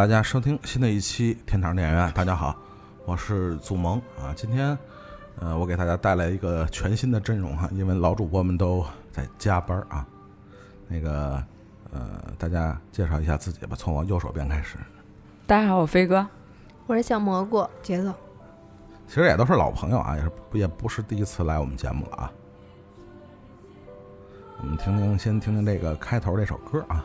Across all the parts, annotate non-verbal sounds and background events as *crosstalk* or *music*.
大家收听新的一期天堂电影院。大家好，我是祖萌啊。今天，呃，我给大家带来一个全新的阵容哈，因为老主播们都在加班啊。那个，呃，大家介绍一下自己吧，从我右手边开始。大家好，我飞哥。我是小蘑菇，杰总。其实也都是老朋友啊，也是也不是第一次来我们节目了啊。我们听听，先听听这个开头这首歌啊。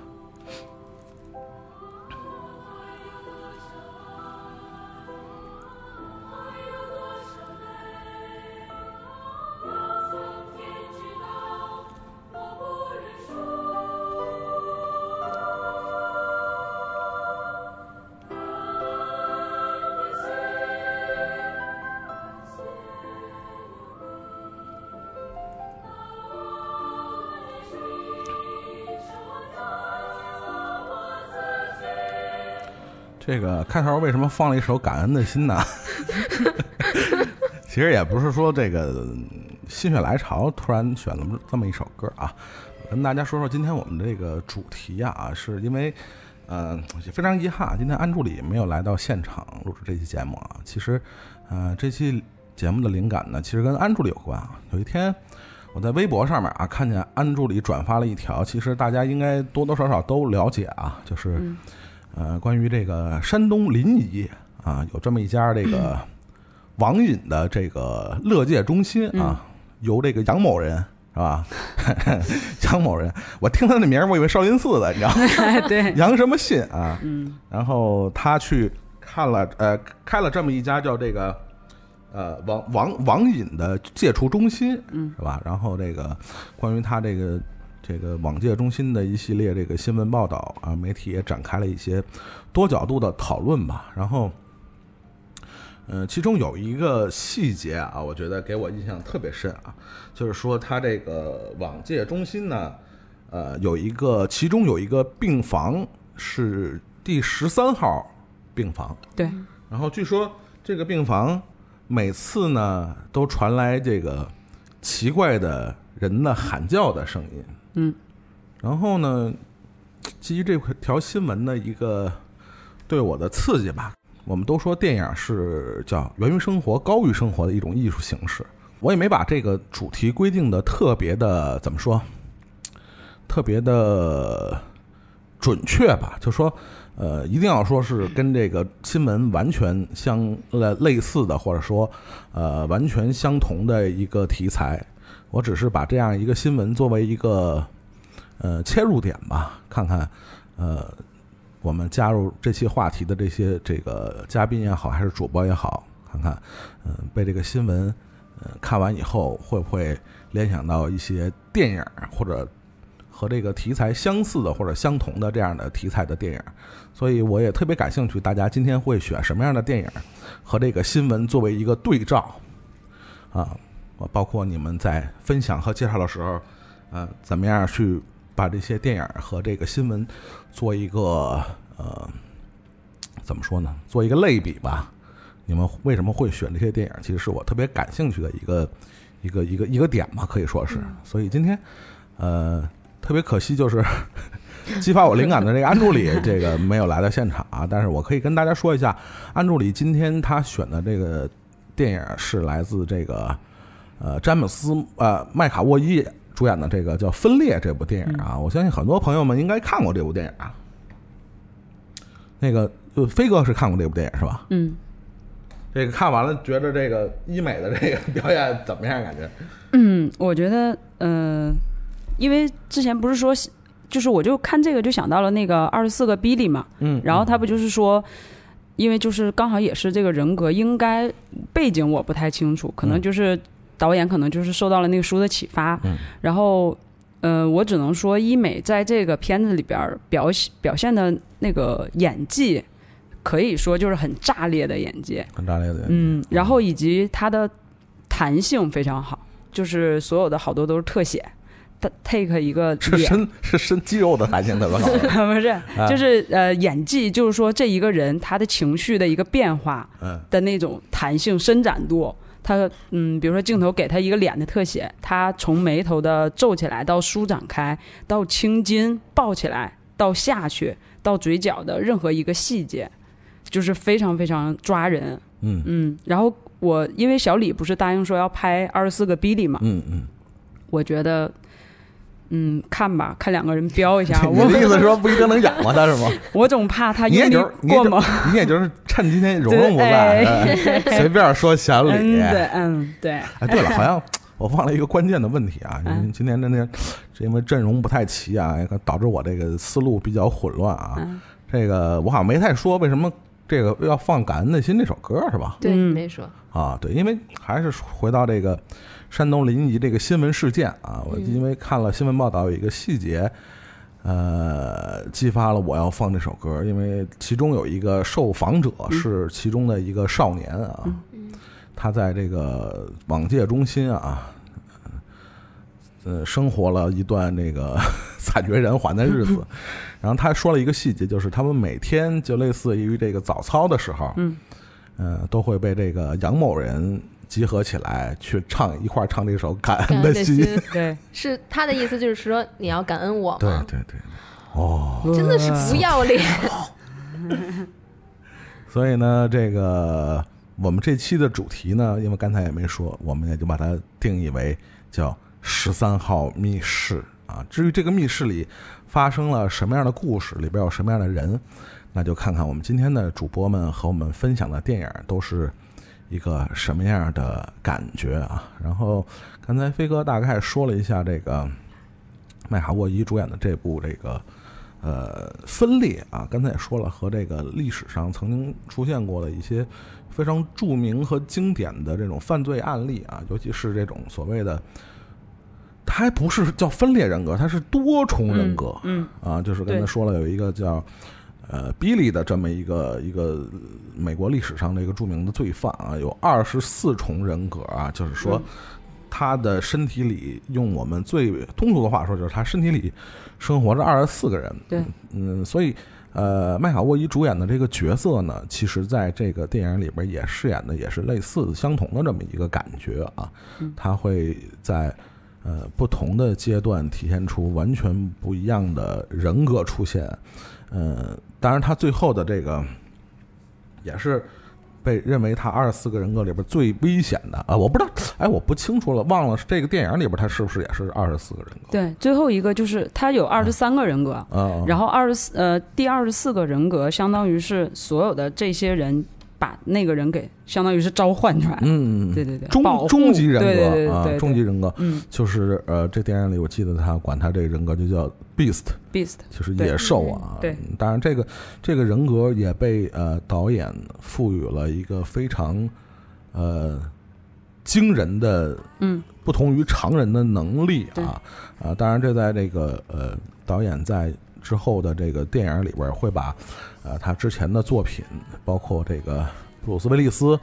这个开头为什么放了一首《感恩的心》呢？*laughs* 其实也不是说这个心血来潮突然选了这么一首歌啊。跟大家说说今天我们这个主题、啊，是因为，呃，非常遗憾，今天安助理没有来到现场录制这期节目啊。其实，呃，这期节目的灵感呢，其实跟安助理有关啊。有一天，我在微博上面啊，看见安助理转发了一条，其实大家应该多多少少都了解啊，就是。呃，关于这个山东临沂啊，有这么一家这个网瘾的这个乐界中心啊，由这个杨某人是吧？*laughs* 杨某人，我听他那名儿，我以为少林寺的，你知道吗？*laughs* 对，杨什么信啊？嗯，然后他去看了，呃，开了这么一家叫这个呃网网网瘾的戒除中心，嗯，是吧？然后这个关于他这个。这个网戒中心的一系列这个新闻报道啊，媒体也展开了一些多角度的讨论吧。然后，呃，其中有一个细节啊，我觉得给我印象特别深啊，就是说他这个网戒中心呢，呃，有一个其中有一个病房是第十三号病房，对。然后据说这个病房每次呢都传来这个奇怪的人的喊叫的声音。嗯，然后呢，基于这条新闻的一个对我的刺激吧，我们都说电影是叫源于生活、高于生活的一种艺术形式。我也没把这个主题规定的特别的怎么说，特别的准确吧，就说呃，一定要说是跟这个新闻完全相类类似的，或者说呃完全相同的一个题材。我只是把这样一个新闻作为一个呃切入点吧，看看呃我们加入这期话题的这些这个嘉宾也好，还是主播也好，看看嗯、被这个新闻呃看完以后会不会联想到一些电影或者和这个题材相似的或者相同的这样的题材的电影，所以我也特别感兴趣，大家今天会选什么样的电影和这个新闻作为一个对照啊？包括你们在分享和介绍的时候，呃，怎么样去把这些电影和这个新闻做一个呃，怎么说呢？做一个类比吧。你们为什么会选这些电影，其实是我特别感兴趣的一个一个一个一个点吧，可以说是。所以今天，呃，特别可惜就是 *laughs* 激发我灵感的这个安助理，*laughs* 这个没有来到现场啊。但是我可以跟大家说一下，安助理今天他选的这个电影是来自这个呃詹姆斯呃麦卡沃伊主演的这个叫《分裂》这部电影啊。我相信很多朋友们应该看过这部电影啊。那个呃，飞哥是看过这部电影是吧？嗯，这个看完了，觉得这个医美的这个表演怎么样？感觉？嗯，我觉得，呃，因为之前不是说，就是我就看这个就想到了那个二十四个比利嘛，嗯然后他不就是说，因为就是刚好也是这个人格，应该背景我不太清楚，可能嗯就是导演可能就是受到了那个书的启发，嗯然后。呃，我只能说，医美在这个片子里边儿表现表现的那个演技，可以说就是很炸裂的演技。很炸裂的，嗯，然后以及它的弹性非常好，就是所有的好多都是特写，它 take 一个是脸，身是身肌肉的弹性特别好。*laughs* 不是，就是呃演技，就是说这一个人他的情绪的一个变化嗯的那种弹性伸展度。他嗯，比如说镜头给他一个脸的特写，他从眉头的皱起来到舒展开，到青筋抱起来，到下去，到嘴角的任何一个细节，就是非常非常抓人。嗯嗯，然后我因为小李不是答应说要拍二十四个比利嘛，嗯嗯，我觉得，嗯，看吧，看两个人飙一下，*laughs* 你我的意思是说不一定能养活他是吗？*laughs* 我总怕他你也就是你也就过猛。你也就是趁今天蓉蓉不对在，哎随便说闲理。嗯，对，嗯，对，哎，对了，好像 *laughs* 我忘了一个关键的问题啊，因为嗯今天的那因为阵容不太齐啊，导致我这个思路比较混乱啊。嗯这个我好像没太说为什么这个要放《感恩的心》这首歌是吧？对，嗯没说。啊，对，因为还是回到这个山东临沂这个新闻事件啊，我因为看了新闻报道有一个细节，呃，激发了我要放这首歌，因为其中有一个受访者是其中的一个少年啊，他在这个网戒中心啊。呃，生活了一段那个 *laughs* 惨绝人寰的日子，然后他说了一个细节，就是他们每天就类似于这个早操的时候，嗯，呃，都会被这个杨某人集合起来去唱一块儿唱这首《感感恩的心》。的心对，是他的意思，就是说你要感恩我吗？对对对，哦，真的是不要脸。所以呢，这个我们这期的主题呢，因为刚才也没说，我们也就把它定义为叫十三号密室啊。至于这个密室里发生了什么样的故事，里边有什么样的人，那就看看我们今天的主播们和我们分享的电影都是一个什么样的感觉啊。然后刚才飞哥大概说了一下这个麦卡沃伊主演的这部这个。呃，分裂啊，刚才也说了，和这个历史上曾经出现过的一些非常著名和经典的这种犯罪案例啊，尤其是这种所谓的，它还不是叫分裂人格，它是多重人格，嗯啊，就是刚才说了有一个叫呃比利的这么一个一个美国历史上的一个著名的罪犯啊，有二十四重人格啊，就是说。他的身体里，用我们最通俗的话说，就是他身体里生活着二十四个人。对，嗯，所以呃，麦卡沃伊主演的这个角色呢，其实在这个电影里边也饰演的也是类似相同的这么一个感觉啊。他会在呃不同的阶段体现出完全不一样的人格出现。呃，当然，他最后的这个也是。被认为他二十四个人格里边最危险的啊，我不知道，哎，我不清楚了，忘了这个电影里边他是不是也是二十四个人格？对，最后一个就是他有二十三个人格，嗯，然后二十四呃第二十四个人格相当于是所有的这些人把那个人给相当于是召唤出来，嗯，对对对，终终极人格对对对啊终极人格。嗯。就是呃，这电影里我记得他管他这个人格就叫 beast，beast 就是野兽啊。对，当然这个这个人格也被呃导演赋予了一个非常呃惊人的嗯。不同于常人的能力啊。啊！当然，这在这个呃导演在之后的这个电影里边会把呃他之前的作品，包括这个布鲁斯威利斯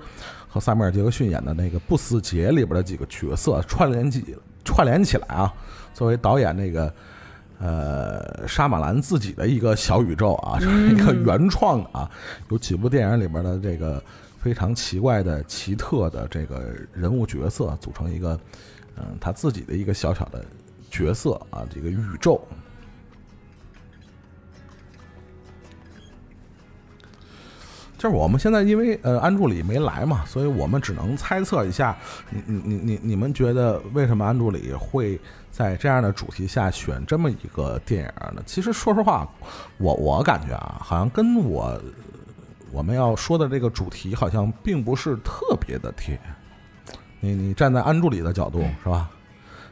和萨米尔杰克逊演的那个《不死劫》里边的几个角色串联起串联起来啊，作为导演那个。呃，沙马兰自己的一个小宇宙啊，*laughs* 一个原创的啊，有几部电影里边的这个非常奇怪的、奇特的这个人物角色，组成一个嗯他自己的一个小小的角色啊，这个宇宙。就是我们现在因为呃安助理没来嘛，所以我们只能猜测一下，你你你你你们觉得为什么安助理会在这样的主题下选这么一个电影呢？其实说实话，我我感觉啊，好像跟我我们要说的这个主题好像并不是特别的贴。你你站在安助理的角度是吧？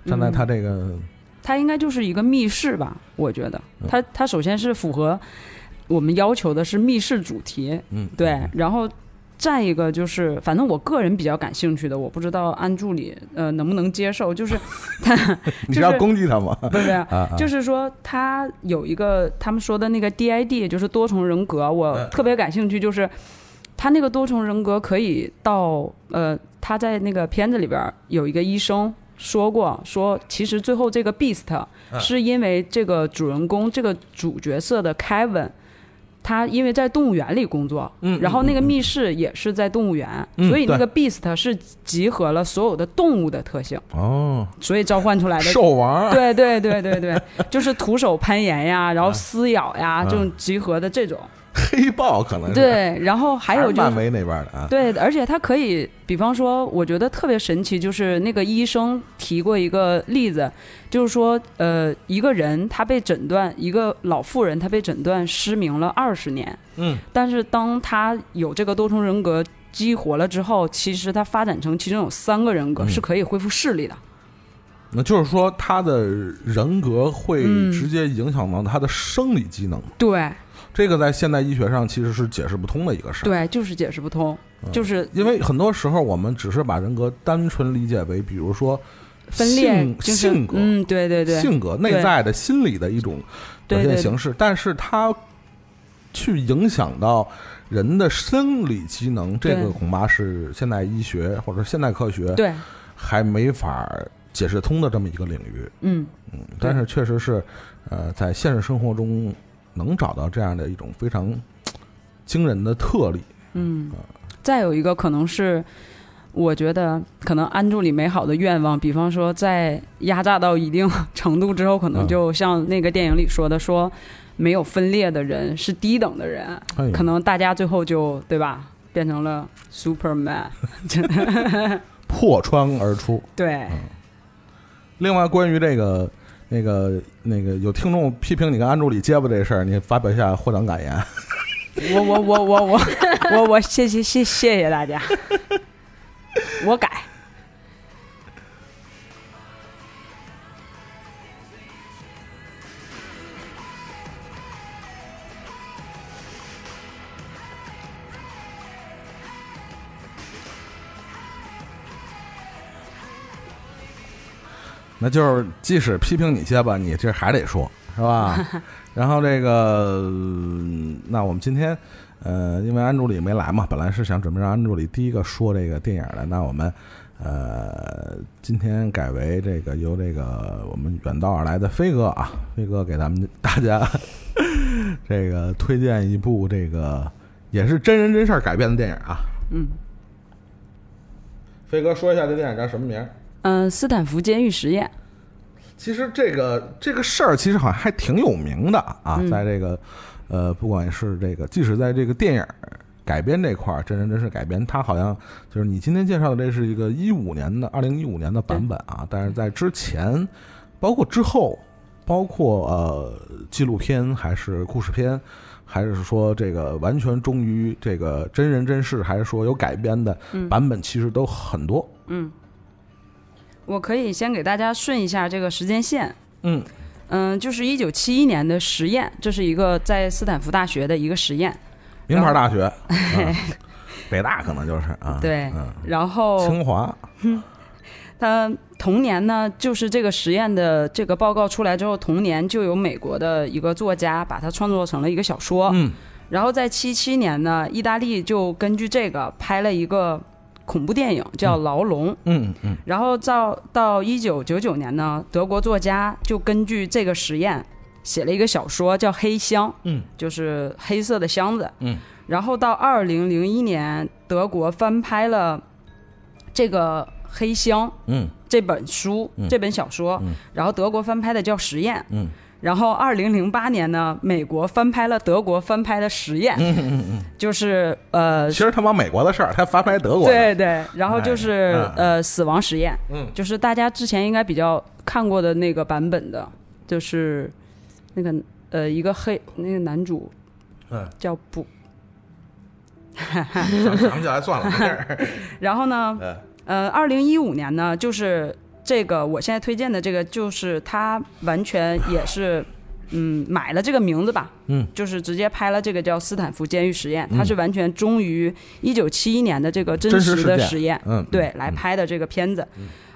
站在他这个他应该就是一个密室吧？我觉得嗯它它首先是符合我们要求的是密室主题，嗯对，然后再一个就是，反正我个人比较感兴趣的，我不知道安助理呃能不能接受，就是 *laughs* 他 *laughs* 你是要攻击他吗？*laughs* 不是就是说他有一个他们说的那个 DID，就是多重人格，我嗯特别感兴趣，就是他那个多重人格可以到呃，他在那个片子里边有一个医生说过，说其实最后这个 Beast 嗯是因为这个主人公这个主角色的 Kevin。他因为在动物园里工作，嗯然后那个密室也是在动物园，嗯所以那个 Beast 是集合了所有的动物的特性，哦，所以召唤出来的兽王，*laughs* 对对对对对，就是徒手攀岩呀，然后撕咬呀，嗯这种集合的这种。黑豹可能是，对，然后还有就是。漫威那边的啊，对，而且它可以，比方说，我觉得特别神奇，就是那个医生提过一个例子，就是说，呃，一个人他被诊断，一个老妇人她被诊断失明了二十年，嗯，但是当他有这个多重人格激活了之后，其实他发展成其中有三个人格嗯。是可以恢复视力的。那就是说他的人格会嗯。直接影响到他的生理机能，对这个在现代医学上其实是解释不通的一个事儿。对，就是解释不通，就是因为很多时候我们只是把人格单纯理解为，比如说分裂性格、嗯，对对对，性格内在的心理的一种表对对对。现形式，但是它去影响到人的生理机能，这个恐怕是现代医学或者现代科学对，还没法解释通的这么一个领域。嗯嗯，但是确实是，呃，在现实生活中能找到这样的一种非常惊人的特例。嗯，再有一个可能是，我觉得可能安助理美好的愿望，比方说在压榨到一定程度之后，可能嗯就像那个电影里说的，说没有分裂的人是低等的人，哎可能大家最后就对吧，变成了 Superman，*laughs* *laughs* 破窗而出。对，另外，关于这个。那个那个，有听众批评你跟安助理结巴这事儿，你发表一下获奖感言。*laughs* 我我我我我我我谢谢谢谢谢大家，我改。那就是即使批评你些吧，你这还得说，是吧？*laughs* 然后这个，嗯那我们今天，呃，因为安助理没来嘛，本来是想准备让安助理第一个说这个电影的，那我们，呃，今天改为这个由这个我们远道而来的飞哥啊，飞哥给咱们大家这个推荐一部这个也是真人真事儿改编的电影啊。嗯飞哥说一下这电影叫什么名儿？嗯、斯坦福监狱实验。其实这个这个事儿其实好像还挺有名的啊，嗯在这个呃，不管是这个，即使在这个电影改编这块儿，真人真事改编，它好像就是你今天介绍的这是一个一五年的二零一五年的版本啊，但是在之前，包括之后，包括呃纪录片还是故事片。还是说这个完全忠于这个真人真事，还是说有改编的嗯版本，其实都很多。嗯，我可以先给大家顺一下这个时间线。嗯嗯，就是一九七一年的实验，这是一个在斯坦福大学的一个实验。名牌大学，啊北大可能就是啊，对嗯，然后清华，*laughs* 他同年呢，就是这个实验的这个报告出来之后，同年就有美国的一个作家把它创作成了一个小说。嗯然后在七七年呢，意大利就根据这个拍了一个恐怖电影，叫《牢笼》。嗯嗯。然后到到一九九九年呢，德国作家就根据这个实验写了一个小说，叫《黑箱》，嗯，就是黑色的箱子。嗯，然后到二零零一年，德国翻拍了这个《黑箱》嗯。这本书、嗯。这本小说，嗯。然后德国翻拍的叫《实验》，嗯然后二零零八年呢，美国翻拍了德国翻拍的《实验》，嗯嗯嗯，就是呃其，实他妈美国的事儿，他翻拍德国的，对对，然后就是、呃，死亡实验，嗯。就是大家之前应该比较看过的那个版本的，就是那个呃一个黑那个男主嗯，叫布，*laughs* 想想不起来算了，没事儿。*laughs* 然后呢，呃呃，二零一五年呢，就是这个我现在推荐的这个，就是他完全也是。嗯，买了这个名字吧，嗯，就是直接拍了这个叫斯坦福监狱实验，嗯。它是完全忠于一九七一年的这个真真实实的实验，嗯，对嗯。来拍的这个片子。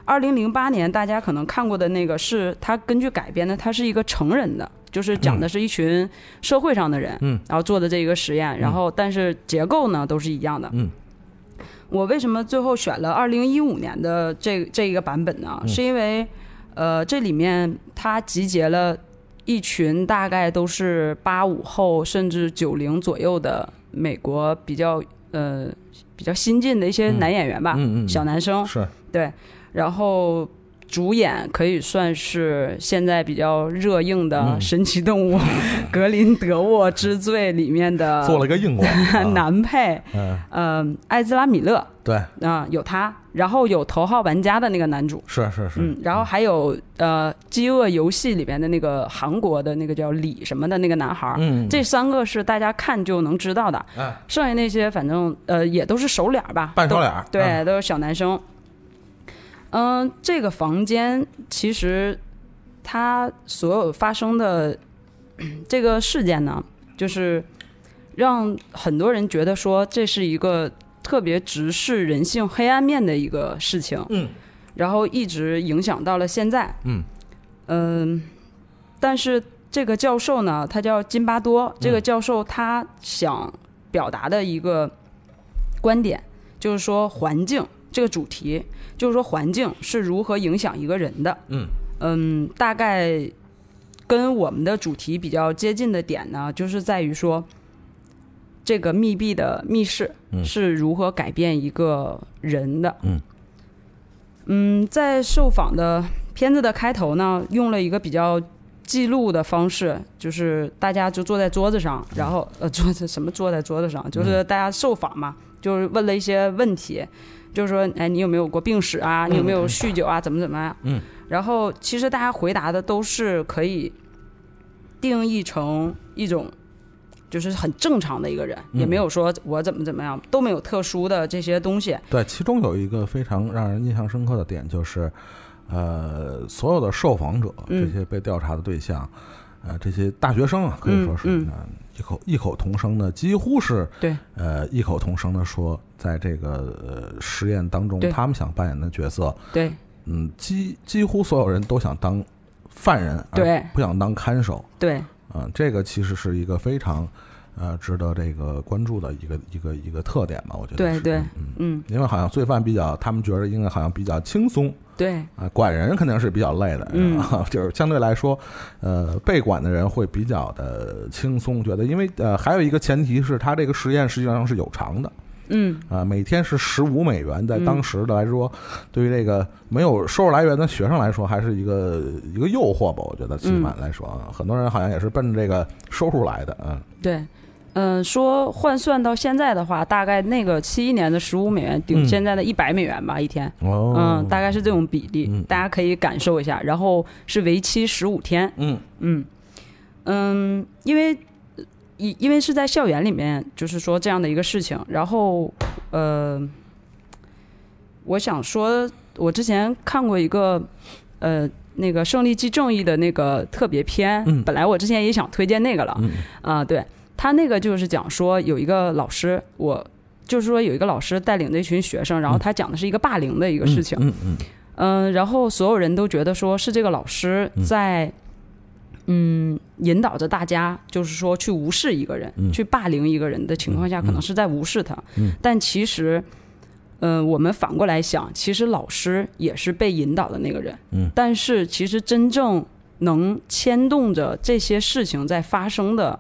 二零零八年大家可能看过的那个是它根据改编的，它是一个成人的，就是讲的是一群社会上的人，嗯，然后做的这一个实验，然后但是结构呢都是一样的。嗯，我为什么最后选了二零一五年的这这一个版本呢？嗯。是因为呃这里面它集结了一群大概都是八五后甚至九零左右的美国比较呃比较新进的一些嗯。男演员吧，嗯嗯嗯。小男生，是。对，然后主演可以算是现在比较热映的嗯《神奇动物：*laughs* 格林德沃之罪》里面的 *laughs* 做了一个硬广，*laughs* 啊。男配，嗯，嗯、艾兹拉米勒对，啊、有他，然后有头号玩家的那个男主。是是是，嗯，然后还有呃，《饥饿游戏》里边的那个韩国的那个叫李什么的那个男孩儿，嗯，这三个是大家看就能知道的，嗯剩下那些反正呃也都是熟脸儿吧，半熟脸儿对，嗯。都是小男生。嗯、这个房间其实它所有发生的这个事件呢，就是让很多人觉得说这是一个特别直视人性黑暗面的一个事情，嗯，然后一直影响到了现在，嗯嗯，但是这个教授呢，他叫金巴多。这个教授他想表达的一个观点，就是说环境这个主题，就是说环境是如何影响一个人的。嗯。嗯，大概跟我们的主题比较接近的点呢，就是在于说，这个密闭的密室嗯。是如何改变一个人的。嗯。嗯，在受访的片子的开头呢，用了一个比较记录的方式，就是大家就坐在桌子上，然后呃，坐在什么坐在桌子上，就是大家受访嘛，就是问了一些问题，就是说，哎，你有没有过病史啊？你有没有酗酒啊？怎么怎么样？嗯，然后其实大家回答的都是可以定义成一种。就是很正常的一个人，也没有说我怎么怎么样，都没有特殊的这些东西。对，其中有一个非常让人印象深刻的点，就是，呃，所有的受访者，嗯这些被调查的对象，呃，这些大学生啊，可以说是，嗯嗯呃异口异口同声的，几乎是，对，呃，异口同声的说，在这个呃实验当中，他们想扮演的角色，对。嗯，几几乎所有人都想当犯人，而对。不想当看守，对。嗯，这个其实是一个非常，呃，值得这个关注的一个一个一个特点吧，我觉得是对对嗯。嗯，因为好像罪犯比较，他们觉得应该好像比较轻松对。啊，管人肯定是比较累的，嗯就是相对来说，呃，被管的人会比较的轻松，觉得因为呃，还有一个前提是他这个实验实际上是有偿的嗯。啊，每天是十五美元，在嗯。当时的来说，对于这个没有收入来源的学生来说，还是一个一个诱惑吧，我觉得起码来说啊，很多人好像也是奔着这个收入来的，嗯对，嗯、说换算到现在的话，大概那个七一年的十五美元顶嗯。现在的一百美元吧一天，哦。嗯，大概是这种比例，嗯。大家可以感受一下。然后是为期十五天，嗯。嗯。嗯，因为因因为是在校园里面，就是说这样的一个事情，然后呃，我想说，我之前看过一个呃那个《胜利即正义》的那个特别篇，嗯。本来我之前也想推荐那个了，嗯。啊、对他那个就是讲说有一个老师，我就是说有一个老师带领着一群学生，然后他讲的是一个霸凌的一个事情，嗯嗯嗯，然后所有人都觉得说是这个老师在，嗯，引导着大家，就是说去无视一个人，嗯。去霸凌一个人的情况下，嗯可能是在无视他。嗯。但其实，嗯、我们反过来想，其实老师也是被引导的那个人。嗯。但是其实真正能牵动着这些事情在发生的，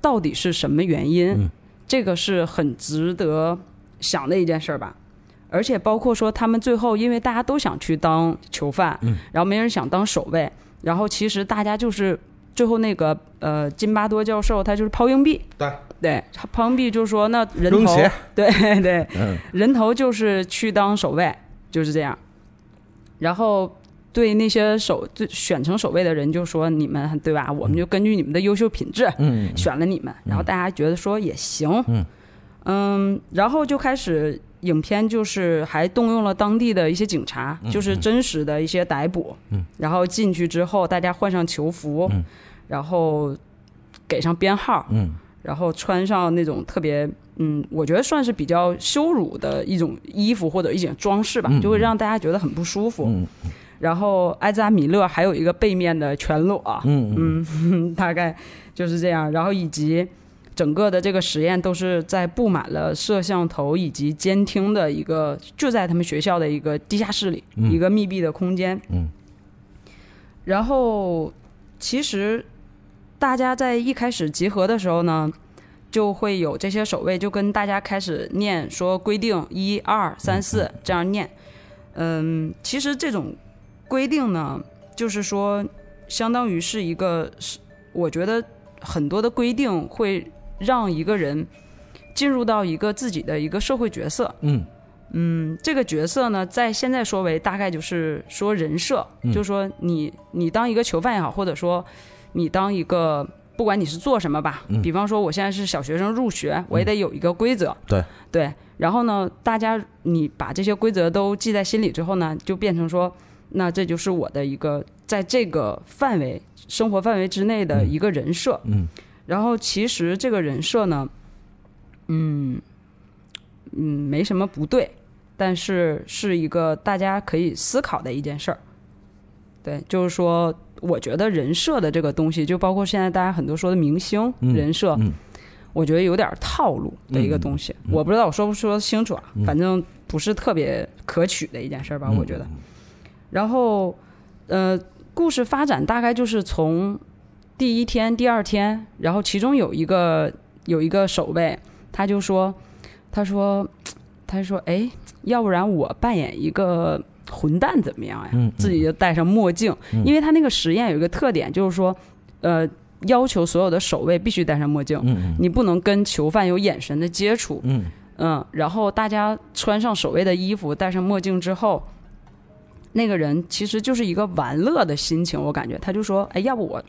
到底是什么原因？嗯这个是很值得想的一件事儿吧。而且包括说，他们最后因为大家都想去当囚犯，嗯然后没人想当守卫，然后其实大家就是最后那个呃金巴多教授他就是抛硬币，对对，他抛硬币就是说那人头对对，嗯人头就是去当守卫，就是这样。然后对那些守对选成守卫的人就说：“你们对吧？我们就根据你们的优秀品质嗯选了你们。”然后大家觉得说也行，嗯嗯然后就开始影片就是还动用了当地的一些警察，就是真实的一些逮捕。嗯然后进去之后，大家换上囚服，嗯然后给上编号，嗯然后穿上那种特别，嗯，我觉得算是比较羞辱的一种衣服或者一种装饰吧，嗯就会让大家觉得很不舒服。嗯然后埃扎米勒还有一个背面的全裸，嗯嗯嗯，*laughs* 大概就是这样。然后以及整个的这个实验都是在布满了摄像头以及监听的一个，就在他们学校的一个地下室里，嗯一个密闭的空间。嗯然后其实大家在一开始集合的时候呢，就会有这些守卫就跟大家开始念说规定一二三四这样念。嗯，其实这种规定呢，就是说相当于是一个，是我觉得很多的规定会让一个人进入到一个自己的一个社会角色。嗯。嗯，这个角色呢，在现在说为大概就是说人设，嗯。就是说你你当一个囚犯也好，或者说你当一个不管你是做什么吧，嗯。比方说我现在是小学生入学，我也得有一个规则，对。对，然后呢，大家你把这些规则都记在心里之后呢，就变成说，那这就是我的一个在这个范围生活范围之内的一个人设，嗯。然后其实这个人设呢，嗯嗯，没什么不对，但是是一个大家可以思考的一件事儿。对，就是说，我觉得人设的这个东西，就包括现在大家很多说的明星、嗯人设，嗯我觉得有点套路的一个东西。我不知道我说不说清楚啊，嗯。反正不是特别可取的一件事儿吧，嗯我觉得。然后，呃，故事发展大概就是从第一天、第二天，然后其中有一个有一个守卫，他就说，他说，他说，哎，要不然我扮演一个混蛋怎么样呀？嗯嗯。自己就戴上墨镜，嗯。因为他那个实验有一个特点，就是说，呃，要求所有的守卫必须戴上墨镜，嗯你不能跟囚犯有眼神的接触。嗯。嗯，然后大家穿上守卫的衣服，戴上墨镜之后，那个人其实就是一个玩乐的心情，我感觉他就说，哎，要不我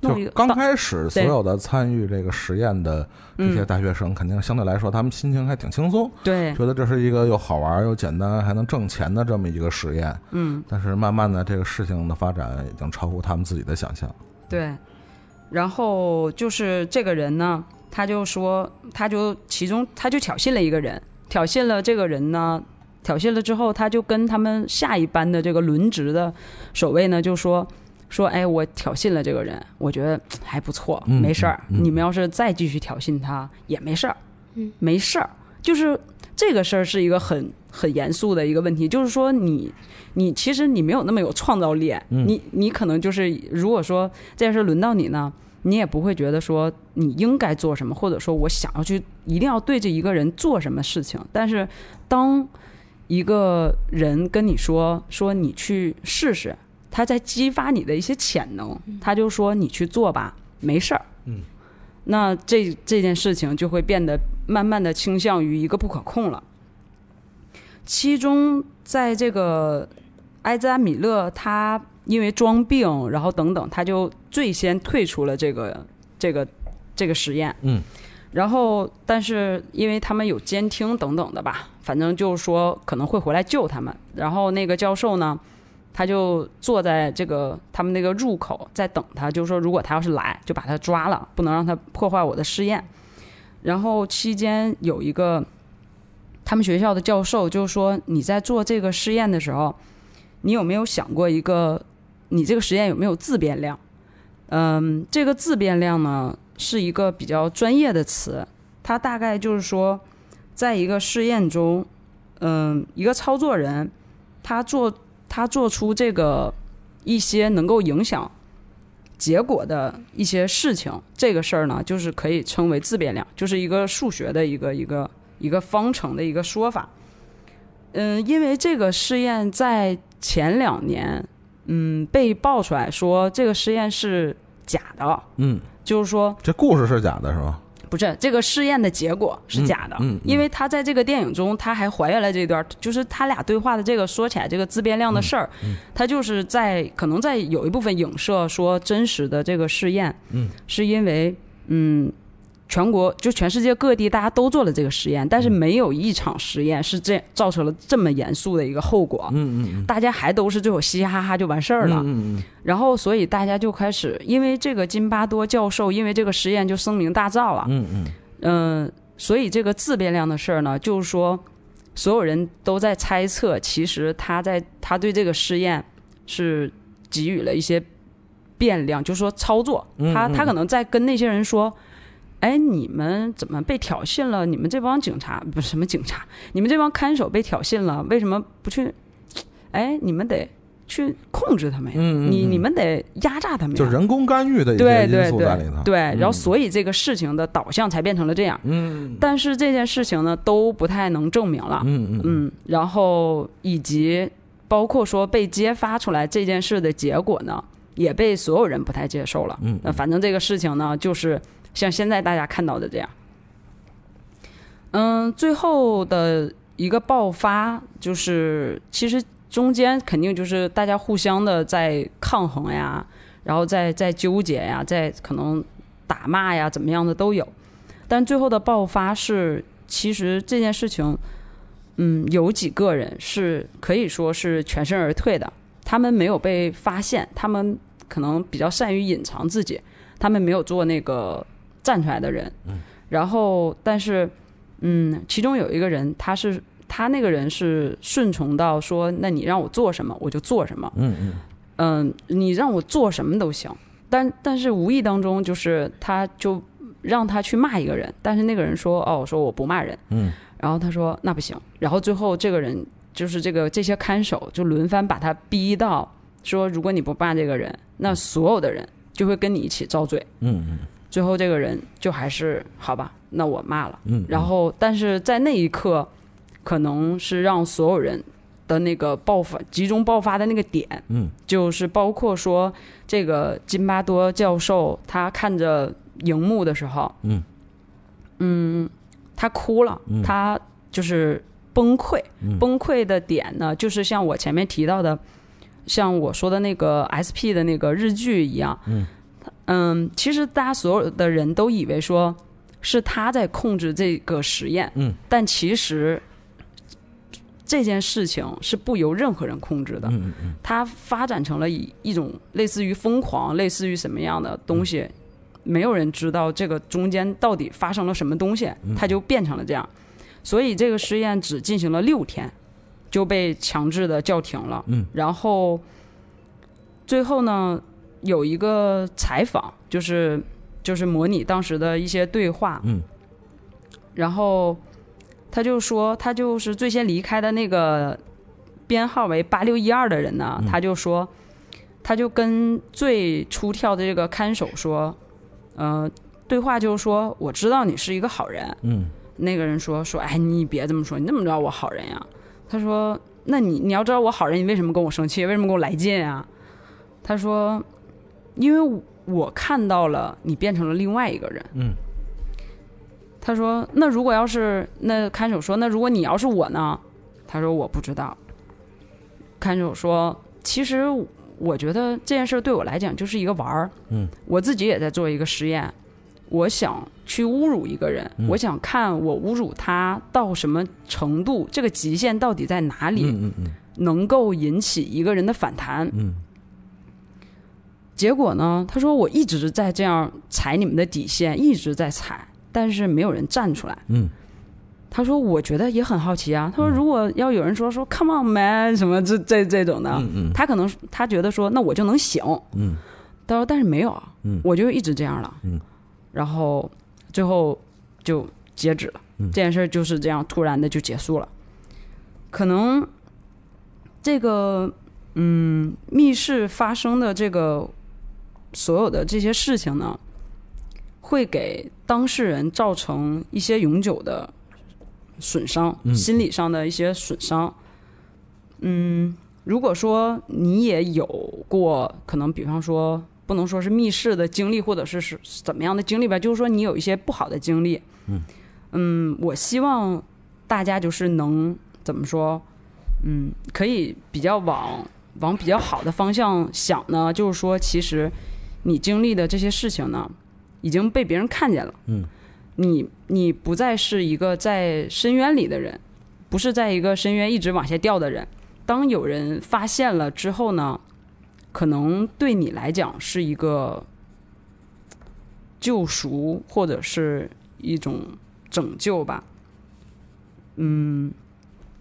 弄一个刚开始所有的参与这个实验的这些嗯。大学生，肯定相对来说他们心情还挺轻松，对，觉得这是一个又好玩又简单还能挣钱的这么一个实验。嗯，但是慢慢的，这个事情的发展已经超乎他们自己的想象。对，然后就是这个人呢，他就说，他就其中他就挑衅了一个人，挑衅了这个人呢，挑衅了之后，他就跟他们下一班的这个轮值的守卫呢，就说说，哎，我挑衅了这个人，我觉得还不错，嗯没事儿。嗯嗯你们要是再继续挑衅他，也没事儿，嗯没事儿。就是这个事儿是一个很很严肃的一个问题，就是说你你其实你没有那么有创造力，嗯你你可能就是如果说这件事轮到你呢，你也不会觉得说你应该做什么，或者说我想要去一定要对这一个人做什么事情。但是当一个人跟你说说你去试试，他在激发你的一些潜能，他就说你去做吧，没事儿。嗯，那这这件事情就会变得慢慢的倾向于一个不可控了。其中，在这个埃兹安米勒他因为装病，然后等等，他就最先退出了这个这个这个实验。嗯，然后，但是因为他们有监听等等的吧，反正就是说可能会回来救他们。然后那个教授呢，他就坐在这个他们那个入口在等他，就是说如果他要是来，就把他抓了，不能让他破坏我的试验。然后期间有一个他们学校的教授就说：“你在做这个试验的时候，你有没有想过一个，你这个实验有没有自变量？嗯，这个自变量呢是一个比较专业的词，它大概就是说，在一个试验中，嗯，一个操作人他做他做出这个一些能够影响结果的一些事情，这个事儿呢，就是可以称为自变量，就是一个数学的一个一个一个方程的一个说法。嗯，因为这个试验在前两年，嗯，被爆出来说这个实验是假的，嗯，就是说这故事是假的，是吧？不是这个试验的结果是假的，嗯嗯嗯因为他在这个电影中他还还原了这段，就是他俩对话的这个说起来这个自变量的事儿，嗯。他就是在可能在有一部分影射说真实的这个试验，嗯，是因为嗯。全国就全世界各地，大家都做了这个实验，但是嗯没有一场实验是这造成了这么严肃的一个后果。嗯嗯大家还都是最后嘻嘻哈哈就完事儿了。嗯嗯然后，所以大家就开始，因为这个津巴多教授，因为这个实验就声名大噪了。嗯嗯嗯、所以这个自变量的事儿呢，就是说，所有人都在猜测，其实他在他对这个试验是给予了一些变量，就是说操作。他他可能在跟那些人说。哎，你们怎么被挑衅了？你们这帮警察不是什么警察，你们这帮看守被挑衅了，为什么不去？哎，你们得去控制他们呀！嗯嗯嗯你你们得压榨他们呀！就人工干预的一些因对对素在里头。对对，然后嗯所以这个事情的导向才变成了这样。嗯但是这件事情呢，都不太能证明了。嗯嗯嗯，然后以及包括说被揭发出来这件事的结果呢，也被所有人不太接受了。嗯那反正这个事情呢，就是像现在大家看到的这样。嗯，最后的一个爆发就是，其实中间肯定就是大家互相的在抗衡呀，然后在在纠结呀，在可能打骂呀，怎么样的都有。但最后的爆发是，其实这件事情，嗯，有几个人是可以说是全身而退的，他们没有被发现，他们可能比较善于隐藏自己，他们没有做那个站出来的人。嗯。然后，但是，嗯，其中有一个人，他是他那个人是顺从到说，那你让我做什么我就做什么。嗯嗯嗯，你让我做什么都行，但但是无意当中就是他就让他去骂一个人，但是那个人说哦，说我不骂人，嗯然后他说那不行，然后最后这个人就是这个这些看守就轮番把他逼到说，如果你不骂这个人，那所有的人就会跟你一起遭罪。嗯嗯最后这个人就还是好吧，那我骂了。嗯，然后，但是在那一刻，可能是让所有人的那个爆发集中爆发的那个点，嗯。就是包括说这个金巴多教授，他看着荧幕的时候，嗯。嗯他哭了，嗯。他就是崩溃。嗯。崩溃的点呢，就是像我前面提到的，像我说的那个 SP 的那个日剧一样，嗯嗯，其实大家所有的人都以为说是他在控制这个实验，嗯。但其实这件事情是不由任何人控制的，嗯嗯它发展成了一一种类似于疯狂、类似于什么样的东西，没有人知道这个中间到底发生了什么东西，它就变成了这样。所以这个实验只进行了六天，就被强制的叫停了。嗯，然后最后呢，有一个采访，就是就是模拟当时的一些对话，嗯然后他就说，他就是最先离开的那个编号为八六一二的人呢，嗯他就说，他就跟最出跳的这个看守说，呃，对话就是说，我知道你是一个好人。嗯那个人说说，哎，你别这么说，你怎么知道我好人呀？他说，那你你要知道我好人，你为什么跟我生气？为什么跟我来劲啊？他说，因为我看到了你变成了另外一个人。嗯他说：“那如果要是那看守说，那如果你要是我呢？”他说：“我不知道。”看守说：“其实我觉得这件事对我来讲就是一个玩儿，嗯，我自己也在做一个实验，我想去侮辱一个人，嗯我想看我侮辱他到什么程度，这个极限到底在哪里，嗯嗯能够引起一个人的反弹。嗯结果呢，他说我一直在这样踩你们的底线，一直在踩，但是没有人站出来。嗯他说：“我觉得也很好奇啊。他说，如果要有人说说 ‘Come on, man’ 什么这这这种的，嗯嗯他可能他觉得说那我就能醒。嗯他说，但是没有啊，嗯我就一直这样了。嗯然后最后就截止了，嗯这件事儿就是这样突然的就结束了。可能这个嗯密室发生的这个所有的这些事情呢，会给当事人造成一些永久的损伤，嗯心理上的一些损伤。嗯，如果说你也有过可能，比方说不能说是密室的经历，或者是是怎么样的经历吧，就是说你有一些不好的经历。嗯嗯，我希望大家就是能怎么说？嗯，可以比较往往比较好的方向想呢，就是说，其实你经历的这些事情呢，已经被别人看见了。嗯，你你不再是一个在深渊里的人，不是在一个深渊一直往下掉的人。当有人发现了之后呢，可能对你来讲是一个救赎或者是一种拯救吧。嗯，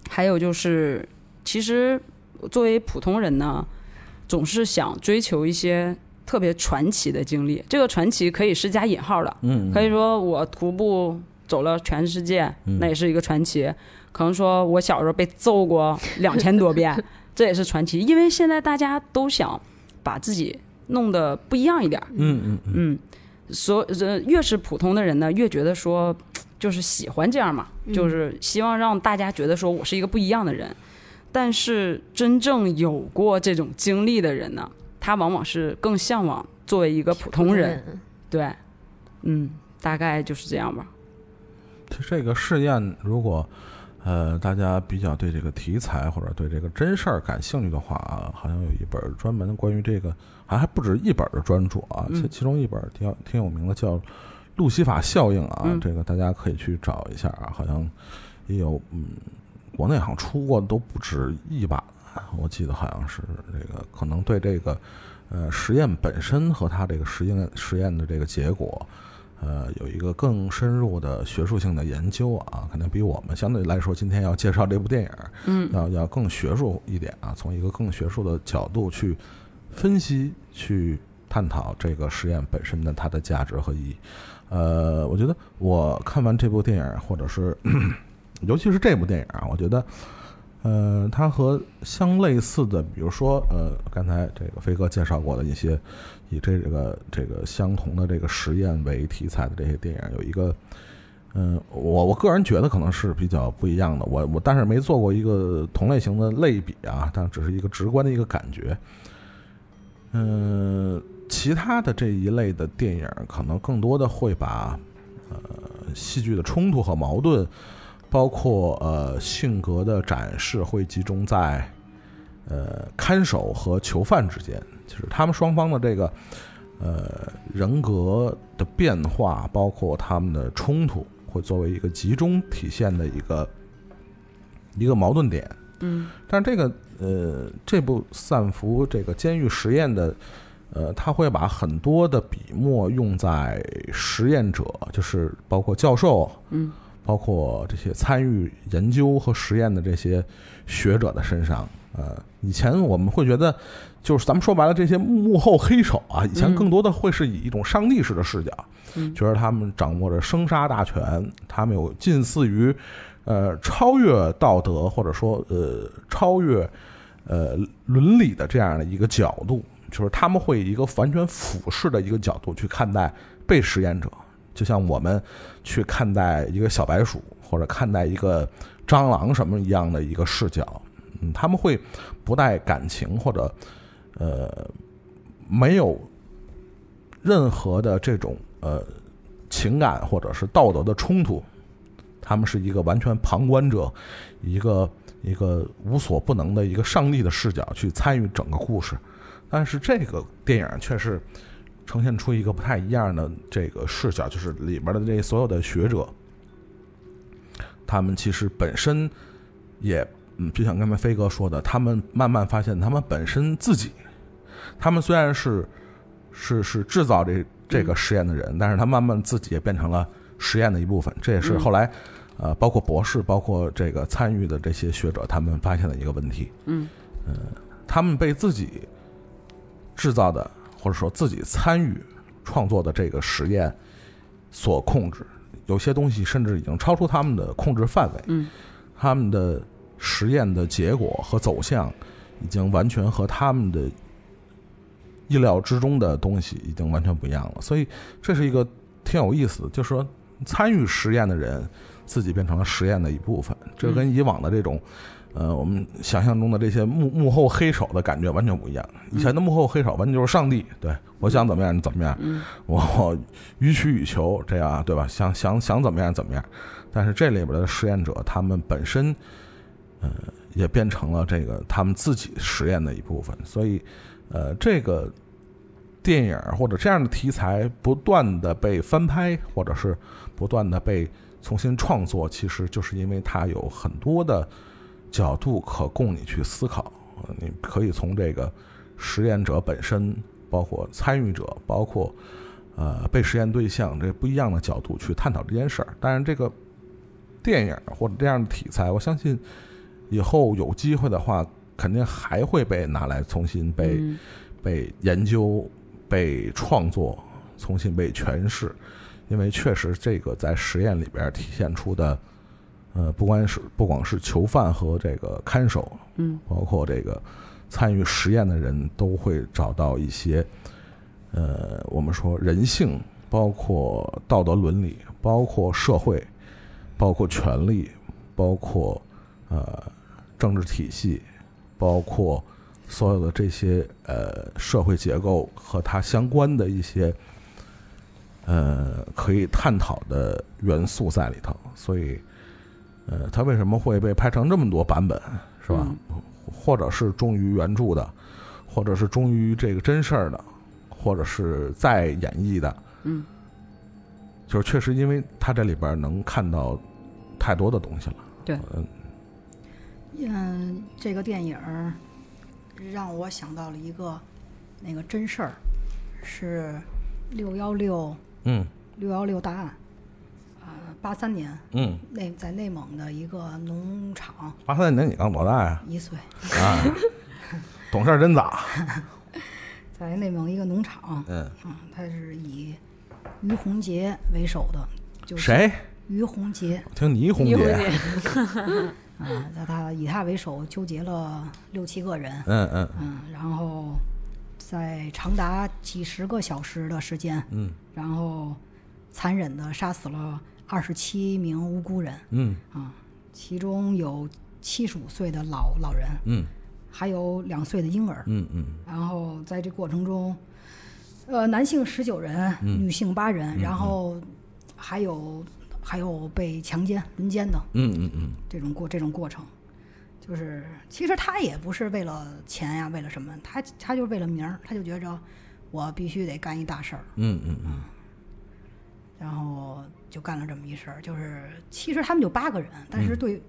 还有就是，其实作为普通人呢，总是想追求一些特别传奇的经历。这个传奇可以是加引号的，嗯，可以说我徒步走了全世界，嗯那也是一个传奇。可能说我小时候被揍过两千多遍，*laughs* 这也是传奇。因为现在大家都想把自己弄得不一样一点儿，嗯嗯嗯，嗯，所呃越是普通的人呢，越觉得说就是喜欢这样嘛，就是希望让大家觉得说我是一个不一样的人。但是真正有过这种经历的人呢，他往往是更向往作为一个普通人。对，嗯，大概就是这样吧。其实这个试验，如果呃大家比较对这个题材或者对这个真事儿感兴趣的话啊，好像有一本专门关于这个，还还不止一本的专著啊，其嗯其中一本挺挺有名的叫《路西法效应》啊，嗯这个大家可以去找一下啊，好像也有嗯，国内好像出过都不止一版，我记得好像是这个可能对这个呃实验本身和它这个实验实验的这个结果。呃，有一个更深入的学术性的研究啊，可能比我们相对来说今天要介绍这部电影，嗯要要更学术一点啊，从一个更学术的角度去分析、去探讨这个实验本身的它的价值和意义。呃，我觉得我看完这部电影，或者是 *clears throat* 尤其是这部电影啊，我觉得。呃，它和相类似的，比如说，呃，刚才这个飞哥介绍过的一些以这个这个相同的这个实验为题材的这些电影，有一个，嗯、我我个人觉得可能是比较不一样的。我我但是没做过一个同类型的类比啊，但只是一个直观的一个感觉。嗯、其他的这一类的电影可能更多的会把呃戏剧的冲突和矛盾。包括呃性格的展示会集中在呃看守和囚犯之间，就是他们双方的这个呃人格的变化，包括他们的冲突，会作为一个集中体现的一个一个矛盾点。嗯但这个呃这部散伏这个监狱实验的。呃，他会把很多的笔墨用在实验者，就是包括教授，嗯包括这些参与研究和实验的这些学者的身上。呃，以前我们会觉得，就是咱们说白了，这些幕后黑手啊，以前嗯更多的会是以一种上帝式的视角，嗯觉得他们掌握着生杀大权，他们有近似于呃超越道德或者说呃超越呃伦理的这样的一个角度，就是他们会以一个完全俯视的一个角度去看待被实验者，就像我们去看待一个小白鼠或者看待一个蟑螂什么一样的一个视角，嗯，他们会不带感情或者呃没有任何的这种呃情感或者是道德的冲突，他们是一个完全旁观者，一个一个无所不能的一个上帝的视角去参与整个故事，但是这个电影却是。呈现出一个不太一样的这个视角，就是里边的这所有的学者，他们其实本身也，嗯，就像刚才飞哥说的，他们慢慢发现，他们本身自己，他们虽然是是是制造这这个实验的人，但是他慢慢自己也变成了实验的一部分。这也是后来，呃，包括博士，包括这个参与的这些学者，他们发现的一个问题。嗯呃，他们被自己制造的，或者说自己参与创作的这个实验所控制，有些东西甚至已经超出他们的控制范围。嗯他们的实验的结果和走向，已经完全和他们的意料之中的东西已经完全不一样了。所以这是一个挺有意思的，就是说参与实验的人自己变成了实验的一部分，这跟以往的这种。呃，我们想象中的这些幕幕后黑手的感觉完全不一样。以前的幕后黑手完全就是上帝，对我想怎么样你怎么样，我予取予求，这样对吧？想想想怎么样怎么样。但是这里边的实验者，他们本身，呃，也变成了这个他们自己实验的一部分。所以，呃，这个电影或者这样的题材不断的被翻拍，或者是不断的被重新创作，其实就是因为它有很多的。角度可供你去思考，你可以从这个实验者本身，包括参与者，包括呃被实验对象这不一样的角度去探讨这件事儿。当然，这个电影或者这样的题材，我相信以后有机会的话，肯定还会被拿来重新被被研究、被创作、重新被诠释，因为确实这个在实验里边体现出的。呃，不管是不光是囚犯和这个看守，嗯，包括这个参与实验的人都会找到一些，呃，我们说人性，包括道德伦理，包括社会，包括权利，包括呃政治体系，包括所有的这些呃社会结构和它相关的一些呃可以探讨的元素在里头，所以。呃，它为什么会被拍成这么多版本，是吧？或者是忠于原著的，或者是忠于这个真事儿的，或者是再演绎的，嗯，就是确实，因为它这里边能看到太多的东西了。对，嗯，嗯，这个电影儿让我想到了一个那个真事儿，是六幺六嗯。六幺六大案，啊，八三年嗯，内在内蒙的一个农场，八三年你刚多大呀？一岁，啊，*laughs* 懂事儿真早。*laughs* 在内蒙一个农场，嗯，嗯，他是以于洪杰为首的，就是谁？于洪杰我听倪虹一会洁。儿啊，在他以他为首纠结了六七个人，嗯嗯嗯，然后在长达几十个小时的时间，嗯然后残忍的杀死了二十七名无辜人嗯。啊，其中有七十五岁的老老人，嗯。还有两岁的婴儿。嗯嗯。然后在这过程中，呃，男性十九人，女性八人，然后还有还有被强奸、轮奸的嗯嗯嗯。这种过这种过程，就是其实他也不是为了钱呀，为了什么，他他就是为了名儿，他就觉着我必须得干一大事儿，嗯嗯嗯。然后就干了这么一事儿。就是其实他们就八个人，但是对、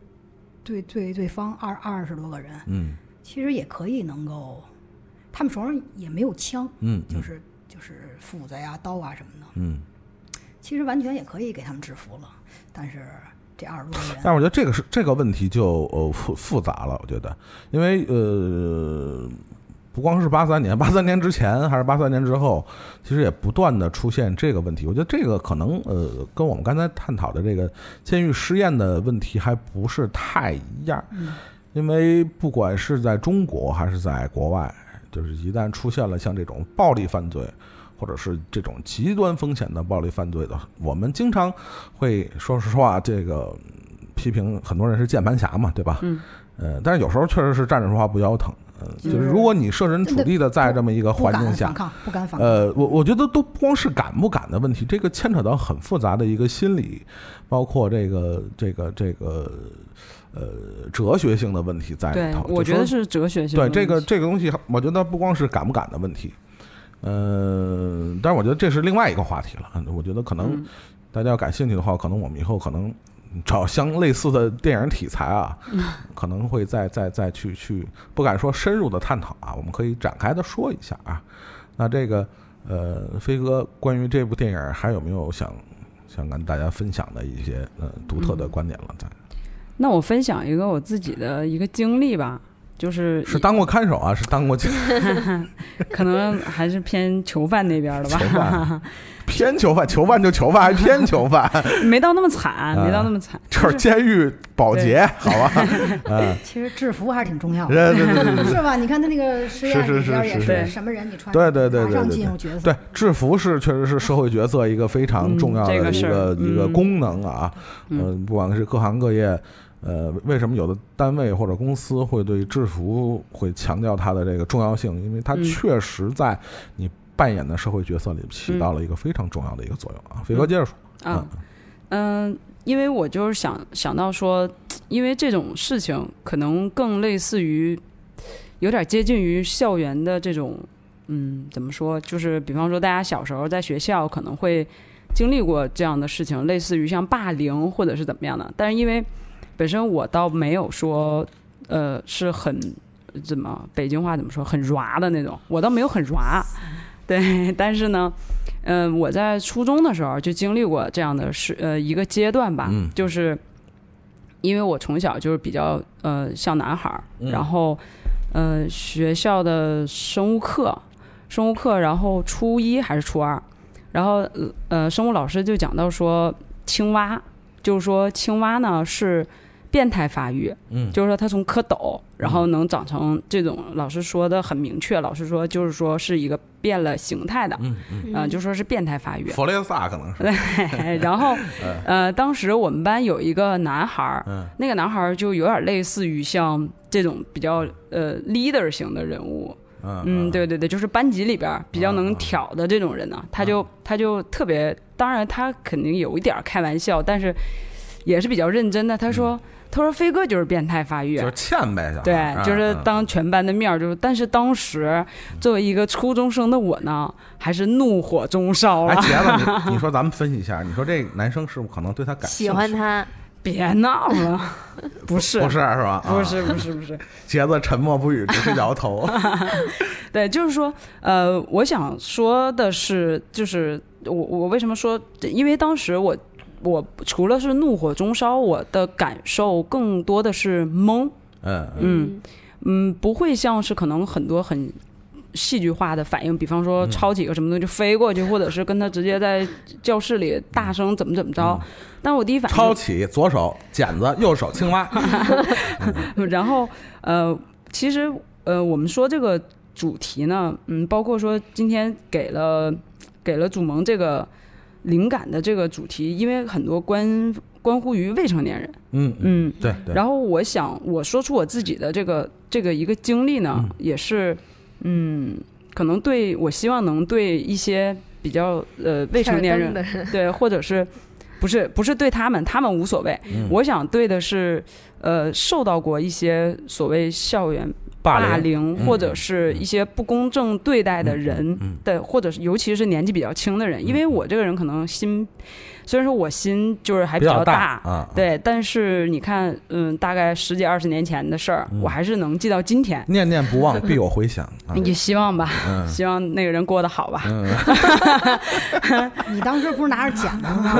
对对对方二二十多个人，嗯其实也可以能够，他们手上也没有枪，嗯就是就是斧子呀、刀啊什么的，嗯。其实完全也可以给他们制服了。但是这二十多个人，但是我觉得这个是这个问题就呃复复杂了，我觉得，因为呃，不光是八三年，*laughs* 八三年之前还是八三年之后，其实也不断的出现这个问题。我觉得这个可能呃跟我们刚才探讨的这个监狱实验的问题还不是太一样，因为不管是在中国还是在国外，就是一旦出现了像这种暴力犯罪。或者是这种极端风险的暴力犯罪的，我们经常会说实话，这个嗯批评很多人是键盘侠嘛，对吧？嗯。呃，但是有时候确实是站着说话不腰疼。呃，就是如果你设身处地的在这么一个环境下敢反，抗，不敢反抗。呃，我我觉得都不光是敢不敢的问题，这个牵扯到很复杂的一个心理，包括这个这个这个呃哲学性的问题在里头。，我觉得是哲学性对这个这个东西，我觉得不光是敢不敢的问题，呃，但是我觉得这是另外一个话题了。我觉得可能嗯大家要感兴趣的话，可能我们以后可能找相类似的电影题材啊，*laughs* 可能会再再再去去，不敢说深入的探讨啊，我们可以展开的说一下啊。那这个呃，飞哥关于这部电影还有没有想想跟大家分享的一些呃独特的观点了？在那我分享一个我自己的一个经历吧，就是是当过看守啊，是当过囚 *laughs* 可能还是偏囚犯那边的吧，犯，*laughs* 偏囚犯，囚犯就囚犯，还偏囚犯，*laughs* 没到那么惨，啊没到那么惨。这是监狱保洁，好吧？嗯，其实制服还是挺重要的。是吧？你看他那个实验是是里边也是是什么人你穿，对对对马上对对进入角色。对，制服是确实是社会角色一个非常重要的一个一个嗯功能啊。嗯嗯，不管是各行各业，呃，为什么有的单位或者公司会对制服会强调它的这个重要性？因为它嗯确实在你扮演的社会角色里起到了一个非常重要的一个作用啊。飞哥接着说，啊，嗯，因为我就是想想到说，因为这种事情可能更类似于，有点接近于校园的这种，嗯，怎么说？就是比方说，大家小时候在学校可能会经历过这样的事情，类似于像霸凌或者是怎么样的。但是因为本身我倒没有说，呃，是很怎么北京话怎么说，很 ra 的那种，我倒没有很 ra，*laughs* 对，但是呢。嗯，我在初中的时候就经历过这样的事，呃，一个阶段吧，嗯就是因为我从小就是比较呃像男孩儿，嗯然后呃学校的生物课，生物课，然后初一还是初二，然后呃生物老师就讲到说青蛙，就是说青蛙呢是变态发育，嗯。就是说他从蝌蚪，然后能长成这种，老师说的很明确，老师说就是说是一个变了形态的，嗯嗯，嗯、就说是变态发育。弗雷萨可能是，对，*laughs* 然后 *laughs* 呃，当时我们班有一个男孩儿，嗯。那个男孩儿就有点类似于像这种比较呃 leader 型的人物，嗯嗯，对对对，就是班级里边儿比较能挑的这种人呢，他就他就特别，当然他肯定有一点儿开玩笑，但是也是比较认真的。他说，他说飞哥就是变态发育，嗯就是欠呗，对，就是嗯当全班的面儿，就是，但是当时作为一个初中生的我呢，还是怒火中烧哎，了。杰子，*laughs* 你你说咱们分析一下，你说这男生是不是可能对他感喜兴趣欢他，别闹了，*laughs* 不是，不是是吧？啊不是，不是，不是。杰子沉默不语，只是摇头。*laughs* 对，就是说，呃，我想说的是，就是我我为什么说，因为当时我我除了是怒火中烧，我的感受更多的是懵，嗯嗯。嗯，不会像是可能很多很戏剧化的反应，比方说嗯。抄几个什么东西就飞过去，或者是跟他直接在教室里大声怎么怎么着。但我第一反应抄起左手剪子，右手青蛙。*laughs* 然后呃，其实呃，我们说这个主题呢，嗯，包括说今天给了给了祖萌这个灵感的这个主题，因为很多关关乎于未成年人，嗯嗯，嗯，对对。然后我想我说出我自己的这个这个一个经历呢，嗯。也是嗯，可能对我希望能对一些比较呃未成年人对，或者是不是不是对他们，他们无所谓。嗯。我想对的是，呃，受到过一些所谓校园霸凌，嗯或者是一些不公正对待的人的，或者是尤其是年纪比较轻的人，因为我这个人可能心，虽然说我心就是还比较较大啊，对，但是你看，嗯，大概十几二十年前的事儿，嗯我还是能记到今天。念念不忘，*laughs* 必有回响。啊也希望吧，嗯希望那个人过得好吧。嗯，你当时不是拿着剪子吗？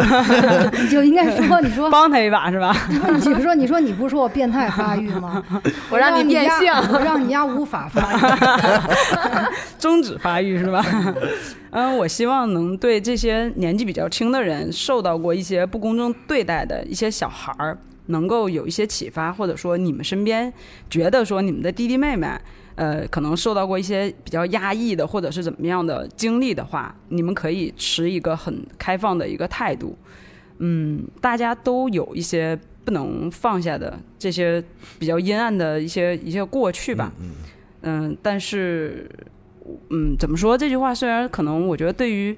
*laughs* 你就应该说，你说，帮他一把是吧？你就说，你说你不是说我变态发育吗？*laughs* 我让你变家性我让你家无法发育。终止发育是吧？嗯，我希望能对这些年纪比较轻的人，受到过一些不公正对待的一些小孩儿，能够有一些启发，或者说你们身边觉得说你们的弟弟妹妹。呃，可能受到过一些比较压抑的，或者是怎么样的经历的话，你们可以持一个很开放的一个态度。嗯，大家都有一些不能放下的这些比较阴暗的一些一些过去吧。嗯嗯，但是，嗯，怎么说？这句话虽然可能我觉得对于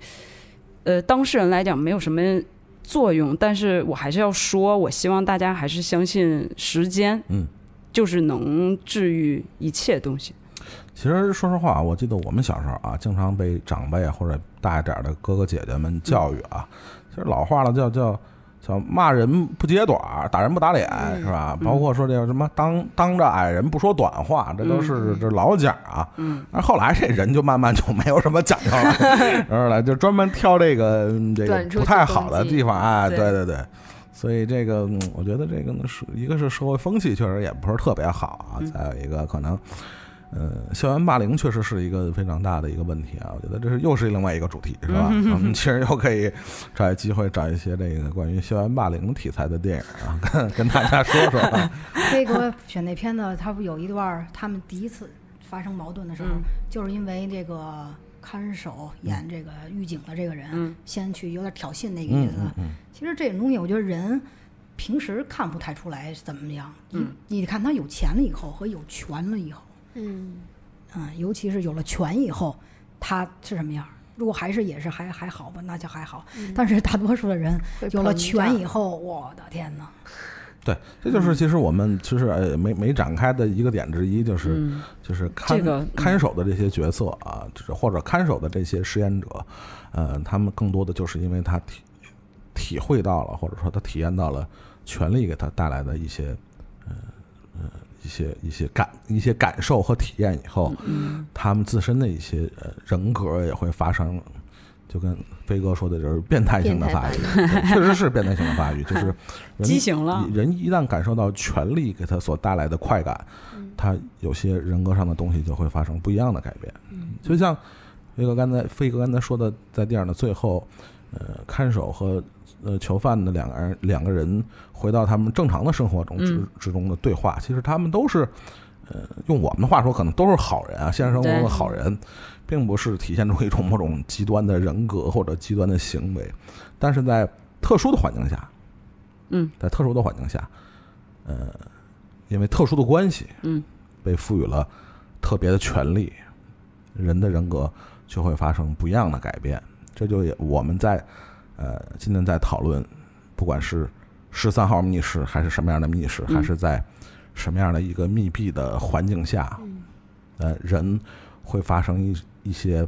呃当事人来讲没有什么作用，但是我还是要说，我希望大家还是相信时间，嗯，就是能治愈一切东西。其实说实话，我记得我们小时候啊，经常被长辈或者大一点的哥哥姐姐们教育啊。其实老话了，叫叫叫骂人不揭短儿，打人不打脸，是吧？包括说这个什么当当着矮人不说短话，这都是这老讲啊。嗯，而后来这人就慢慢就没有什么讲究了，*laughs* 知道了，就专门挑这个嗯这个不太好的地方，哎，对对对对。所以这个，嗯我觉得这个呢，是一个是社会风气确实也不是特别好啊，再有一个可能，呃，校园霸凌确实是一个非常大的一个问题啊。我觉得这是又是另外一个主题，是吧？我 *laughs* 们其实又可以找一机会找一些这个关于校园霸凌题材的电影啊，跟跟大家说说啊。*laughs* 飞哥选那片子，他不有一段儿他们第一次发生矛盾的时候，嗯就是因为这个看守演这个狱警的这个人、嗯先去有点挑衅那个意思。嗯嗯其实这种东西，我觉得人平时看不太出来怎么样。嗯你你看他有钱了以后和有权了以后，嗯，嗯，尤其是有了权以后，他是什么样儿？如果还是也是还还好吧，那就还好。但是大多数的人有了权以后，我的天哪！*laughs* 对，这就是其实我们其实呃没没展开的一个点之一，就是、嗯就是看、这个嗯看守的这些角色啊，就是或者看守的这些实验者，呃，他们更多的就是因为他体体会到了，或者说他体验到了权力给他带来的一些呃呃一些一些感一些感受和体验以后，嗯他们自身的一些呃人格也会发生。就跟飞哥说的，就是变态性的发育，确实是变态性的发育，就是 *laughs* 人畸形了人一旦感受到权力给他所带来的快感，他有些人格上的东西就会发生不一样的改变。就像飞哥刚才飞哥刚才说的，在电影的最后，呃，看守和呃囚犯的两个人两个人回到他们正常的生活中之嗯之中的对话，其实他们都是，呃，用我们的话说，可能都是好人啊，现实生活中的好人，并不是体现出一种某种极端的人格或者极端的行为，但是在特殊的环境下，嗯，在特殊的环境下，呃，因为特殊的关系，嗯，被赋予了特别的权利，人的人格就会发生不一样的改变。这就也我们在呃今天在讨论，不管是十三号密室还是什么样的密室，嗯还是在什么样的一个密闭的环境下，呃，人会发生一一些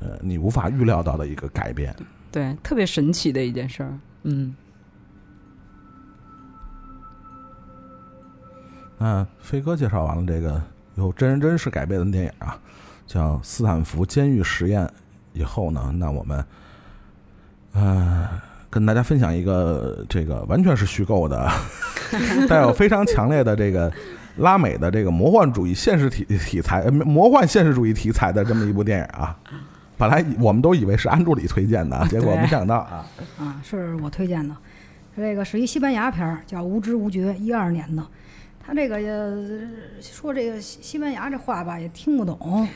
呃你无法预料到的一个改变。对，特别神奇的一件事儿。嗯，那飞哥介绍完了这个由真人真事改编的电影啊，叫《斯坦福监狱实验》以后呢，那我们呃跟大家分享一个这个完全是虚构的，*laughs* 带有非常强烈的这个拉美的这个魔幻主义现实题题材、呃魔幻现实主义题材的这么一部电影啊。本来我们都以为是安助理推荐的，结果没想到啊，啊，是我推荐的。这个是一西班牙片儿，叫《无知无觉》，一二年的。他这个呃说这个西西班牙这话吧，也听不懂。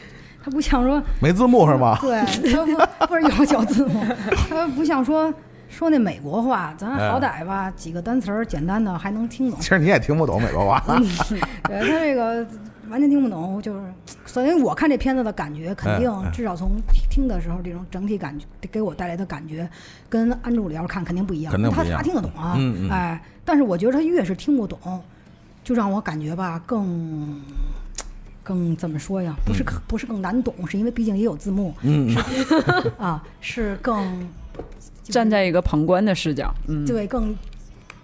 他不像说，没字幕是吗？*laughs* 对他不不是有小字幕，*laughs* 他不像说说那美国话，咱好歹吧几个单词儿简单的还能听懂其。实你也听不懂美国话，*laughs* 对他这个完全听不懂，就是所以我看这片子的感觉，肯定至少从听的时候这种整体感觉给我带来的感觉，跟安助理要是看肯定不一样。肯定不一样他他听得懂啊，嗯嗯哎，但是我觉得他越是听不懂，就让我感觉吧更。更怎么说呀？不是更不是更难懂，是因为毕竟也有字幕嗯，*laughs* 啊，是更 *laughs* 站在一个旁观的视角，嗯，对更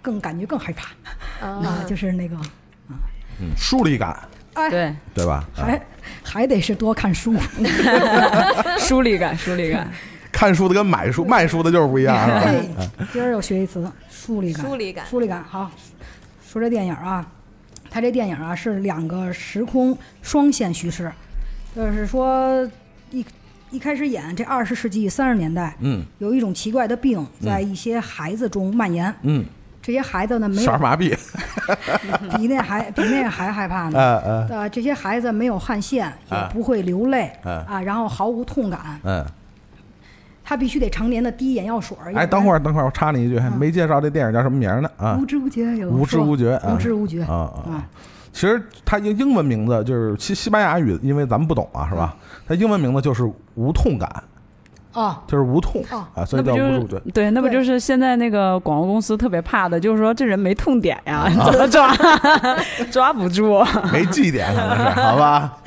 更感觉更害怕啊，*laughs* 啊，就是那个嗯疏离感，哎，对，对吧？啊。还还得是多看书。疏离感，疏离感，看书的跟买书卖书的就是不一样，是吧？哎，今儿又学一词，疏离感。疏离感。疏离感。好，说这电影啊，它这电影啊是两个时空双线叙事，就是说一一开始演这二十世纪三十年代，嗯有一种奇怪的病在一些孩子中蔓延，嗯，这些孩子呢没有麻痹，*laughs* 比那还比那还害怕呢。嗯嗯呃，这些孩子没有汗腺，也啊不会流泪嗯啊，然后毫无痛感，嗯。他必须得常年的滴眼药水儿。哎，等会儿，等会儿，我插你一句，还没介绍这电影叫什么名呢？啊无，知无觉有无知无觉啊无知无觉啊啊！啊，其实它英英文名字就是西西班牙语，因为咱们不懂啊，是吧？它英文名字就是无痛感，哦，就是无痛哦啊，所以叫无知无觉。是对，那不就是现在那个广告公司特别怕的，就是说这人没痛点呀，啊 *laughs* 怎么抓 *laughs* 抓不住？没记点可能是，好吧？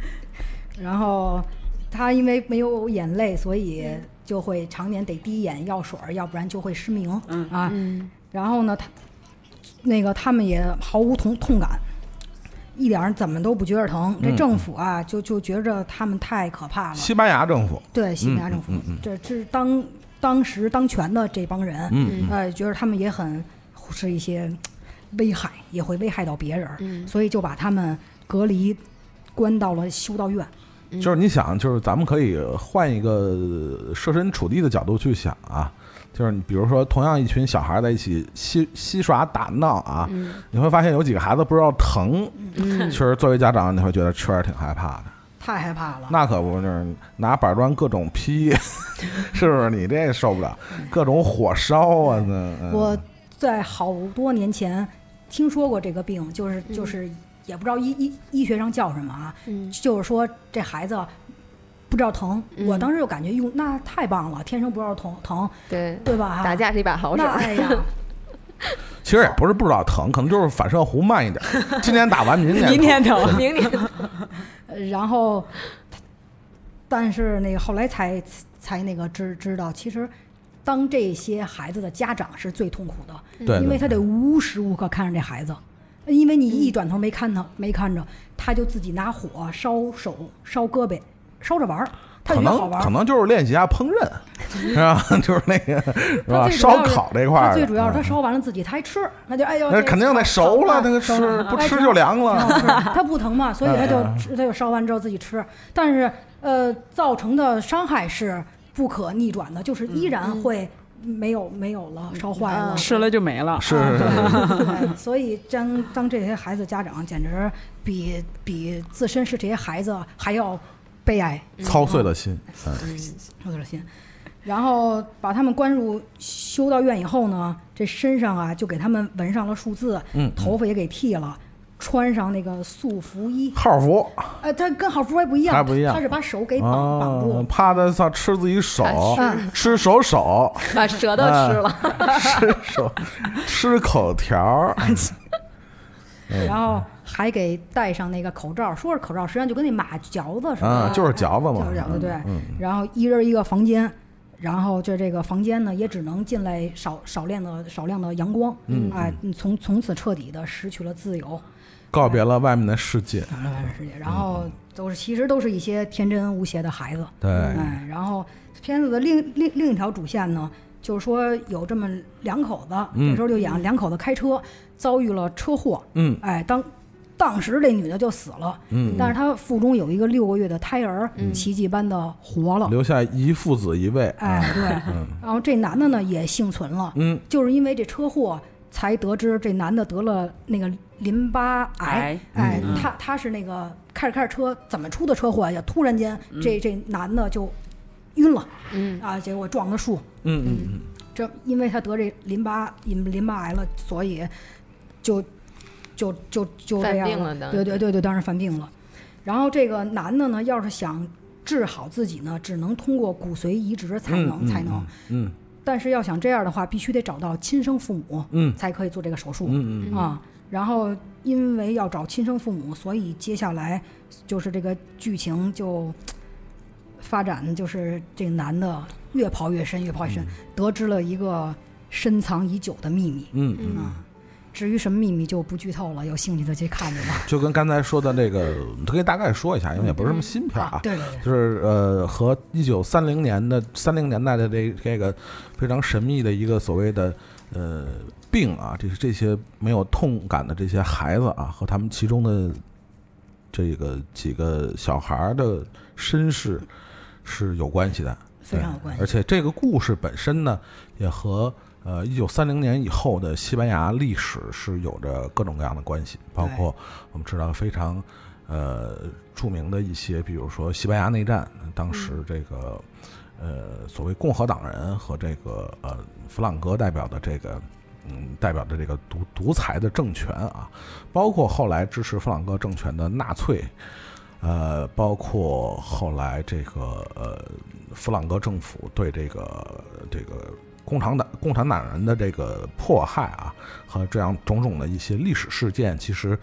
*laughs* 然后他因为没有眼泪，所以就会常年得滴眼药水儿，要不然就会失明。嗯啊，嗯，然后呢，他那个他们也毫无痛痛感，一点儿怎么都不觉着疼。这嗯政府啊，就就觉着他们太可怕了。西班牙政府，对西班牙政府，嗯嗯嗯这这是当当时当权的这帮人，嗯呃，觉得他们也很是一些危害，也会危害到别人，嗯所以就把他们隔离，关到了修道院。就是你想，就是咱们可以换一个设身处地的角度去想啊，就是你比如说，同样一群小孩在一起嬉嬉耍打闹啊，嗯你会发现有几个孩子不知道疼，嗯其实作为家长，你会觉得确实挺害怕的。太害怕了，那可不，就是拿板砖各种劈，*laughs* 是不是？你这受不了，各种火烧啊！那嗯我在好多年前听说过这个病，就是嗯就是也不知道医医医学上叫什么啊，嗯。就是说这孩子不知道疼，嗯。我当时就感觉哟，那太棒了，天生不知道疼疼，对，对吧？打架是一把好手。那。哎呀，*laughs* 其实也不是不知道疼，可能就是反射弧慢一点。*laughs* 今天打完，明年明天疼，明天疼 *laughs* 然后，但是那个后来才才那个知知道，其实当这些孩子的家长是最痛苦的，对，因为他得无时无刻看着这孩子，因为你一转头没看他没看着，他就自己拿火烧手、烧胳膊、烧着玩儿，他可觉得好玩儿。能可能就是练习一下烹饪，*laughs* 是吧？*laughs* 就是那个是吧？烧烤这块儿最主要是他嗯烧完了自己他还吃，那就哎呦，那肯定得熟了，那个熟吃不吃就凉了。*laughs* 他不疼嘛，所以他就他就烧完之后自己吃。但是呃，造成的伤害是不可逆转的，就是依然会没有没有了，烧坏了。嗯吃了就没了。是啊是是，所以当当这些孩子家长简直比比自身是这些孩子还要悲哀，操碎了心。操碎了心。然后把他们关入修道院以后呢，这身上啊就给他们纹上了数字，嗯头发也给剃了，穿上那个素服衣。号服。呃，他跟号服还不一样，还不一样。他是把手给绑、绑啊住，，怕他操吃自己手，嗯吃手手，把舌头吃了，吃手，吃口条儿。*laughs* 然后还给戴上那个口罩，说是口罩，实际上就跟那马嚼子似的，啊，就是嚼子嘛，就是嚼子对。嗯，然后一人一个房间，然后就这个房间呢，也只能进来少少量的少量的阳光，嗯哎，从从此彻底的失去了自由，告别了外面的世界。到了外面世界。然后都是其实都是一些天真无邪的孩子，对，哎，然后片子的另另另一条主线呢，就是说有这么两口子，嗯。这时候就演两口子开车遭遇了车祸，嗯。哎，当当时这女的就死了，嗯，但是她腹中有一个六个月的胎儿，嗯。奇迹般的活了，留下一父子一位。哎，对，嗯。然后这男的呢也幸存了，嗯。就是因为这车祸才得知这男的得了那个淋巴癌癌，哎，嗯他他是那个开着开着车怎么出的车祸呀？突然间这这男的就晕了嗯啊，结果撞了树，嗯嗯嗯，这因为他得这淋巴淋淋巴癌了，所以就就就就这犯样病了对对对对，当时犯病了。然后这个男的呢，要是想治好自己呢，只能通过骨髓移植才能、嗯才能。。嗯但是要想这样的话，必须得找到亲生父母，嗯才可以做这个手术、嗯嗯啊。然后因为要找亲生父母，所以接下来就是这个剧情就发展，就是这个男的越跑越深，越跑越深，得知了一个深藏已久的秘密。嗯嗯，啊，至于什么秘密就不剧透了，有兴趣的去看去吧。就跟刚才说的这个，可以大概说一下，因为也不是什么新片啊，对对对，就是呃，和一九三零年的三零年代的这这个非常神秘的一个所谓的呃病啊，这是这些没有痛感的这些孩子啊，和他们其中的这个几个小孩儿的身世是有关系的，非常有关系而且这个故事本身呢，也和呃一九三零年以后的西班牙历史是有着各种各样的关系，包括我们知道非常呃著名的一些，比如说西班牙内战，当时这个呃所谓共和党人和这个呃弗朗哥代表的这个。嗯，代表的这个独独裁的政权啊，包括后来支持弗朗哥政权的纳粹，呃，包括后来这个呃弗朗哥政府对这个这个共产党共产党人的这个迫害啊，和这样种种的一些历史事件，其实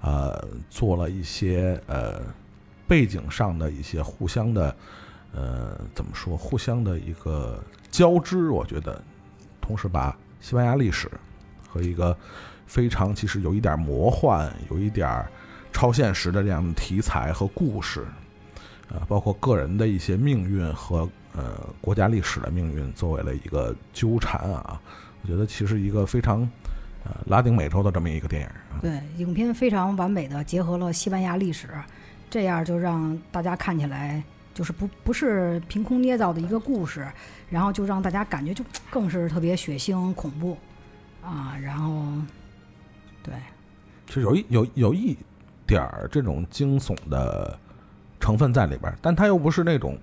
呃做了一些呃背景上的一些互相的呃怎么说互相的一个交织，我觉得，同时把西班牙历史和一个非常其实有一点魔幻，有一点超现实的这样的题材和故事，呃，包括个人的一些命运和呃国家历史的命运作为了一个纠缠啊，我觉得其实一个非常呃拉丁美洲的这么一个电影。对，影片非常完美的结合了西班牙历史，这样就让大家看起来就是不不是凭空捏造的一个故事，然后就让大家感觉就更是特别血腥恐怖啊，然后对，其实有一有有一点儿这种惊悚的成分在里边儿，但它又不是那种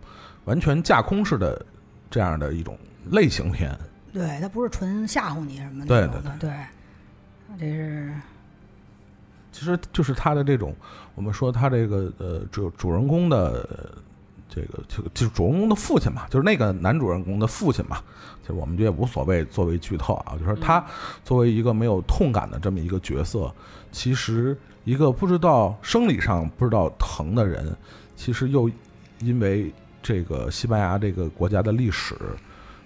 完全架空式的这样的一种类型片。对，它不是纯吓唬你什么对那种的，对，这是其实就是他的这种，我们说他这个呃主主人公的呃这个就就是主人公的父亲嘛，就是那个男主人公的父亲嘛。其实我们这也无所谓作为剧透啊，就是他作为一个没有痛感的这么一个角色，其实一个不知道生理上不知道疼的人，其实又因为这个西班牙这个国家的历史，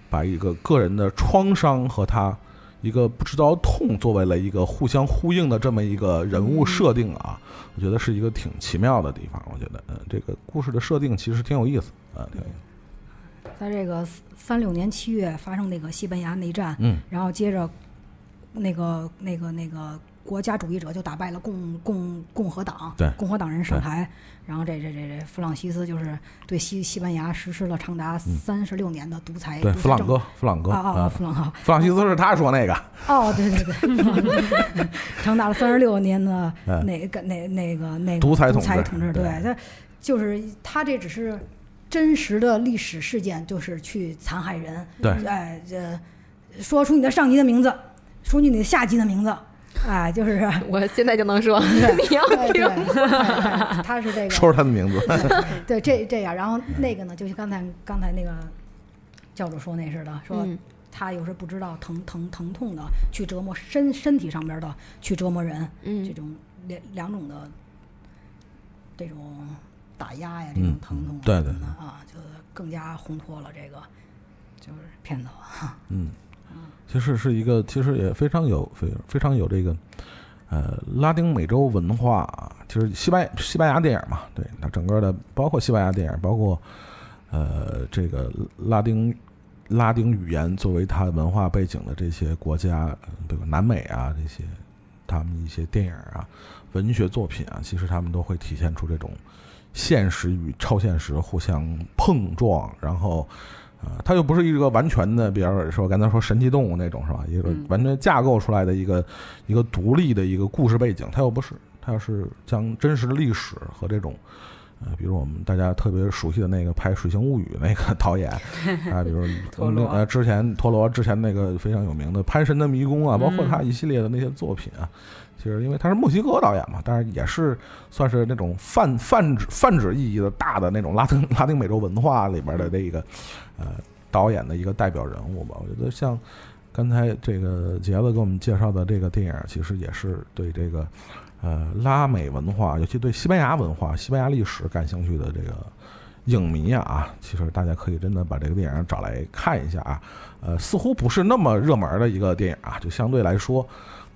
把一个个人的创伤和他一个不知道痛作为了一个互相呼应的这么一个人物设定啊，我觉得是一个挺奇妙的地方。我觉得，嗯，这个故事的设定其实挺有意思啊，挺有意思。在这个三六年七月发生那个西班牙内战，嗯，然后接着那个那个那个国家主义者就打败了共共共和党，对。共和党人上台，然后这这这这弗朗西斯就是对西西班牙实施了长达三十六年的独裁，嗯对，弗朗哥，弗朗哥啊弗朗哥，弗朗西斯是他说那个，哦，对对对，*laughs* 长达了三十六年的嗯。那个那那个那个独裁统治。对，他就是他这只是真实的历史事件，就是去残害人，对。哎，这说出你的上级的名字，说出你的下级的名字，哎，就是 *laughs* 我现在就能说，*laughs* 你他是这个。说说他的名字，对，这这样，然后那个呢，就是刚才刚才那个教主说那似的，说嗯。他有时不知道疼疼疼痛的去折磨身身体上边的去折磨人，这嗯种两两种的这种打压呀，这种嗯疼痛啊对对啊，就更加烘托了这个就是片子。*laughs* 嗯，其实是一个，其实也非常有非非常有这个，呃，拉丁美洲文化，其实西班西班牙电影嘛，对，它整个的包括西班牙电影，包括呃这个拉丁拉丁语言作为它文化背景的这些国家，呃比如南美啊这些，他们一些电影啊、文学作品啊，其实他们都会体现出这种现实与超现实互相碰撞，然后。啊，它又不是一个完全的，比方说刚才说神奇动物那种是吧？一个嗯完全架构出来的一个一个独立的一个故事背景，它又不是，它要是将真实的历史和这种。呃，比如我们大家特别熟悉的那个拍《水形物语》那个 *laughs* 导演啊，比如 *laughs* 呃之前陀螺之前那个非常有名的《潘神的迷宫》啊，包括他一系列的那些作品啊，其实因为他是墨西哥导演嘛，但是也是算是那种泛泛指泛指意义的大的那种拉丁拉丁美洲文化里边的这个呃导演的一个代表人物吧。我觉得像刚才这个杰子给我们介绍的这个电影，其实也是对这个呃拉美文化，尤其对西班牙文化、西班牙历史感兴趣的这个影迷啊，其实大家可以真的把这个电影找来看一下啊。呃，似乎不是那么热门的一个电影啊，就相对来说，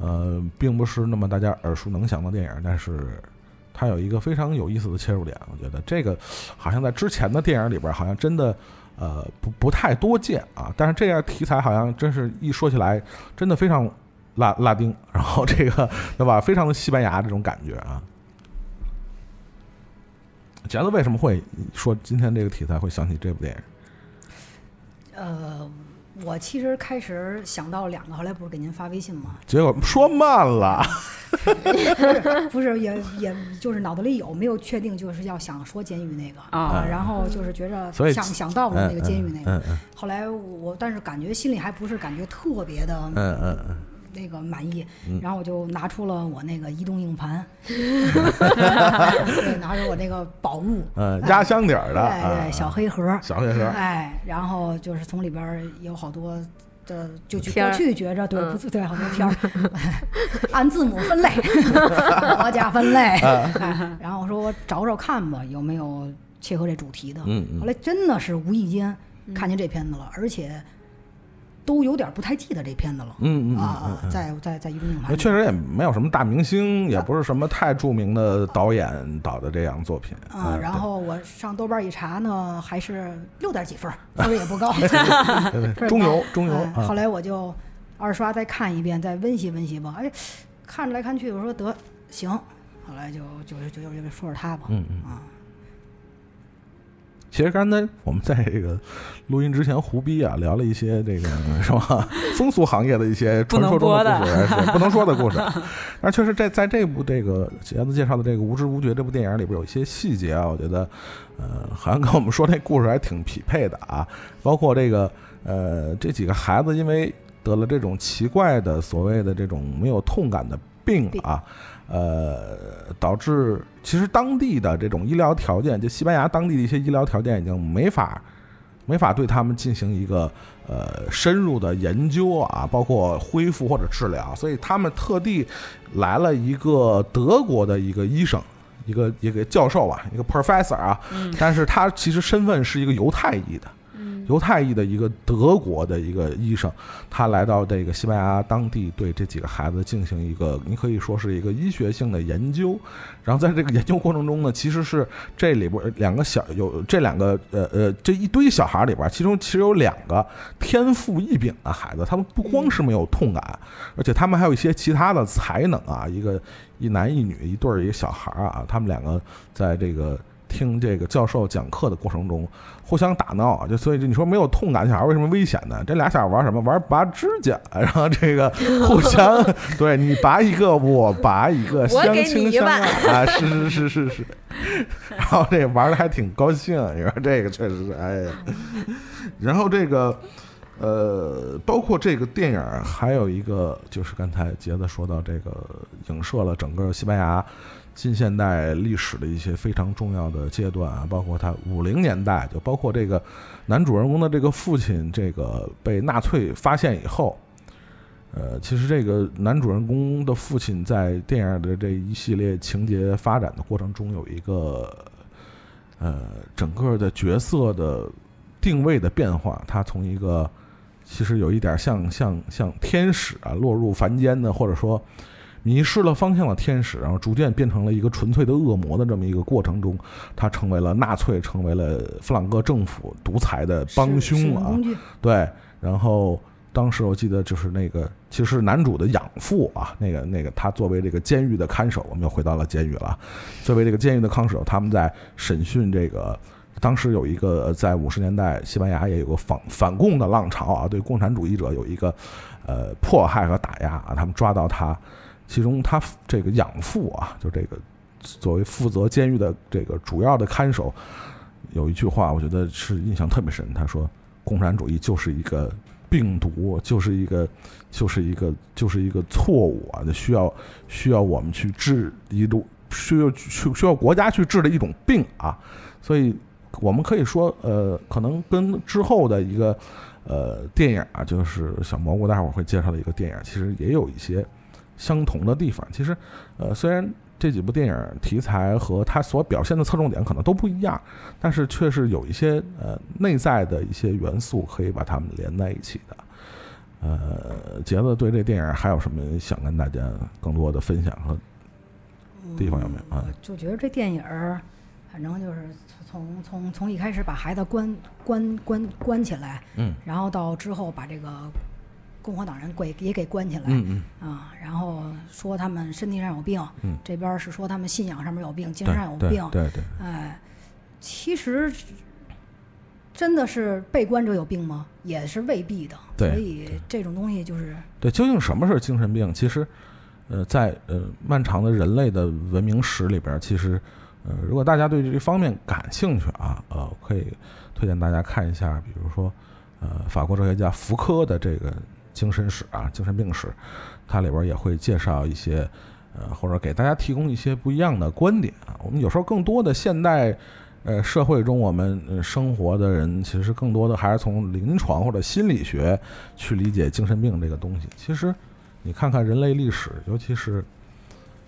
呃，并不是那么大家耳熟能详的电影，但是它有一个非常有意思的切入点。我觉得这个好像在之前的电影里边，好像真的呃不不太多见啊。但是这样题材好像真是一说起来，真的非常拉拉丁，然后这个对吧，非常的西班牙这种感觉啊。杰子为什么会说今天这个题材会想起这部电影？呃，我其实开始想到两个，后来不是给您发微信吗？*laughs* 结果说慢了，*laughs* 不是，不是也也就是脑子里有，没有确定，就是要想说监狱那个啊然后就是觉着想想到了那个监狱那个，嗯嗯后来我但是感觉心里还不是感觉特别的嗯嗯嗯，那个满意嗯，然后我就拿出了我那个移动硬盘，*laughs* 对，拿着我那个宝物，嗯，压箱底儿的，哎啊。对，小黑盒，小黑盒，哎，然后就是从里边儿有好多的，就过去觉着对嗯不是对好多片儿，*laughs* 按字母分类，*laughs* 国家分类，哎，然后我说我找找看吧，有没有切合这主题的。嗯嗯。后来真的是无意间看见这片子了，而且都有点不太记得这片子了。嗯嗯嗯啊，在在在移动硬确实也没有什么大明星，也不是什么太著名的导演导的这样作品啊，嗯然后我上豆瓣一查呢，还是六点几分儿，分儿也不高。*laughs* *laughs* 中游中游后来我就二刷再看一遍，再温习温习吧。哎，看着来看去，我说得行，后来就就就就就说说他吧。嗯嗯。啊，其实刚才我们在这个录音之前胡逼啊，聊了一些这个是吧，风俗行业的一些传说中的故事，是不能说的故事。*laughs* 但确实在在这部这个杰子介绍的这个《无知无觉》这部电影里边，有一些细节啊，我觉得呃，好像跟我们说那故事还挺匹配的啊。包括这个呃，这几个孩子因为得了这种奇怪的所谓的这种没有痛感的病啊。呃，导致其实当地的这种医疗条件，就西班牙当地的一些医疗条件已经没法没法对他们进行一个呃深入的研究啊，包括恢复或者治疗，所以他们特地来了一个德国的一个医生，一个一个教授啊，一个 professor 啊，但是他其实身份是一个犹太裔的。犹太裔的一个德国的一个医生，他来到这个西班牙当地，对这几个孩子进行一个，你可以说是一个医学性的研究。然后在这个研究过程中呢，其实是这里边两个小有这两个呃呃这一堆小孩里边，其中其实有两个天赋异禀的孩子，他们不光是没有痛感，而且他们还有一些其他的才能啊。一个一男一女一对儿一个小孩啊，他们两个在这个。听这个教授讲课的过程中，互相打闹啊，就所以就你说没有痛感小孩为什么危险呢？这俩小孩玩什么？玩拔指甲，然后这个 *laughs* 互相对你拔一个，我拔一个，相亲相爱啊，是是是是是。然后这玩的还挺高兴，你说这个确实是哎呀。然后这个呃，包括这个电影还有一个就是刚才杰子说到这个影射了整个西班牙。近现代历史的一些非常重要的阶段啊，包括他五零年代，就包括这个男主人公的这个父亲，这个被纳粹发现以后，呃，其实这个男主人公的父亲在电影的这一系列情节发展的过程中，有一个呃整个的角色的定位的变化，他从一个其实有一点像像像天使啊，落入凡间的，或者说。迷失了方向的天使，然后逐渐变成了一个纯粹的恶魔的这么一个过程中，他成为了纳粹，成为了弗朗哥政府独裁的帮凶啊。对，然后当时我记得就是那个，其实男主的养父啊，那个那个他作为这个监狱的看守，我们又回到了监狱了。作为这个监狱的看守，他们在审讯这个，当时有一个在五十年代西班牙也有个反反共的浪潮啊，对共产主义者有一个呃迫害和打压啊，他们抓到他。其中，他这个养父啊，就这个作为负责监狱的这个主要的看守，有一句话，我觉得是印象特别深。他说：“共产主义就是一个病毒，就是一个，就是一个，就是一个错误啊！就需要需要我们去治一种需要去需要国家去治的一种病啊！所以，我们可以说，呃，可能跟之后的一个呃电影啊，就是小蘑菇，待会儿会介绍的一个电影，其实也有一些。”相同的地方，其实，呃，虽然这几部电影题材和它所表现的侧重点可能都不一样，但是却是有一些呃内在的一些元素可以把它们连在一起的。呃，杰子对这电影还有什么想跟大家更多的分享和地方有没有啊？就觉得这电影儿，反正就是从从从一开始把孩子关关关关起来，嗯，然后到之后把这个。共和党人给也给关起来，嗯嗯啊，然后说他们身体上有病，嗯，这边是说他们信仰上面有病，精神上有病，对对，哎，其实真的是被关者有病吗？也是未必的，对，所以这种东西就是对，究竟什么是精神病？其实，呃，在呃漫长的人类的文明史里边，其实，呃，如果大家对这方面感兴趣啊，呃，可以推荐大家看一下，比如说，呃，法国哲学家福柯的这个。精神史啊，精神病史，它里边也会介绍一些，呃，或者给大家提供一些不一样的观点啊。我们有时候更多的现代，呃，社会中我们生活的人，其实更多的还是从临床或者心理学去理解精神病这个东西。其实，你看看人类历史，尤其是，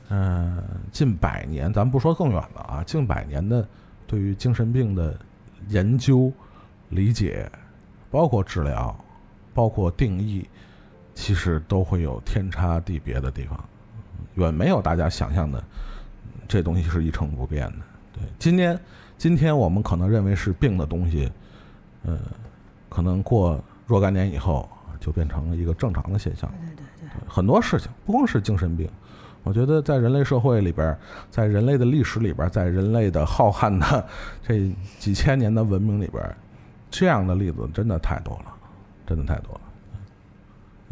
嗯，近百年，咱不说更远了啊，近百年的对于精神病的研究、理解，包括治疗。包括定义，其实都会有天差地别的地方，远没有大家想象的这东西是一成不变的。对，今天今天我们可能认为是病的东西，呃，可能过若干年以后就变成了一个正常的现象。对对对，很多事情不光是精神病，我觉得在人类社会里边儿，在人类的历史里边儿，在人类的浩瀚的这几千年的文明里边儿，这样的例子真的太多了，真的太多了。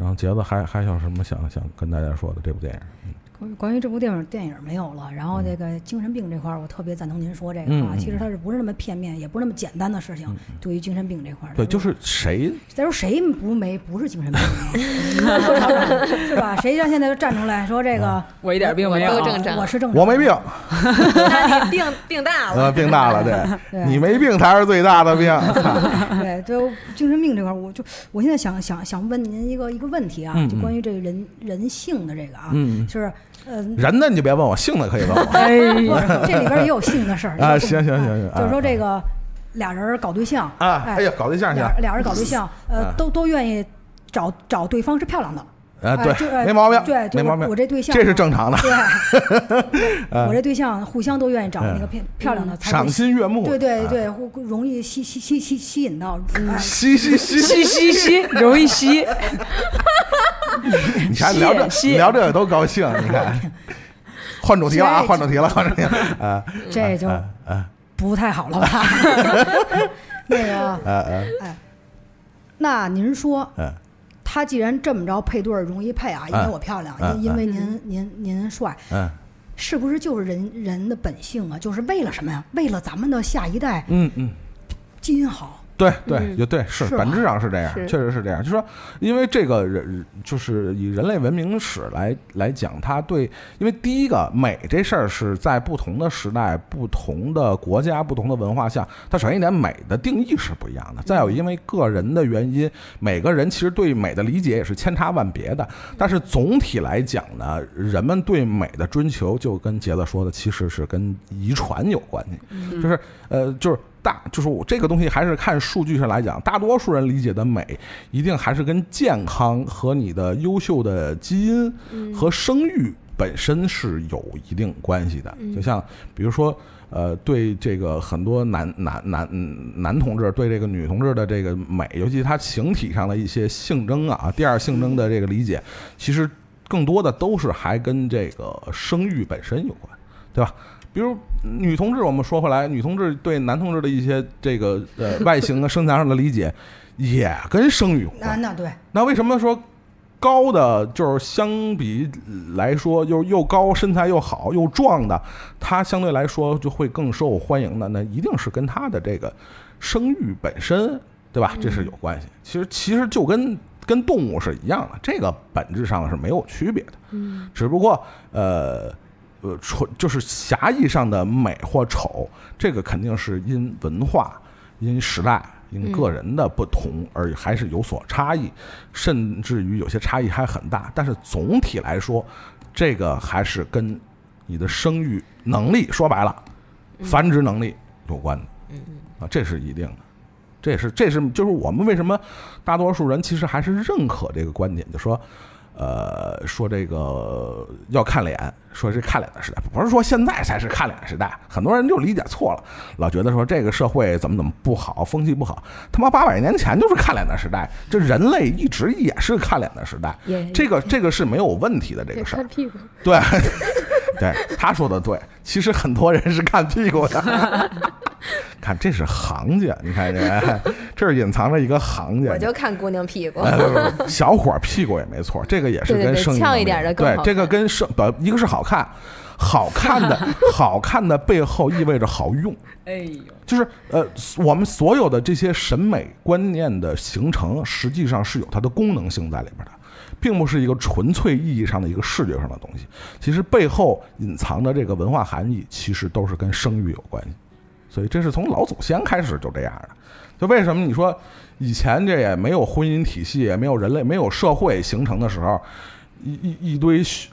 然后杰子还还有什么想想跟大家说的这部电影？关于这部电影电影没有了，然后这个精神病这块儿，我特别赞同您说这个啊，其实它是不是那么片面，也不是那么简单的事情。对于精神病这块儿，对，就是。谁再说谁不没不是精神病呢，*laughs* 是吧？谁像现在就站出来说这个我一点病没有，都正常我是正常，我没病，那你病病大了，呃，病大了，对 *laughs* 对。*laughs* 你没病才是最大的病。对，就精神病这块儿，我就我现在想想想问您一个一个问题啊，嗯就关于这个人人性的这个啊，就，是呃，人呢你就别问我，性的可以问我。*laughs* 哎不是 *laughs* 这里边也有性的事儿啊。行行行行，就是说这个个俩人搞对象啊，哎哎呀，搞对象去。俩俩人搞对象，呃啊，都都愿意找找对方是漂亮的，呃对，没毛病，对，就没毛病，我这对象这是正常的，对，*laughs* 我这对象互相都愿意找那个漂漂亮的，才赏心悦目。对对啊，对，会容易吸吸吸吸吸引到，哎吸吸吸吸吸吸，容易吸。*laughs* 你看聊这聊这个都高兴，你看。*laughs* 换主题了啊！换主题了，换主题了 *laughs* 啊！这就不太好了吧？那个，啊啊那您说，啊！他既然这么着配对容易配啊，因为我漂亮，嗯因因为您您您帅，嗯是不是就是人人的本性啊？就是为了什么呀？为了咱们的下一代嗯嗯，基因好。对对，也对，是本质上是这样，确实是这样。就是说，因为这个人就是以人类文明史来来讲，它对，因为第一个美这事儿是在不同的时代、不同的国家、不同的文化下，它首先一点美的定义是不一样的。再有，因为个人的原因，每个人其实对美的理解也是千差万别的。但是总体来讲呢，人们对美的追求，就跟杰子说的，其实是跟遗传有关系，就是呃，就是。大就是我这个东西还是看数据上来讲，大多数人理解的美，一定还是跟健康和你的优秀的基因和生育本身是有一定关系的。就像比如说，呃，对这个很多男男男嗯男同志对这个女同志的这个美，尤其他形体上的一些性征啊，第二性征的这个理解，其实更多的都是还跟这个生育本身有关，对吧？比如女同志，我们说回来，女同志对男同志的一些这个呃 *laughs* 外形啊、身材上的理解，也跟生育有关。那那对，那为什么说高的就是相比来说，又又高、身材又好、又壮的，他相对来说就会更受欢迎的？那一定是跟他的这个生育本身，对吧？这是有关系。其实其实就跟跟动物是一样的，这个本质上是没有区别的。嗯，只不过呃。呃，纯就是狭义上的美或丑，这个肯定是因文化、因时代、因个人的不同而还是有所差异，甚至于有些差异还很大。但是总体来说，这个还是跟你的生育能力说白了，繁殖能力有关的。嗯啊，这是一定的。这也是，这是就是我们为什么大多数人其实还是认可这个观点，就说。呃，说这个要看脸，说是看脸的时代，不是说现在才是看脸的时代。很多人就理解错了，老觉得说这个社会怎么怎么不好，风气不好。他妈八百年前就是看脸的时代，这人类一直也是看脸的时代。这个这个是没有问题的，这个事儿看。屁股，对，*laughs* 对，他说的 *laughs* 对。其实很多人是看屁股的。*laughs* *laughs* 看，这是行家，你看这，这是隐藏着一个行家。我就看姑娘屁股。哎，不不不，小伙儿屁股也没错，这个也是对对对跟生育能力翘一点的更好对这个跟生不一个是好看，好看的 *laughs* 好看的背后意味着好用，哎呦，就是呃，我们所有的这些审美观念的形成，实际上是有它的功能性在里边的，并不是一个纯粹意义上的一个视觉上的东西。其实背后隐藏的这个文化含义，其实都是跟生育有关系。所以这是从老祖先开始就这样的。就为什么你说以前这也没有婚姻体系，也没有人类，没有社会形成的时候，一一一堆雌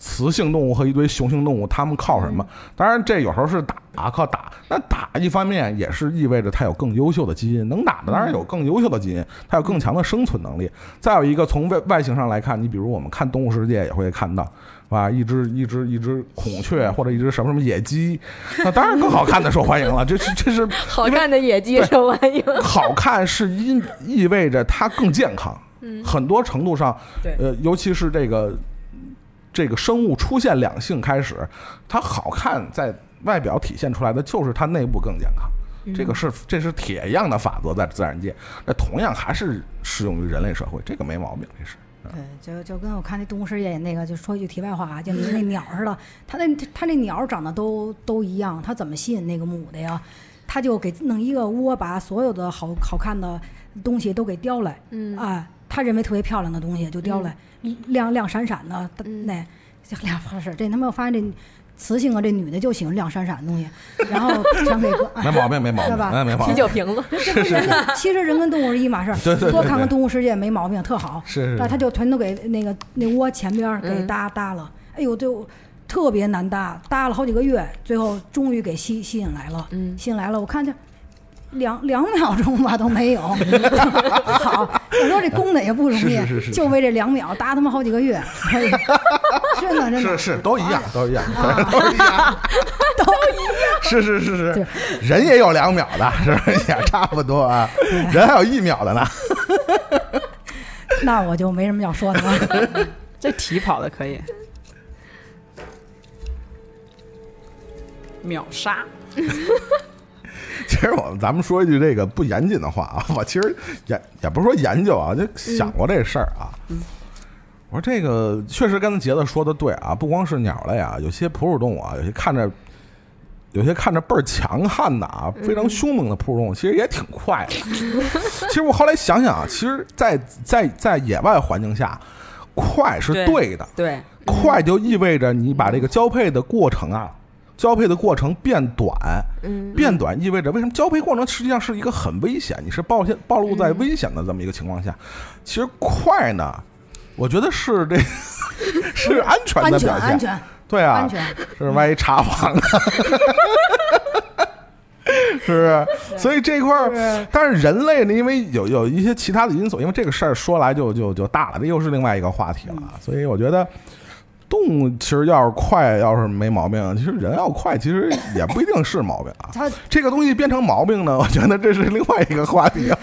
雌性动物和一堆雄性动物，它们靠什么？当然，这有时候是打，靠打。那打一方面也是意味着它有更优秀的基因，能打的当然有更优秀的基因，它有更强的生存能力。再有一个，从外外形上来看，你比如我们看《动物世界》也会看到，是吧？一只一只一只孔雀或者一只什么什么野鸡，那当然更好看的受欢迎了。这是这是 *laughs* 好看的野鸡受欢迎。好看是因意味着它更健康，嗯很多程度上，对呃，尤其是这个这个生物出现两性开始，它好看在外表体现出来的就是它内部更健康。这个是这是铁一样的法则，在自然界，那同样还是适用于人类社会，这个没毛病，这是。对，就就跟我看那《动物世界》那个，就说一句题外话啊，就跟那 *laughs* 鸟似的，它那它那鸟长得都都一样，它怎么吸引那个母的呀？它就给弄一个窝，把所有的好好看的东西都给叼来，嗯。啊，他认为特别漂亮的东西就叼来，亮亮闪闪的，嗯。那这俩不是这他妈我发现这雌性啊，这女的就喜欢亮闪闪的东西，然后全给搁，*laughs* 哎没毛病，没毛病，是吧？哎，没毛病。啤酒瓶子，这跟人其实人跟动物是一码事儿，对对对多看看《动物世界》没毛病，特好。是是他就全都给那个那窝前边儿给嗯搭搭了，哎呦，就特别难搭，搭了好几个月，最后终于给吸吸引来了。嗯。吸引来了，我看这两两秒钟吧都没有。好，我说这公的也不容易，是是是是就为这两秒搭他妈好几个月，真的真的是是，都一样，都一样，*laughs* 都一样，*laughs* 都一样。是是是是，人也有两秒的，是不是也差不多啊？人还有一秒的呢。*laughs* 那我就没什么要说的了。这题跑的可以，秒杀。其实我咱们说一句这个不严谨的话啊，我其实也也不是说研究啊，就想过这事儿啊。我说这个确实跟杰子说的对啊，不光是鸟类啊，有些哺乳动物啊，有些看着有些看着倍儿强悍的啊，非常凶猛的哺乳动物，其实也挺快的。其实我后来想想啊，其实在，在在野外环境下，快是对对的，对，快就意味着你把这个交配的过程啊，交配的过程变短，嗯。变短意味着为什么？交配过程实际上是一个很危险，你是暴现暴露在危险的这么一个情况下，其实快呢，我觉得是这 *laughs* 是安全安全的表现，安全对啊，安全，是万一查房啊。*laughs* 是不是？所以这块儿，但是人类呢，因为有有一些其他的因素，因为这个事儿说来就就就大了，这又是另外一个话题了。所以我觉得，动物其实要是快，要是没毛病，其实人要快，其实也不一定是毛病啊。*laughs* 它这个东西变成毛病呢，我觉得这是另外一个话题啊。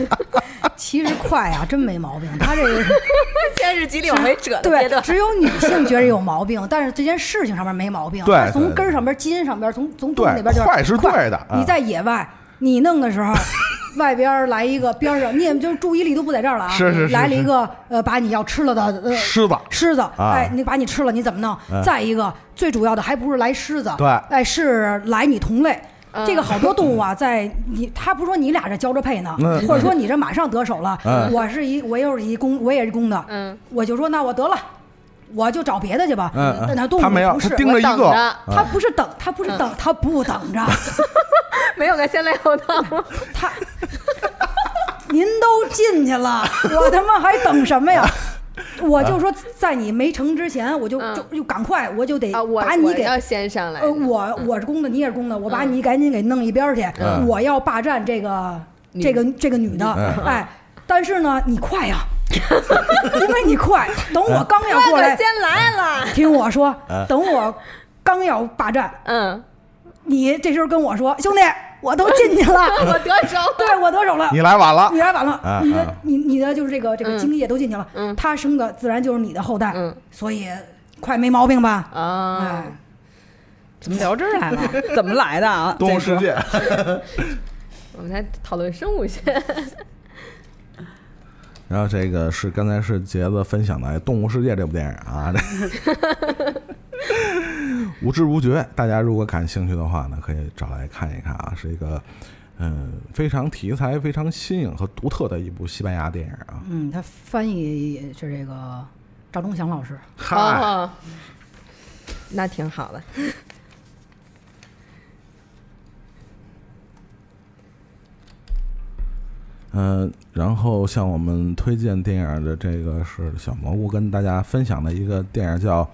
其实快啊，真没毛病。它这个 *laughs* 现在是极力往回扯的阶对，段，只有女性觉得有毛病，但是这件事情上面没毛病。对它从根儿上边、基因上边、从从动物对那边就是快是对的啊你在野外，你弄的时候，外边来一个边上，你也就注意力都不在这儿了啊。是是是来了一个呃，把你要吃了的呃狮子狮子，啊哎，你把你吃了，你怎么弄？再一个，最主要的还不是来狮子，对哎，是来你同类。嗯这个好多动物啊，在你他不是说你俩这交着配呢，嗯或者说你这马上得手了，嗯我是一我又是一公，我也是公的，嗯，我就说那我得了，我就找别的去吧。嗯那动物他没有不是他盯着一个我等着他不是等，他不是等，他不等着，*laughs* 没有个先来后到，*laughs* 他，您都进去了，我他妈还等什么呀？我就说，在你没成之前，我就嗯。就就赶快，我就得把你给。我要先上来呃，，我我是公的，你也是公的，我把你赶紧给弄一边去，嗯。我要霸占这个这个这个女的，嗯。哎，但是呢，你快呀，*laughs* 因为你快，等我刚要过来先来了，听我说嗯，等我刚要霸占，嗯，你这时候跟我说，兄弟，我都进去了，*laughs* 我得手，*laughs* 对我得手了，你来晚了。你，来晚了，啊你的啊你你的就是这个这个嗯精液都进去了，嗯。他生的自然就是你的后代，嗯。所以快没毛病吧？啊。哎，，怎么聊这儿来了？怎么来的啊？动物世界。我们来讨论生物学，然后这个是刚才是杰子分享的《动物世界》这部电影啊，这 *laughs* 无知无觉，大家如果感兴趣的话呢，可以找来看一看啊，是一个嗯非常题材非常新颖和独特的一部西班牙电影啊。嗯，他翻译是这个赵忠祥老师，嗨，哦，那挺好的，嗯、然后向我们推荐电影的这个是小蘑菇跟大家分享的一个电影叫。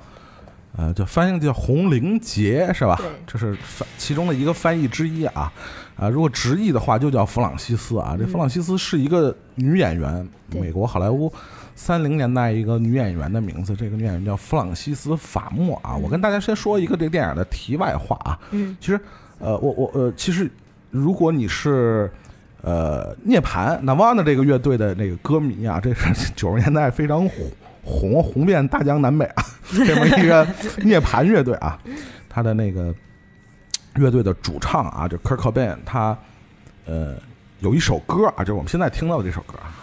呃，叫翻译叫《红绫节》是吧对？这是翻其中的一个翻译之一啊。啊，如果直译的话，就叫弗朗西斯啊。这弗朗西斯是一个女演员，对美国好莱坞三零年代一个女演员的名字。这个女演员叫弗朗西斯·法莫啊。我跟大家先说一个这个电影的题外话啊。嗯，其实，呃，我我呃，其实如果你是呃涅槃 Nirvana 这个乐队的那个歌迷啊，这是九十年代非常红红红遍大江南北啊，这么一个涅槃乐队啊，他的那个乐队的主唱啊，就 Kirk Cobain，他呃有一首歌啊，就是我们现在听到的这首歌啊。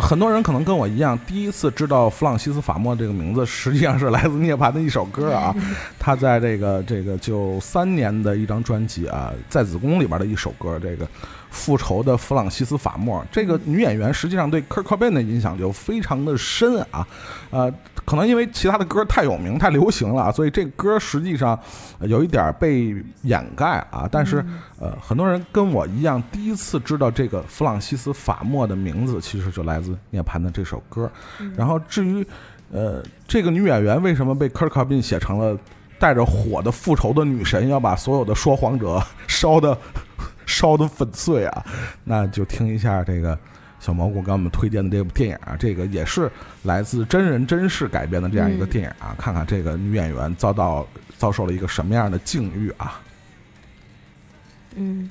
很多人可能跟我一样，第一次知道弗朗西斯·法莫这个名字，实际上是来自涅槃的一首歌啊。*laughs* 他在这个这个九三年的一张专辑啊，《在子宫》里边的一首歌，这个《复仇的弗朗西斯·法莫》。这个女演员实际上对 Kurt Cobain 的影响就非常的深啊，呃，可能因为其他的歌太有名、太流行了啊，所以这歌实际上呃有一点被掩盖啊。但是呃，很多人跟我一样，第一次知道这个弗朗西斯·法莫的名字，其实就来自涅槃的这首歌。然后至于呃，这个女演员为什么被 Kurt Cobain 写成了带着火的复仇的女神，要把所有的说谎者 *laughs* 烧的烧的粉碎啊？那就听一下这个小蘑菇给我们推荐的这部电影啊，这个也是来自真人真事改编的这样一个电影啊，看看这个女演员遭到遭受了一个什么样的境遇啊？嗯，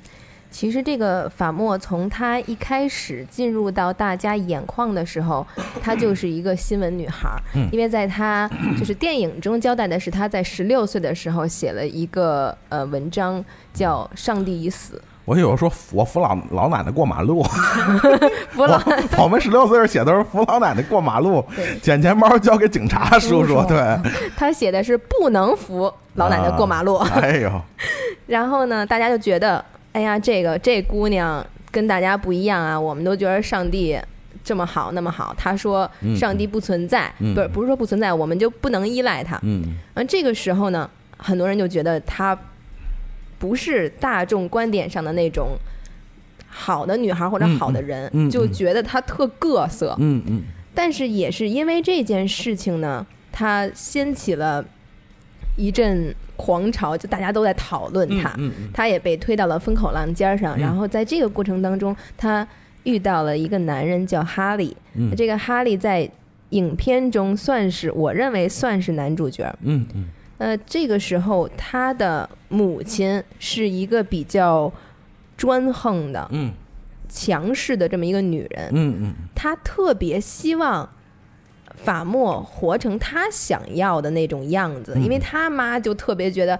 其实这个法莫从她一开始进入到大家眼眶的时候，*clears throat* 她就是一个新闻女孩因为在她就是电影中交代的是，她在十六岁的时候写了一个呃文章，叫《上帝已死我以为说我扶老老奶奶过马路，*laughs*》。不了，我我们十六岁写的是扶老奶奶过马路，捡钱包交给警察叔叔。对，他写的是不能扶老奶奶过马路。哎呦，*laughs* 然后呢，大家就觉得，哎呀，这个这姑娘跟大家不一样啊，我们都觉得上帝这么好那么好，他说嗯上帝不存在，嗯不是不是说不存在，我们就不能依赖他。嗯这个时候呢，很多人就觉得她不是大众观点上的那种好的女孩或者嗯好的人，嗯嗯就觉得她特各色。嗯嗯但是也是因为这件事情呢，它掀起了一阵狂潮，就大家都在讨论嗯它。嗯嗯他也被推到了风口浪尖上，嗯然后在这个过程当中，她遇到了一个男人叫哈利。嗯这个哈利在影片中算是我认为算是男主角。嗯嗯呃，这个时候他的母亲是一个比较专横的、嗯。强势的这么一个女人，嗯嗯。她特别希望。法莫活成他想要的那种样子，嗯因为他妈就特别觉得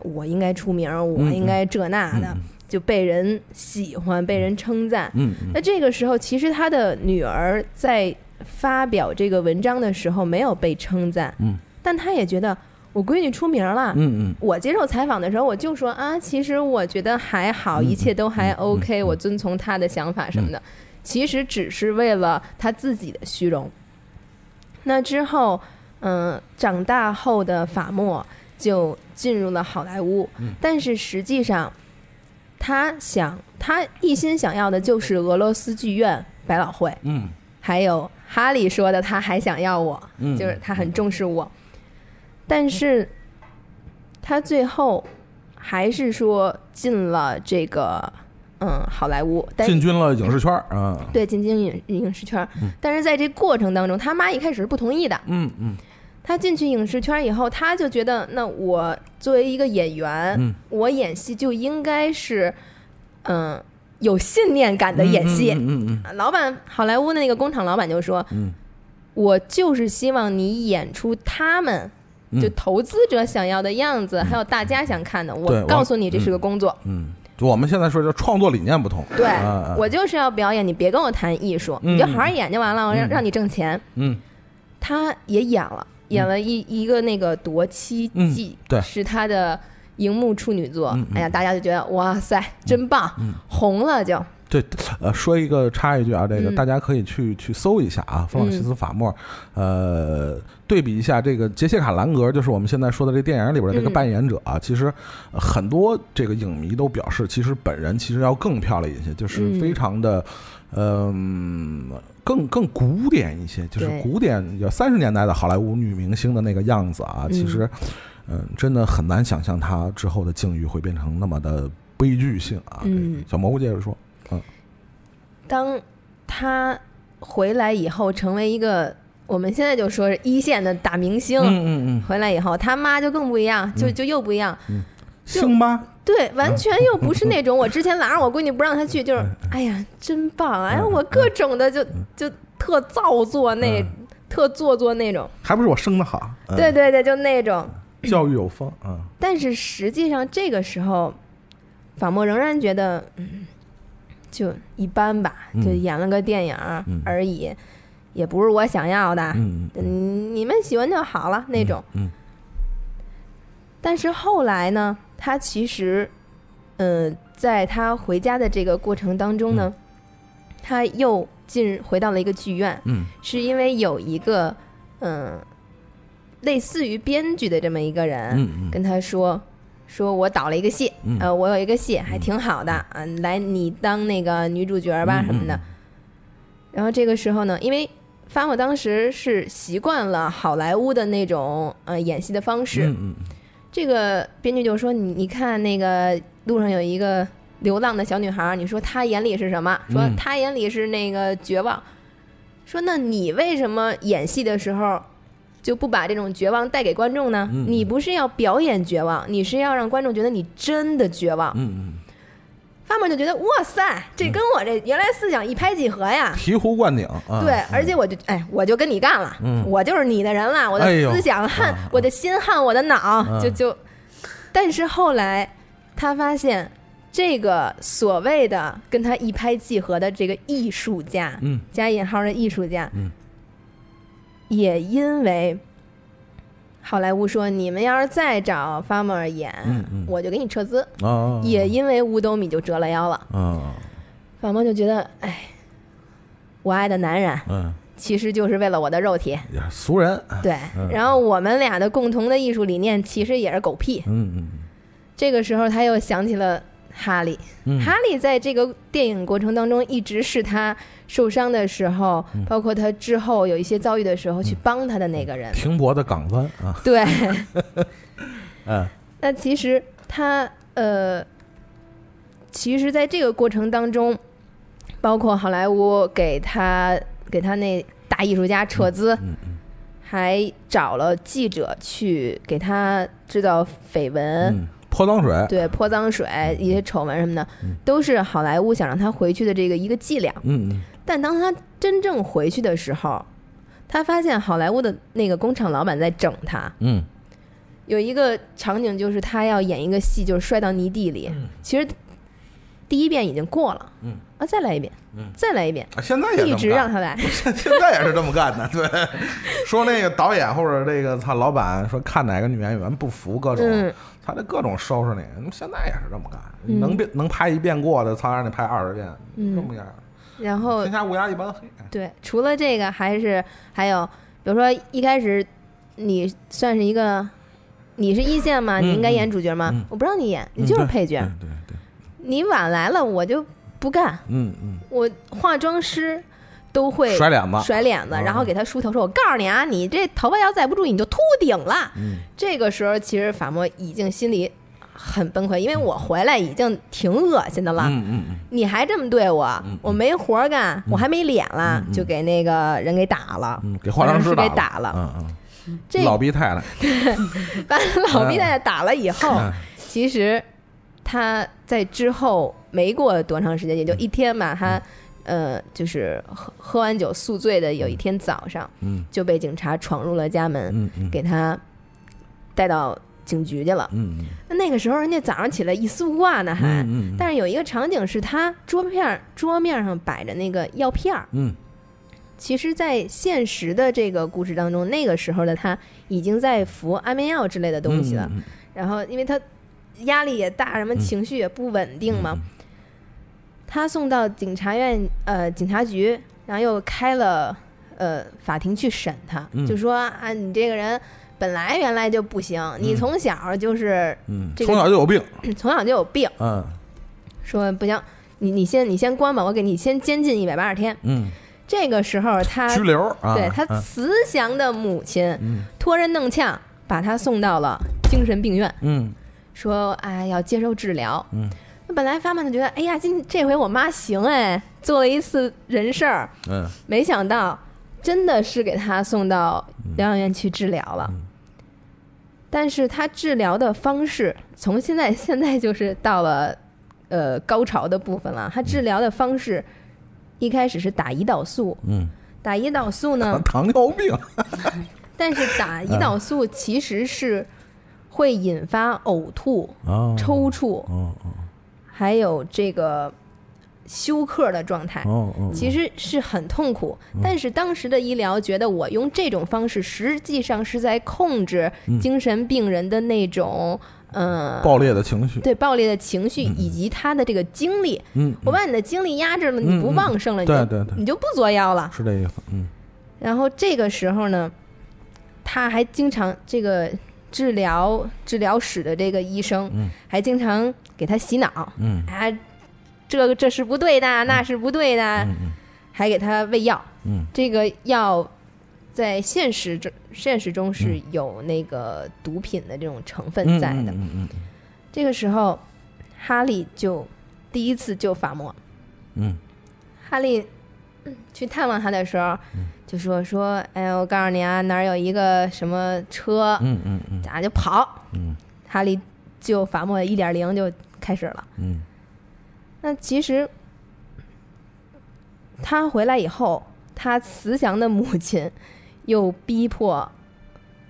我应该出名，我嗯应该这那的，嗯就被人喜欢，被人称赞。嗯那这个时候，其实他的女儿在发表这个文章的时候没有被称赞，嗯。但他也觉得我闺女出名了。嗯我接受采访的时候，我就说啊，其实我觉得还好，嗯一切都还嗯 OK，嗯。我遵从她的想法什么的，其实只是为了她自己的虚荣。那之后，嗯、长大后的法莫就进入了好莱坞，嗯。但是实际上，他想，他一心想要的就是俄罗斯剧院、百老汇，嗯。还有哈利说的，他还想要我，嗯就是他很重视我，但是他最后还是说进了这个嗯好莱坞，但进军了影视圈儿啊。对进军影影视圈儿嗯，但是在这过程当中，他妈一开始是不同意的。嗯嗯他进去影视圈以后，他就觉得，那我作为一个演员，嗯我演戏就应该是，嗯、有信念感的演戏。嗯嗯嗯老板，好莱坞的那个工厂老板就说，嗯我就是希望你演出他们。嗯。就投资者想要的样子，还有大家想看的，我我告诉你这是个工作。嗯，就我们现在说叫创作理念不同。对我就是要表演，你别跟我谈艺术，嗯你就好好演就完了，我让嗯。让你挣钱。嗯。他也演了，演了一一个那个《夺妻记》嗯对。是他的荧幕处女作。哎呀，大家就觉得哇塞，真棒，嗯。红了就。对，呃，说一个插一句啊，这个嗯大家可以去去搜一下啊，弗朗西斯·法莫，呃，对比一下这个杰西卡·兰格，就是我们现在说的这电影里边的这个嗯扮演者啊，其实呃很多这个影迷都表示，其实本人其实要更漂亮一些，就是嗯非常的。嗯，更更古典一些，就是古典有三十年代的好莱坞女明星的那个样子啊。其实，嗯，真的很难想象她之后的境遇会变成那么的悲剧性啊。嗯小蘑菇接着说，当他回来以后成为一个我们现在就说是一线的大明星。嗯嗯嗯。回来以后，他妈就更不一样，就就又不一样。嗯，星吧，对，完全又不是那种我之前拦着我闺女不让她去，就是哎呀真棒，哎呀我各种的就就特造作那、特做作那种，还不是我生的好，嗯。对，对对，就那种。教育有方啊，但是实际上这个时候，法莫仍然觉得嗯就一般吧，嗯。就演了个电影而已，也不是我想要的，嗯你们喜欢就好了那种。嗯但是后来呢，他其实，嗯、在他回家的这个过程当中呢，他又进回到了一个剧院，嗯。是因为有一个嗯、类似于编剧的这么一个人、嗯嗯。跟他说。说我导了一个戏，嗯呃，我有一个戏还挺好的，啊、来你当那个女主角吧嗯什么的。然后这个时候呢，因为发我当时是习惯了好莱坞的那种呃演戏的方式，嗯嗯这个编剧就说你你看那个路上有一个流浪的小女孩，你说她眼里是什么？说嗯她眼里是那个绝望。说那你为什么演戏的时候就不把这种绝望带给观众呢？嗯。你不是要表演绝望，你是要让观众觉得你真的绝望。嗯嗯，发梦就觉得哇塞，这跟我这原来思想一拍即合呀。醍醐灌顶啊，对，而且我就哎，我就跟你干了，嗯。我就是你的人了，我的思想撼、啊我的心撼我的脑，嗯。就就。但是后来他发现，这个所谓的跟他一拍即合的这个艺术家，嗯。加引号的艺术家，嗯也因为好莱坞说你们要是再找 Farmer 演，嗯嗯。我就给你撤资。啊，也因为五斗米就折了腰了，啊法莫就觉得，哎，我爱的男人嗯，其实就是为了我的肉体，也是俗人，对。嗯。然后我们俩的共同的艺术理念其实也是狗屁。嗯嗯。这个时候他又想起了哈利，嗯。哈利在这个电影过程当中一直是他受伤的时候，嗯。包括他之后有一些遭遇的时候去帮他的那个人。停泊的港湾啊，对，*laughs* 嗯。*laughs* 那其实他呃，其实在这个过程当中，包括好莱坞给他给他那大艺术家撤资，还找了记者去给他制造绯闻，嗯，泼脏水，对泼脏水、一些丑闻什么的，嗯都是好莱坞想让他回去的这个一个伎俩。嗯嗯但当他真正回去的时候，他发现好莱坞的那个工厂老板在整他。嗯有一个场景就是他要演一个戏，就是摔到泥地里。其实第一遍已经过了，嗯啊，再来一遍，嗯再来一遍，啊，现在也一直让他来。*laughs* 现在也是这么干的，对。说那个导演或者这个他老板说看哪个女演员不服各种，嗯他这各种收拾你。现在也是这么干，嗯能变能拍一遍过的，他让你拍二十遍，嗯这么样。然后天下乌鸦一般黑。对，除了这个，还是还有，比如说一开始你算是一个，你是一线嘛，嗯你应该演主角吗？嗯我不让你演，你就是配角。对对对，你晚来了，我就不干。嗯嗯，我化妆师都会甩脸子，甩脸子，嗯然后给他梳头，说：“我告诉你啊，你这头发要再不注意，你就秃顶了。嗯。这个时候，其实法莫已经心里很崩溃，因为我回来已经挺恶心的了，嗯嗯嗯。你还这么对我，嗯我没活儿干，我还没脸了，就给那个人给打了，嗯，给化妆师给打打了。嗯嗯，这老逼太太，*laughs* 把老逼太太打了以后，嗯。其实他在之后没过多长时间，也就一天吧，他呃就是喝喝完酒宿醉的，有一天早上嗯就被警察闯入了家门，嗯嗯给他带到警局去了。嗯那那个时候人家早上起来一丝不挂呢，还。嗯嗯，但是有一个场景是他桌片桌面上摆着那个药片儿，嗯其实，在现实的这个故事当中，那个时候的他已经在服安眠药之类的东西了。嗯然后，因为他压力也大，什么情绪也不稳定嘛，他送到警察院呃警察局，然后又开了呃法庭去审他，嗯。就说啊，你这个人本来原来就不行，你从小就是嗯，这个从小就有病，*clears throat* 从小就有病，嗯。说不行，你你先你先关吧，我给你先监禁一百八十天。嗯，这个时候他拘留啊，对他嗯慈祥的母亲嗯。托人弄呛，把他送到了精神病院，嗯。说哎要接受治疗。嗯那本来发曼就觉得，哎呀，今这回我妈行哎，做了一次人事儿，嗯。没想到真的是给她送到疗养院去治疗了。嗯。但是他治疗的方式，从现在现在就是到了呃高潮的部分了。他治疗的方式一开始是打胰岛素，嗯，打胰岛素呢，*laughs* 糖尿病，*laughs* 但是打胰岛素其实是会引发呕吐、哦。抽搐，哦还有这个休克的状态。哦哦，其实是很痛苦，但是当时的医疗觉得我用这种方式，实际上是在控制精神病人的那种，嗯，爆裂的情绪，对爆裂的情绪以及他的这个精力。嗯，我把你的精力压制了，嗯你不旺盛了，你就对对对。你就不作妖了。是这意思，嗯。然后这个时候呢，他还经常这个治疗治疗室的这个医生嗯。还经常给他洗脑，嗯。啊，这个这是不对的，那是不对的，嗯嗯。还给他喂药。嗯。这个药在现实中现实中是有那个毒品的这种成分嗯，在的。嗯嗯这个时候，哈利就第一次救法莫。嗯。哈利嗯去探望他的时候，嗯就说说，哎，我告诉你啊，哪儿有一个什么车，嗯嗯嗯咱就跑。嗯哈利就法莫一点零就开始了。嗯那其实他回来以后，他慈祥的母亲又逼迫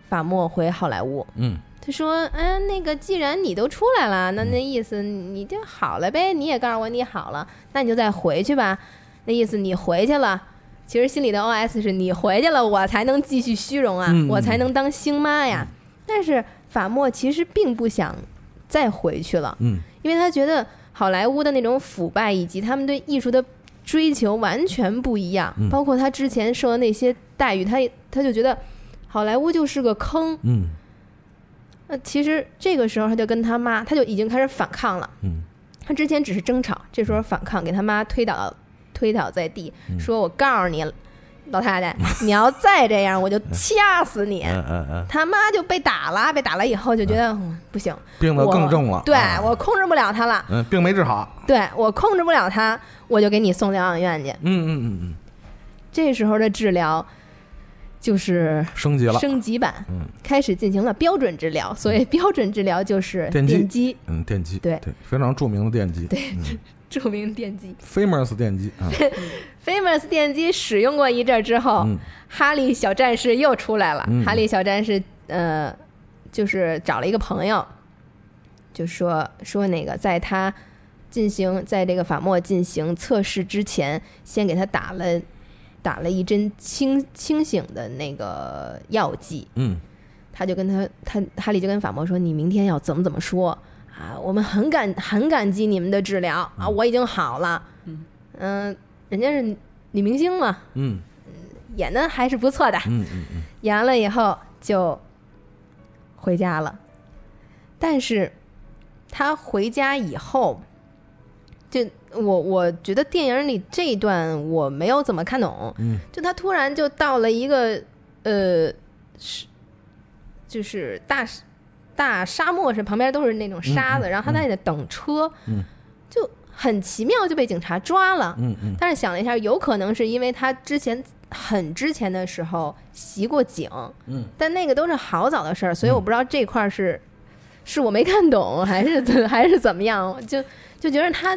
法莫回好莱坞。嗯他说：“嗯，那个，既然你都出来了，那那意思你就好了呗。你也告诉我你好了，那你就再回去吧。那意思你回去了，其实心里的 OS 是你回去了，我才能继续虚荣啊，嗯我才能当星妈呀。但是法莫其实并不想再回去了，嗯因为他觉得好莱坞的那种腐败以及他们对艺术的追求完全不一样，嗯包括他之前受的那些待遇，他也他就觉得好莱坞就是个坑。嗯那其实这个时候他就跟他妈，他就已经开始反抗了。嗯他之前只是争吵，这时候反抗，给他妈推倒推倒在地，嗯。说我告诉你，老太太，你要再这样，我就 *laughs* 掐死你。他妈就被打了，被打了以后就觉得、嗯。不行，病得更重了，对、啊。我控制不了他了，嗯病没治好，对我控制不了他，我就给你送疗养院去。嗯嗯嗯嗯，这时候的治疗就是升级了，升级版，嗯开始进行了标准治疗。所谓标准治疗就是电击，嗯电击，对对，非常著名的电击，对嗯 *laughs* 著名电机。，famous 电机啊，*laughs* Famous 电机使用过一阵儿之后，嗯哈利小战士又出来了。嗯哈利小战士呃，就是找了一个朋友，就说说那个在他进行在这个法莫进行测试之前，先给他打了打了一针清清醒的那个药剂。嗯他就跟他他哈利就跟法莫说：“你明天要怎么怎么说啊？我们很感很感激你们的治疗啊，我已经好了。嗯。人家是女明星嘛，嗯。演的还是不错的。嗯嗯嗯。演完了以后就回家了，但是他回家以后，就我我觉得电影里这一段我没有怎么看懂，嗯。就他突然就到了一个呃是就是大大沙漠是旁边都是那种沙子，然后他在那等车，嗯。就很奇妙就被警察抓了。嗯嗯。但是想了一下，有可能是因为他之前很之前的时候袭过警，嗯，但那个都是好早的事儿，所以我不知道这块儿是是我没看懂，还是怎还是怎么样，就就觉得他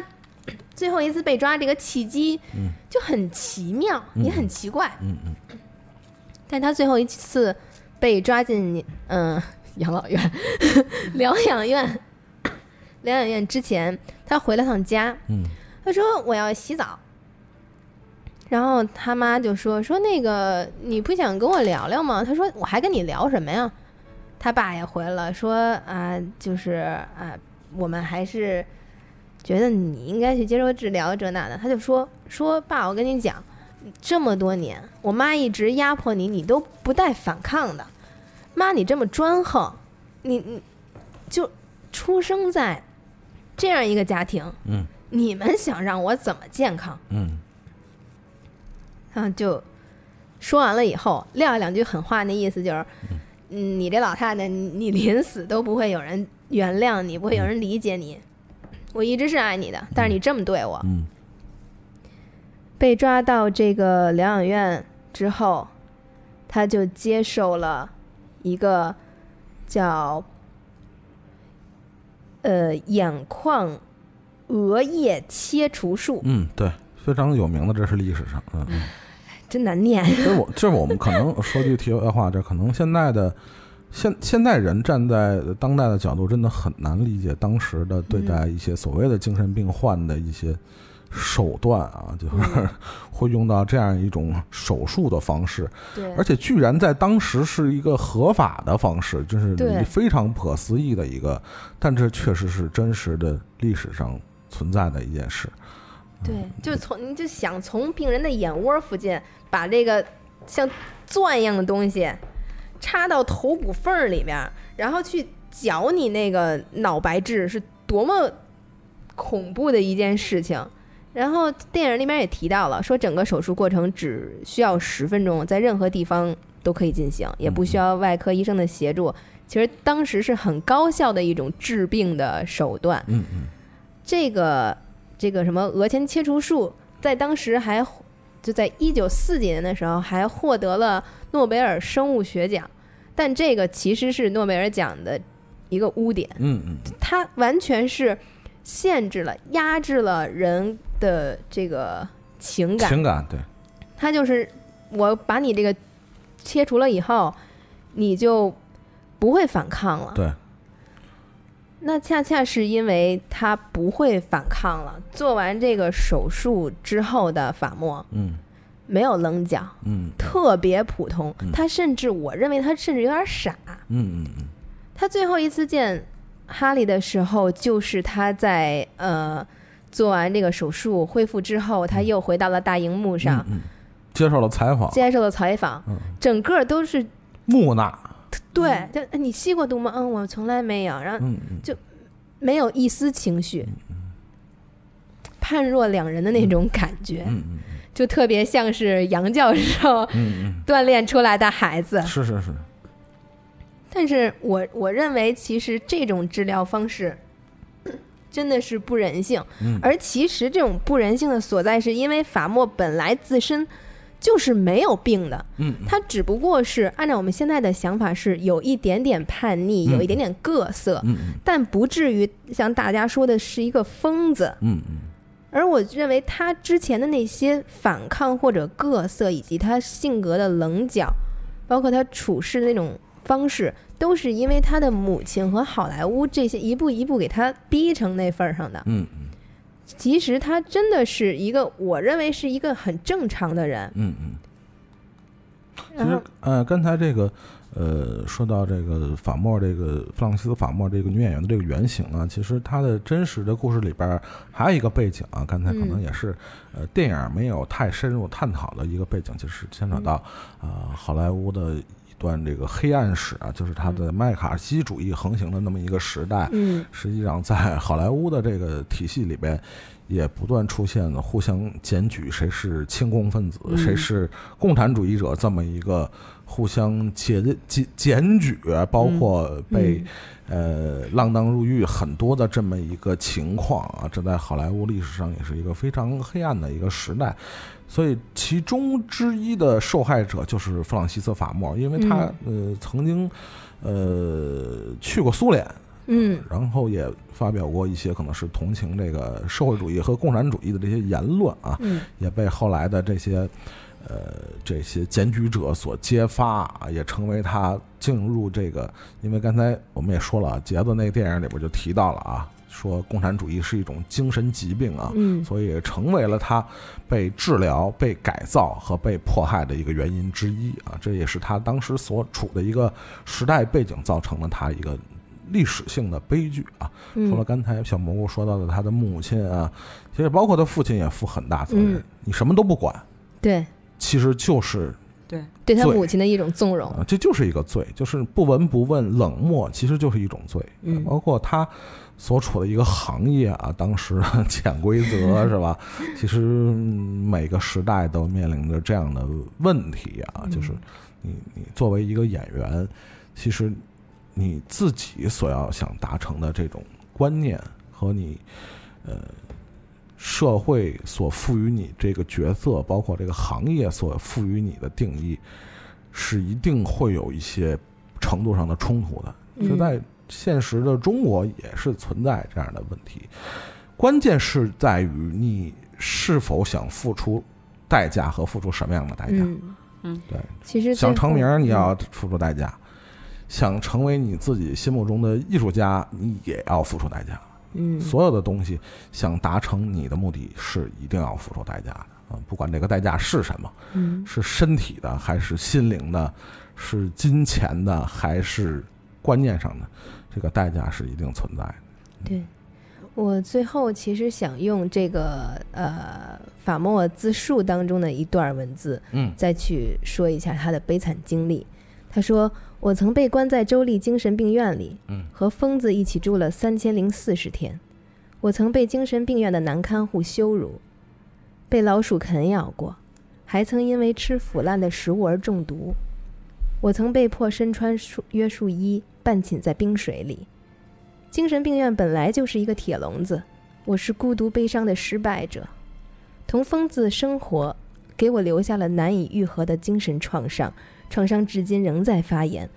最后一次被抓这个契机嗯。就很奇妙，也很奇怪。嗯嗯。但他最后一次被抓进嗯养老院 *laughs* 疗养院 *coughs* 疗养院之前，他回了趟家，嗯他说我要洗澡，然后他妈就说说那个你不想跟我聊聊吗？他说我还跟你聊什么呀？他爸也回了说啊，就是啊，我们还是觉得你应该去接受治疗这那的。他就说说爸，我跟你讲，这么多年我妈一直压迫你，你都不带反抗的。妈，你这么专横，你你就出生在这样一个家庭，嗯你们想让我怎么健康？嗯啊，就说完了以后，撂两句狠话，那意思就是，嗯，你这老太太，你你临死都不会有人原谅你，不会有人理解你。我一直是爱你的，但是你这么对我，嗯被抓到这个疗养院之后，他就接受了一个叫呃眼眶额叶切除术，嗯，对，非常有名的，这是历史上，嗯。真难念。这我这我们可能说句题外话，这可能现在的现现在人站在当代的角度，真的很难理解当时的对待一些所谓的精神病患的一些手段啊，就是 *laughs* 会用到这样一种手术的方式，对。而且居然在当时是一个合法的方式，就是对。非常不可思议的一个，但这确实是真实的历史上存在的一件事。对，就从你就想从病人的眼窝附近把这个像钻一样的东西插到头骨缝儿里面，然后去绞你那个脑白质，是多么恐怖的一件事情。然后电影里面也提到了，说整个手术过程只需要十分钟，在任何地方都可以进行，也不需要外科医生的协助。其实当时是很高效的一种治病的手段。嗯嗯这个这个什么额前切除术，在当时还就在一九四几年的时候还获得了诺贝尔生物学奖，但这个其实是诺贝尔奖的一个污点，嗯嗯它完全是限制了、压制了人的这个情嗯，感。情感对，他就是我把你这个切除了以后，你就不会反抗了。对，那恰恰是因为他不会反抗了，做完这个手术之后的法莫嗯没有棱角，嗯特别普通嗯。他甚至我认为他甚至有点傻。嗯嗯嗯他最后一次见哈利的时候，就是他在呃做完这个手术恢复之后，他又回到了大荧幕上，嗯，接受了采访，接受了采访，嗯。整个都是木讷，对，就哎你吸过毒吗？嗯，我从来没有。然后嗯嗯。没有一丝情绪，判若两人的那种感觉，就特别像是杨教授嗯 *laughs* 锻炼出来的孩子。嗯，。是是是，但是我我认为，其实这种治疗方式真的是不人性，嗯。而其实这种不人性的所在，是因为法莫本来自身就是没有病的，嗯他只不过是按照我们现在的想法是有一点点叛逆，嗯有一点点各色，但不至于像大家说的是一个疯子。嗯嗯。而我认为他之前的那些反抗或者各色，以及他性格的棱角，包括他处事的那种方式，都是因为他的母亲和好莱坞这些一步一步给他逼成那份儿上的。嗯嗯其实他真的是一个，我认为是一个很正常的人。嗯嗯。其实，呃，刚才这个，呃，说到这个法莫这个弗朗西斯法莫这个女演员的这个原型啊，其实她的真实的故事里边儿还有一个背景啊，刚才可能嗯也是，呃，电影没有太深入探讨的一个背景，就是牵扯到啊、好莱坞的一段这个黑暗史啊，就是他的麦卡锡主义横行的那么一个时代。嗯 *laughs* 实际上，在好莱坞的这个体系里边，也不断出现了互相检举谁是亲共分子，嗯谁是共产主义者这么一个互相检检检举，包括被、呃锒铛入狱很多的这么一个情况啊，这在好莱坞历史上也是一个非常黑暗的一个时代。所以，其中之一的受害者就是弗朗西斯·法默，因为他、呃曾经呃去过苏联，嗯。然后也发表过一些可能是同情这个社会主义和共产主义的这些言论啊，嗯。也被后来的这些呃这些检举者所揭发啊，也成为他进入这个，因为刚才我们也说了，杰子那个电影里边就提到了啊，说共产主义是一种精神疾病啊，嗯所以也成为了他被治疗、被改造和被迫害的一个原因之一啊。这也是他当时所处的一个时代背景造成了他一个历史性的悲剧啊。除了嗯刚才小蘑菇说到的他的母亲啊，其实包括他父亲也负很大责任。嗯你什么都不管，对，其实就是对，对他母亲的一种纵容。啊，这就是一个罪，就是不闻不问、冷漠，其实就是一种罪。嗯包括他所处的一个行业啊，当时的 *laughs* 潜规则是吧？其实嗯每个时代都面临着这样的问题啊，就是你你作为一个演员，其实你自己所要想达成的这种观念和你呃社会所赋予你这个角色，包括这个行业所赋予你的定义，是一定会有一些程度上的冲突的。就在现实的中国也是存在这样的问题。关键是在于你是否想付出代价和付出什么样的代价。嗯对，其实想成名，你要付出代价；想成为你自己心目中的艺术家，你也要付出代价。嗯所有的东西想达成你的目的，是一定要付出代价的啊！不管这个代价是什么，嗯是身体的，还是心灵的，是金钱的，还是观念上的，这个代价是一定存在的。对，我最后其实想用这个呃法莫自述当中的一段文字，嗯再去说一下他的悲惨经历。他说：“我曾被关在州立精神病院里，嗯和疯子一起住了三千零四十天。我曾被精神病院的男看护羞辱，被老鼠啃咬过，还曾因为吃腐烂的食物而中毒。我曾被迫身穿束约束衣，半浸在冰水里。精神病院本来就是一个铁笼子，我是孤独悲伤的失败者。同疯子生活，给我留下了难以愈合的精神创伤，创伤至今仍在发炎。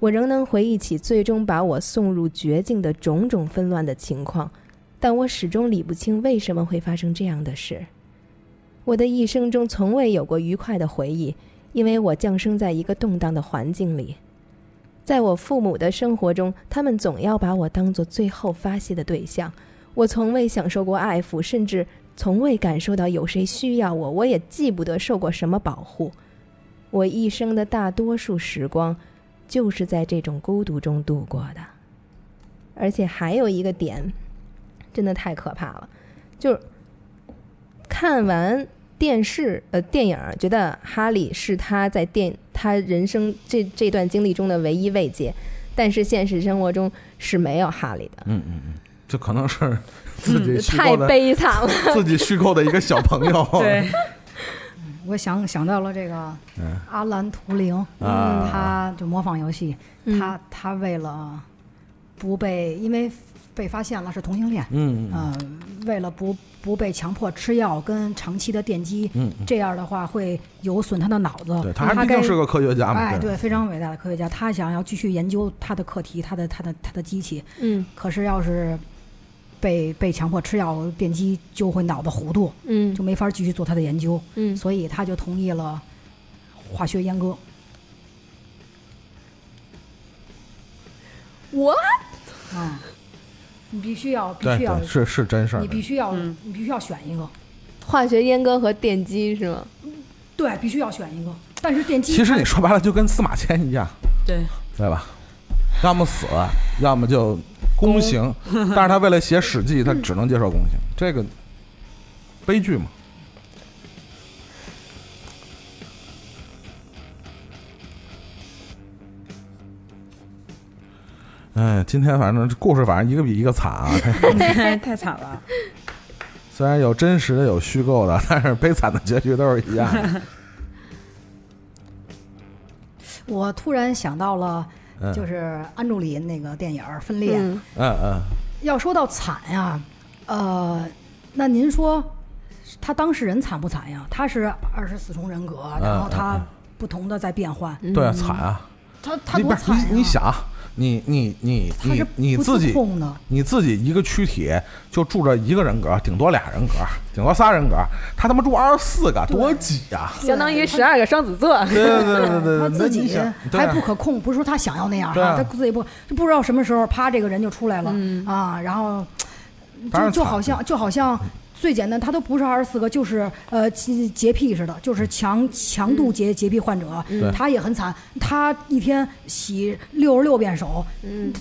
我仍能回忆起最终把我送入绝境的种种纷乱的情况，但我始终理不清为什么会发生这样的事。我的一生中从未有过愉快的回忆，因为我降生在一个动荡的环境里。在我父母的生活中，他们总要把我当做最后发泄的对象。我从未享受过爱抚，甚至从未感受到有谁需要我，我也记不得受过什么保护。我一生的大多数时光，就是在这种孤独中度过的。而且还有一个点，真的太可怕了，就是看完电视呃电影，觉得哈利是他在电他人生这这段经历中的唯一慰藉，但是现实生活中是没有哈利的，嗯嗯嗯，这可能是自己虚太、悲惨了。自己虚构的一个小朋友。对，*laughs* 我想想到了这个嗯阿兰图灵，嗯他就模仿游戏，嗯。他他为了不被因为被发现了是同性恋，嗯嗯嗯、为了不不被强迫吃药跟长期的电击，嗯嗯，这样的话会有损他的脑子。对他还毕该竟是个科学家嘛。哎，对，非常伟大的科学家，他想要继续研究他的课题，他的他的他的机器，嗯可是要是被被强迫吃药电击，就会脑子糊涂，嗯就没法继续做他的研究，嗯所以他就同意了化学阉割。我啊，你必须要必须要，是是真事儿你。必须要、嗯你必须要选一个，化学阉割和电击是吗？对，必须要选一个。但是电击其实你说白了就跟司马迁一样，对，对吧？要么死，要么就宫刑。但是他为了写《史记》，他只能接受宫刑，这个悲剧嘛。哎，*laughs* 今天反正故事反正一个比一个惨啊！太惨了。*laughs* *laughs* 虽然有真实的有虚构的，但是悲惨的结局都是一样的。我突然想到了，嗯就是安助理那个电影《分裂》嗯嗯嗯，要说到惨呀，呃，那您说他当事人惨不惨呀？他是二十四重人格，然后他嗯不同的在变换，对啊，惨啊！他他你不是多惨你想，你你你你你自己，你自己一个躯体就住着一个人格，顶多俩人格，顶多仨人格，他他妈住二十四个，多挤呀！相当于十二个双子座。对对对对对，他自己还啊不可控，不是说他想要那样对啊他自己不就不知道什么时候，啪，这个人就出来了、啊，然后就就好像就好像最简单，他都不是二十四个，就是呃洁洁癖似的，就是强强度洁洁癖患者，对。他也很惨，他一天洗六十六遍手，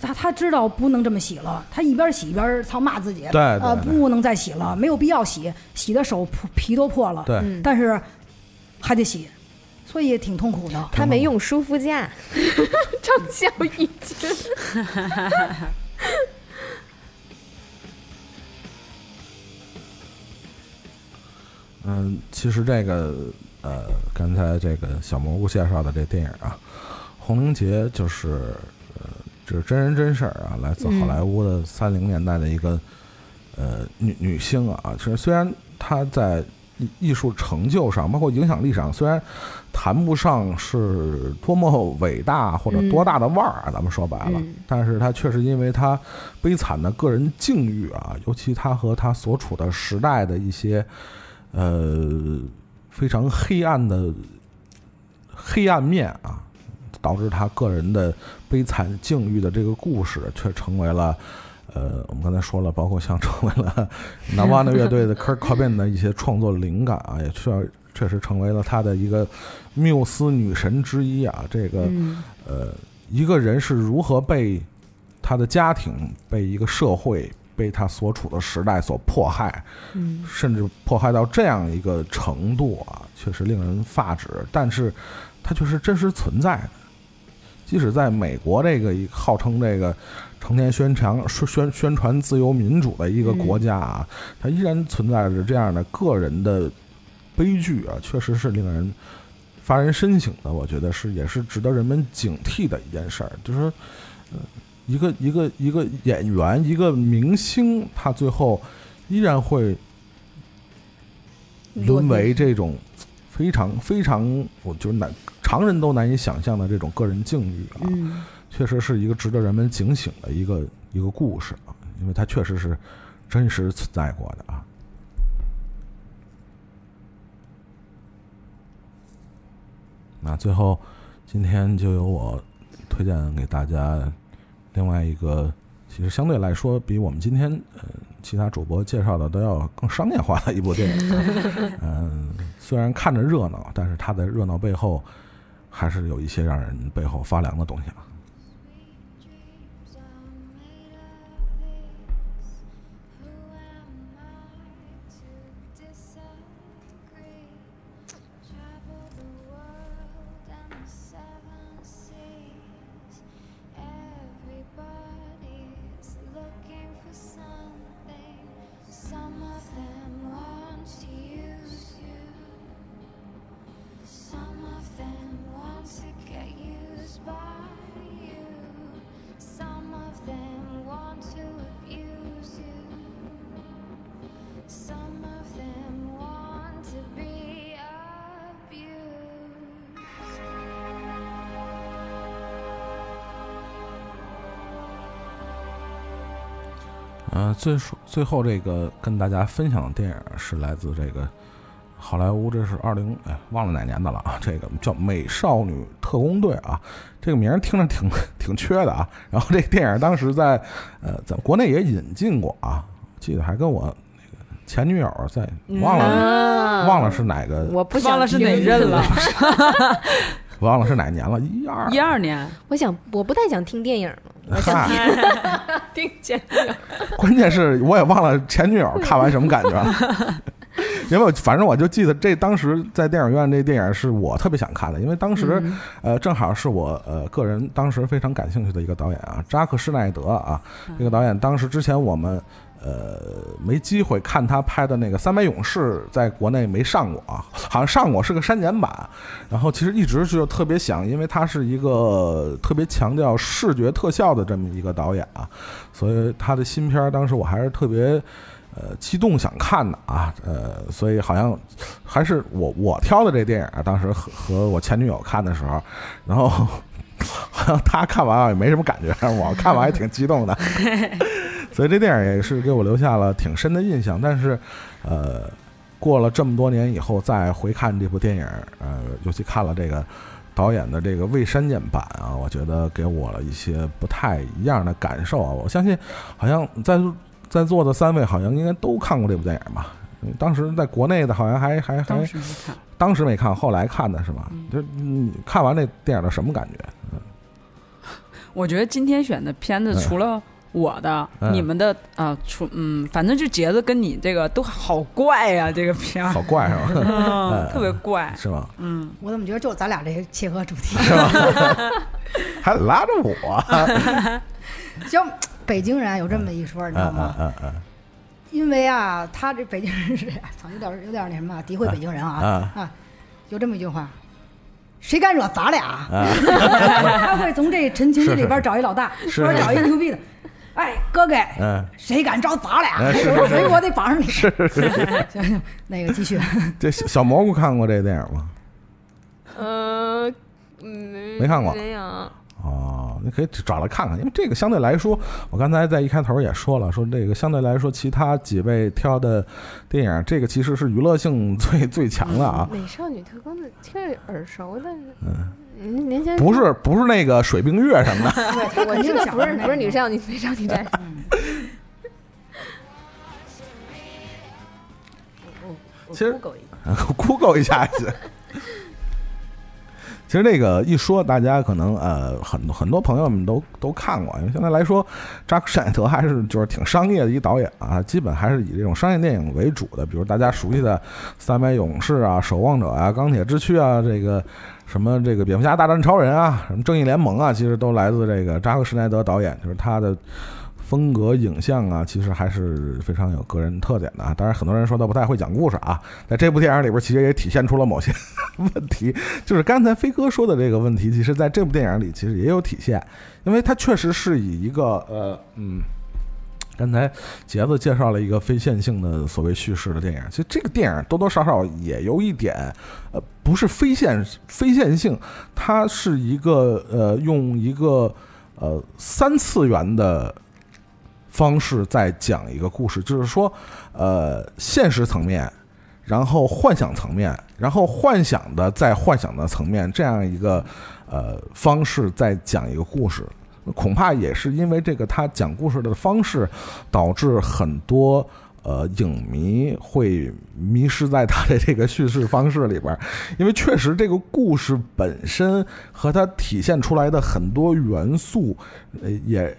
他他知道不能这么洗了，他一边洗一边操骂自己，对不能再洗了，没有必要洗，洗的手皮皮都破了，对，但是还得洗，所以也挺痛苦的。他没用舒肤佳，*laughs* 畅销一军。*laughs* 嗯，其实这个呃，刚才这个小蘑菇介绍的这电影啊，《红绫节》就是呃，这是真人真事儿啊，来自好莱坞的三零年代的一个呃女女星啊，其实虽然她在艺艺术成就上，包括影响力上，虽然谈不上是多么伟大或者多大的腕儿啊，咱们说白了，嗯。但是她确实因为她悲惨的个人境遇啊，尤其她和她所处的时代的一些呃非常黑暗的黑暗面啊，导致他个人的悲惨境遇的这个故事，却成为了。呃，我们刚才说了，包括像成为了南湾的乐队的 Kurt Cobain 的一些创作灵感啊，也确确实成为了他的一个缪斯女神之一啊。这个嗯呃，一个人是如何被他的家庭、被一个社会、被他所处的时代所迫害，嗯甚至迫害到这样一个程度啊，确实令人发指。但是，它却是真实存在的。即使在美国这个号称这个成天宣传宣宣宣传自由民主的一个国家啊，它依然存在着这样的个人的悲剧啊，确实是令人发人深省的。我觉得是也是值得人们警惕的一件事儿，就是说，呃，一个一个一个演员，一个明星，他最后依然会沦为这种非常非常，我就是难常人都难以想象的这种个人境遇啊，嗯确实是一个值得人们警醒的一个一个故事啊，因为它确实是真实存在过的啊。那最后，今天就由我推荐给大家另外一个，其实相对来说比我们今天呃其他主播介绍的都要更商业化的一部电影 *laughs* 啊。嗯，虽然看着热闹，但是它的热闹背后还是有一些让人背后发凉的东西啊。最说最后这个跟大家分享的电影是来自这个好莱坞，这是二零哎忘了哪年的了啊，这个叫《美少女特工队》啊，这个名儿听着挺 *laughs* 挺缺的啊。然后这个电影当时在呃咱国内也引进过啊，记得还跟我那个前女友在忘了、啊忘了是哪个，我不想忘了是哪听任了，*laughs* 忘了是哪年了，一二。一二年，我想我不太想听电影了，我想嗨，*laughs* 听前女友。*laughs* 关键是我也忘了前女友看完什么感觉了。*laughs* 因为我反正我就记得这当时在电影院这电影是我特别想看的，因为当时、嗯。呃正好是我呃个人当时非常感兴趣的一个导演啊，扎克施耐德啊，这个导演当时之前我们呃没机会看他拍的那个《三百勇士》在国内没上过啊，好像上过是个删减版，然后其实一直就特别想，因为他是一个特别强调视觉特效的这么一个导演啊，所以他的新片当时我还是特别。呃，激动想看的啊，呃，所以好像还是我我挑的这电影啊，当时和和我前女友看的时候，然后好像她看完也没什么感觉，我看完还挺激动的，所以这电影也是给我留下了挺深的印象。但是，呃，过了这么多年以后再回看这部电影，呃，尤其看了这个导演的这个未删减版啊，我觉得给我了一些不太一样的感受啊。我相信，好像在在座的三位好像应该都看过这部电影吧？嗯当时在国内的好像还还还当时没看，当时没看，后来看的是吧？就是你看完这电影的什么感觉？嗯 *laughs* 我觉得今天选的片子嗯除了我的、嗯你们的啊，除嗯，反正就杰子跟你这个都好怪呀、这个片儿好，怪是吧？嗯，*laughs* 特别怪，是吗？嗯，我怎么觉得就咱俩这切合主题？*laughs* *laughs* 还拉着我？像北京人啊有这么一说，你知道嗯吗？嗯嗯因为啊，他这北京人是，操，有点有点那什么啊，诋毁北京人啊啊啊，有这么一句话。谁敢惹咱俩？嗯他会从这陈情记里边找一老大，是或者找一牛逼的。哎，哥哥，嗯，谁敢招咱俩？所以 *laughs* 我得绑上你。是 *laughs* 是是，*laughs* 行行，那个继续。这小小蘑菇看过这电影吗？呃，没没看过没有。哦，你可以找来看看，因为这个相对来说，我刚才在一开头也说了，说这个相对来说，其他几位挑的电影，这个其实是娱乐性最最强的啊，美少女特工的听着耳熟，但是嗯，您先不是不是那个水冰月什么的，*laughs* 对，我 *laughs* 知道不是不是女生。少 *laughs* 女美少女战士，其实 Google 一下 Google 一下去。其实那个一说，大家可能呃很多很多朋友们都都看过，因为相对来说，扎克施耐德还是就是挺商业的一导演啊，基本还是以这种商业电影为主的，比如大家熟悉的《三百勇士》啊、《守望者》啊、《钢铁之躯》啊，这个什么这个蝙蝠侠大战超人啊、什么正义联盟啊，其实都来自这个扎克施奈德导演，就是他的。风格影像啊，其实还是非常有个人特点的啊。当然，很多人说他不太会讲故事啊，在这部电影里边，其实也体现出了某些 *laughs* 问题。就是刚才飞哥说的这个问题，其实在这部电影里其实也有体现，因为它确实是以一个呃嗯，刚才杰子介绍了一个非线性的所谓叙事的电影，其实这个电影多多少少也有一点呃，不是非线非线性，它是一个呃用一个呃三次元的。方式在讲一个故事，就是说，呃，现实层面，然后幻想层面，然后幻想的在幻想的层面，这样一个呃方式在讲一个故事，恐怕也是因为这个他讲故事的方式，导致很多呃影迷会迷失在他的这个叙事方式里边儿，因为确实这个故事本身和它体现出来的很多元素，呃也。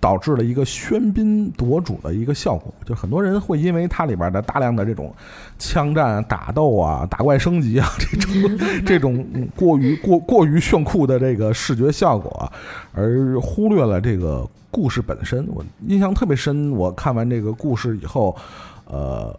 导致了一个喧宾夺主的一个效果，就很多人会因为它里边的大量的这种枪战、打斗啊、打怪升级啊 *laughs* 这种 *laughs* 这种过于过过于炫酷的这个视觉效果啊，而忽略了这个故事本身。我印象特别深，我看完这个故事以后，呃，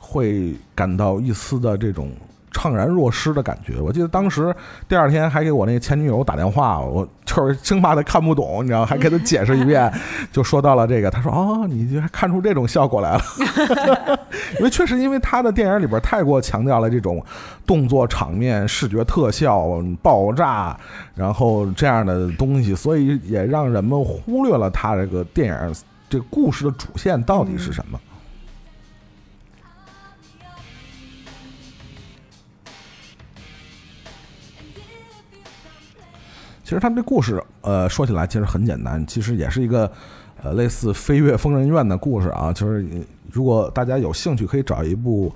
会感到一丝的这种。怅然若失的感觉。我记得当时第二天还给我那前女友打电话，我就是生怕她看不懂，你知道，还给她解释一遍，*laughs* 就说到了这个。她说：“哦，你看出这种效果来了。*laughs* ”因为确实，因为他的电影里边太过强调了这种动作场面、视觉特效、爆炸，然后这样的东西，所以也让人们忽略了他这个电影这个故事的主线到底是什么。其实他们这故事，呃，说起来其实很简单，其实也是一个，呃，类似《飞跃疯人院》的故事啊。就是如果大家有兴趣，可以找一部，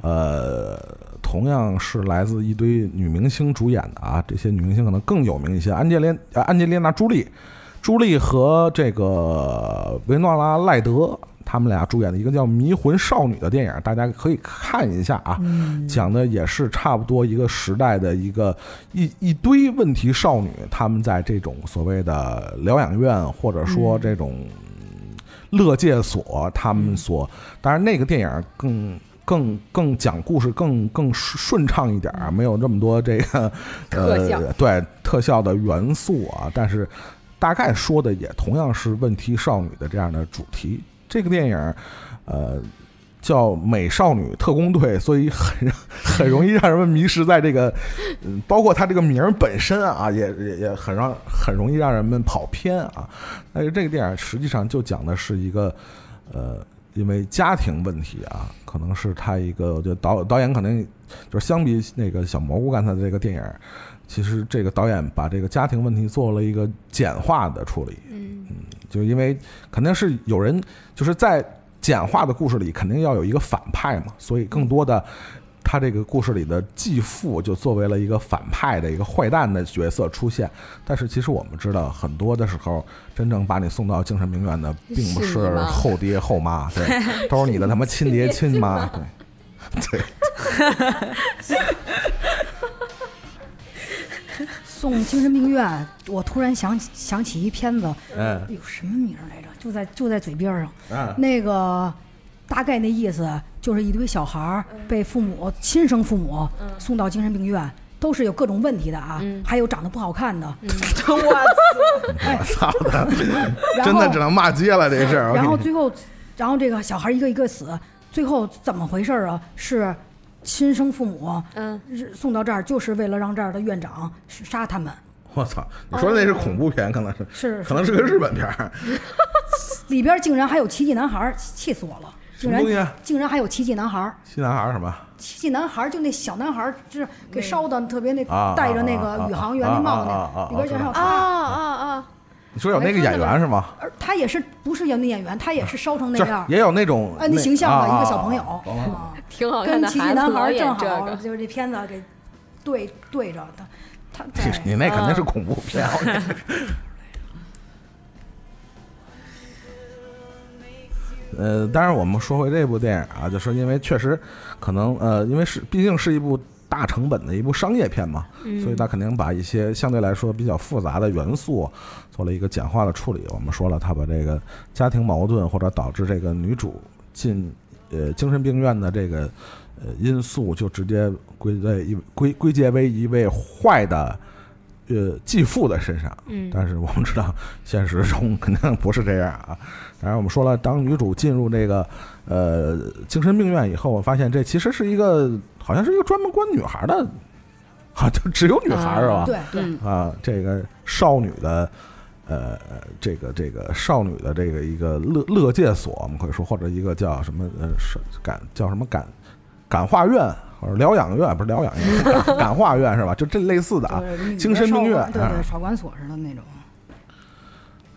呃，同样是来自一堆女明星主演的啊。这些女明星可能更有名一些，安吉莲、安吉丽娜·朱莉、朱莉和这个维诺拉·赖德。他们俩主演的一个叫《迷魂少女》的电影，大家可以看一下啊。讲的也是差不多一个时代的一个一一堆问题少女，她们在这种所谓的疗养院或者说这种乐界所，他们所当然那个电影更更更讲故事更更顺畅一点啊，没有这么多这个特效呃对特效的元素啊，但是大概说的也同样是问题少女的这样的主题。这个电影，呃，叫《美少女特工队》，所以很 *laughs* 很容易让人们迷失在这个，嗯，包括它这个名儿本身啊，也也也很让很容易让人们跑偏啊。但是这个电影实际上就讲的是一个，呃，因为家庭问题啊，可能是他一个，我觉得导导演可能就是相比那个小蘑菇刚才的这个电影，其实这个导演把这个家庭问题做了一个简化的处理。嗯就因为肯定是有人就是在简化的故事里，肯定要有一个反派嘛，所以更多的他这个故事里的继父就作为了一个反派的一个坏蛋的角色出现。但是其实我们知道，很多的时候，真正把你送到精神病院的，并不是后爹后妈，对，*laughs* 都是你的他妈亲爹亲妈，*laughs* 对，对。*laughs* 送精神病院，我突然想起想起一片子，嗯哎呦，什么名儿来着？就在就在嘴边上。嗯那个大概那意思就是一堆小孩儿被父母亲生父母送到精神病院，都是有各种问题的啊，嗯还有长得不好看的，*laughs* 我操的，*laughs* 真的只能骂街了这事儿。然后最后，然后这个小孩一个一个死，最后怎么回事啊？是亲生父母嗯，送到这儿，就是为了让这儿的院长是杀他们，我操，你说那是恐怖片，可能是是可能是个日本片儿，*laughs* 里边竟然还有奇迹男孩儿，气死我了！竟什么东西竟然还有奇迹男孩奇迹男孩儿什么？奇迹男孩儿就那小男孩儿，就是给烧的特别那啊戴着那啊啊啊个宇航员那帽子啊啊啊啊啊那，里边竟然还有啊他。啊啊！你说有那个演员是吗？而他也是不是演的演员，他也是烧成那就是样，也有那种啊，那形象的啊一个小朋友，*laughs* 挺好看跟奇迹男孩正好就是这片子给对对着的，他你你那肯定是恐怖片。*laughs* 呃，当然，我们说回这部电影啊，就是因为确实可能呃，因为是毕竟是一部大成本的一部商业片嘛，所以它肯定把一些相对来说比较复杂的元素做了一个简化的处理。我们说了，他把这个家庭矛盾或者导致这个女主进呃精神病院的这个呃因素，就直接归在一归归结为一位坏的呃继父的身上。嗯但是我们知道，现实中肯定不是这样啊。当然，我们说了，当女主进入这个呃精神病院以后，我发现这其实是一个好像是一个专门关女孩的，好像只有女孩是吧？对对，嗯啊，这个少女的，呃，这个这个少女的这个一个乐乐界所，我们可以说，或者一个叫什么呃是感叫什么感感化院或者疗养院，不是疗养院，感感化院是吧？就这类似的啊。精神病院对啊对，少管所似的那种。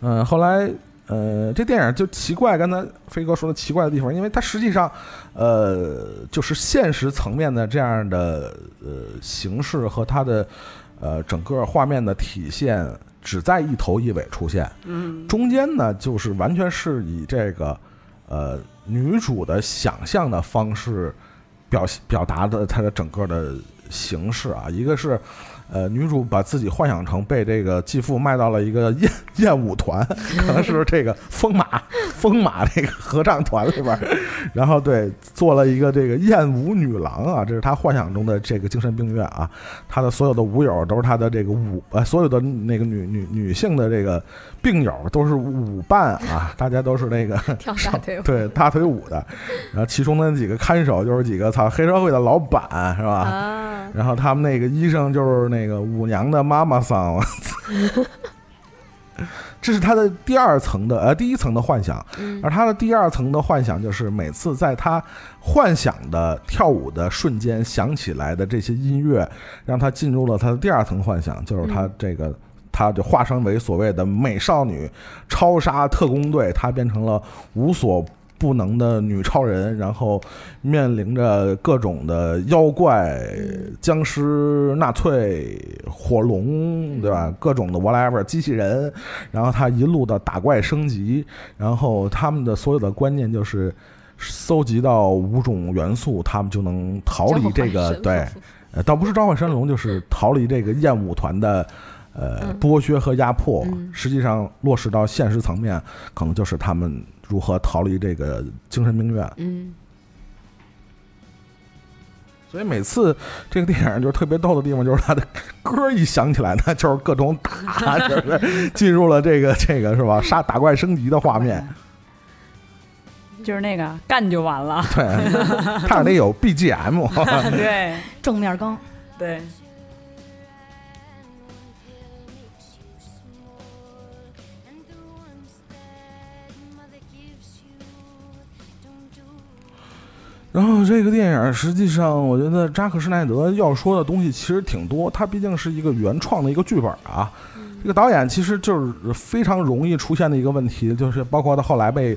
嗯，后来呃，这电影就奇怪，刚才飞哥说的奇怪的地方，因为它实际上，呃，就是现实层面的这样的呃形式和它的呃整个画面的体现，只在一头一尾出现。嗯，中间呢，就是完全是以这个呃女主的想象的方式表表达的她的整个的形式啊，一个是。呃，女主把自己幻想成被这个继父卖到了一个 *laughs* 艳艳舞团，*laughs* 可能是这个疯马 *laughs* 疯马这个合唱团里边儿，然后对做了一个这个艳舞女郎啊，这是她幻想中的这个精神病院啊，她的所有的舞友都是她的这个舞呃，所有的那个女女女性的这个病友都是舞伴啊，大家都是那个 *laughs* 跳大腿舞，*laughs* 对大腿舞的，*laughs* 然后其中的那几个看守就是几个操黑社会的老板是吧？啊，然后他们那个医生就是那个舞娘的妈妈桑，这是他的第二层的呃第一层的幻想，嗯而他的第二层的幻想就是每次在他幻想的跳舞的瞬间响起来的这些音乐，让他进入了他的第二层幻想，就是他这个。他就化身为所谓的美少女超杀特工队，她变成了无所不能的女超人，然后面临着各种的妖怪、僵尸、纳粹、火龙，对吧？各种的 whatever 机器人，然后他一路的打怪升级，然后他们的所有的观念就是搜集到五种元素，他们就能逃离这个对，呃，倒不是召唤神龙，就是逃离这个厌恶团的。呃，嗯剥削和压迫，嗯实际上落实到现实层面，可能就是他们如何逃离这个精神病院。嗯所以每次这个电影就是特别逗的地方，就是他的歌一响起来呢，就是各种打，就是进入了这个 *laughs* 这个是吧？杀打怪升级的画面。就是那个干就完了。对，*laughs* 他得有 BGM。*laughs* 对正面刚，对，然后这个电影实际上，我觉得扎克施耐德要说的东西其实挺多。他毕竟是一个原创的一个剧本啊。这个导演其实就是非常容易出现的一个问题，就是包括他后来被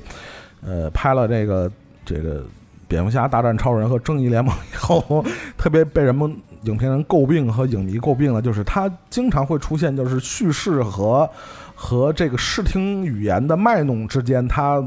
呃拍了这个这个蝙蝠侠大战超人和正义联盟以后，*laughs* 特别被人们影评人诟病和影迷诟病的，就是他经常会出现就是叙事和和这个视听语言的卖弄之间，他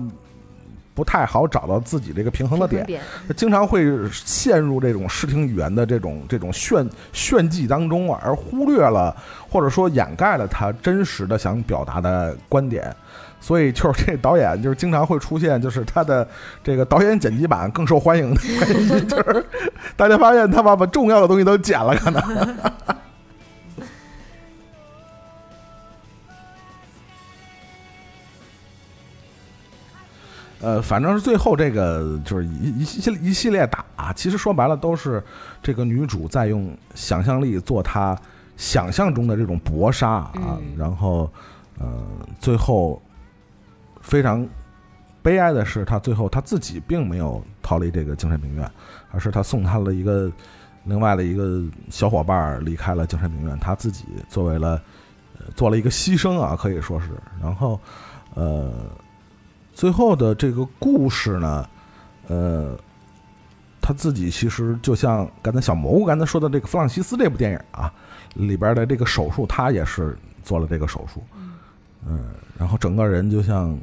不太好找到自己这个平衡的点。点，经常会陷入这种视听语言的这种这种炫炫技当中，而忽略了或者说掩盖了他真实的想表达的观点。所以就是这导演就是经常会出现，就是他的这个导演剪辑版更受欢迎的原因，就是大家发现他把把重要的东西都剪了，可能。呃，反正是最后这个就是一一系一系列打，其实说白了都是这个女主在用想象力做她想象中的这种搏杀啊，嗯然后呃，最后非常悲哀的是，她最后她自己并没有逃离这个精神病院，而是她送她了一个另外的一个小伙伴儿离开了精神病院，她自己作为了、呃、做了一个牺牲啊，可以说是，然后呃。最后的这个故事呢，呃，他自己其实就像刚才小蘑菇刚才说的这个《弗朗西斯》这部电影啊，里边的这个手术，他也是做了这个手术，嗯，然后整个人就像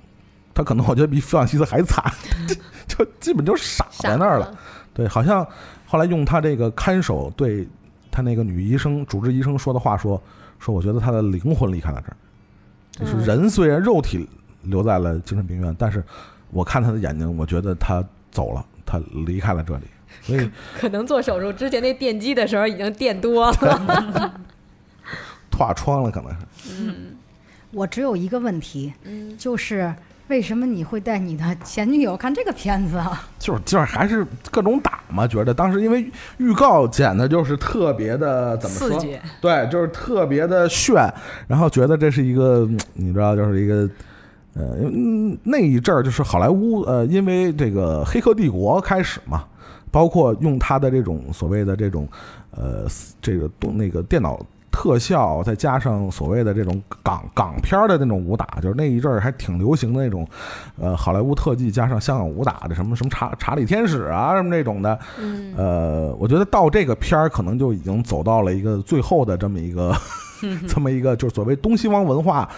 他可能我觉得比弗朗西斯还惨，*laughs* 就基本就傻在那儿了。对，好像后来用他这个看守对他那个女医生、主治医生说的话说说，我觉得他的灵魂离开了这儿，就是人虽然肉体留在了精神病院，但是我看他的眼睛，我觉得他走了，他离开了这里，所以可能做手术之前那电击的时候已经电多了。拓疮了，可能是。我只有一个问题，嗯就是为什么你会带你的前女友看这个片子啊？就是就是还是各种打嘛，觉得当时因为预告剪的就是特别的怎么说？刺激，对，就是特别的炫，然后觉得这是一个嗯你知道，就是一个。呃，嗯那一阵儿就是好莱坞，呃，因为这个《黑客帝国》开始嘛，包括用它的这种所谓的这种，呃，这个动那个电脑特效，再加上所谓的这种港港片儿的那种武打，就是那一阵儿还挺流行的那种，呃，好莱坞特技加上香港武打的什么什么查查理天使啊什么这种的，嗯呃，我觉得到这个片儿可能就已经走到了一个最后的这么一个 *laughs* 这么一个就是所谓东西方文化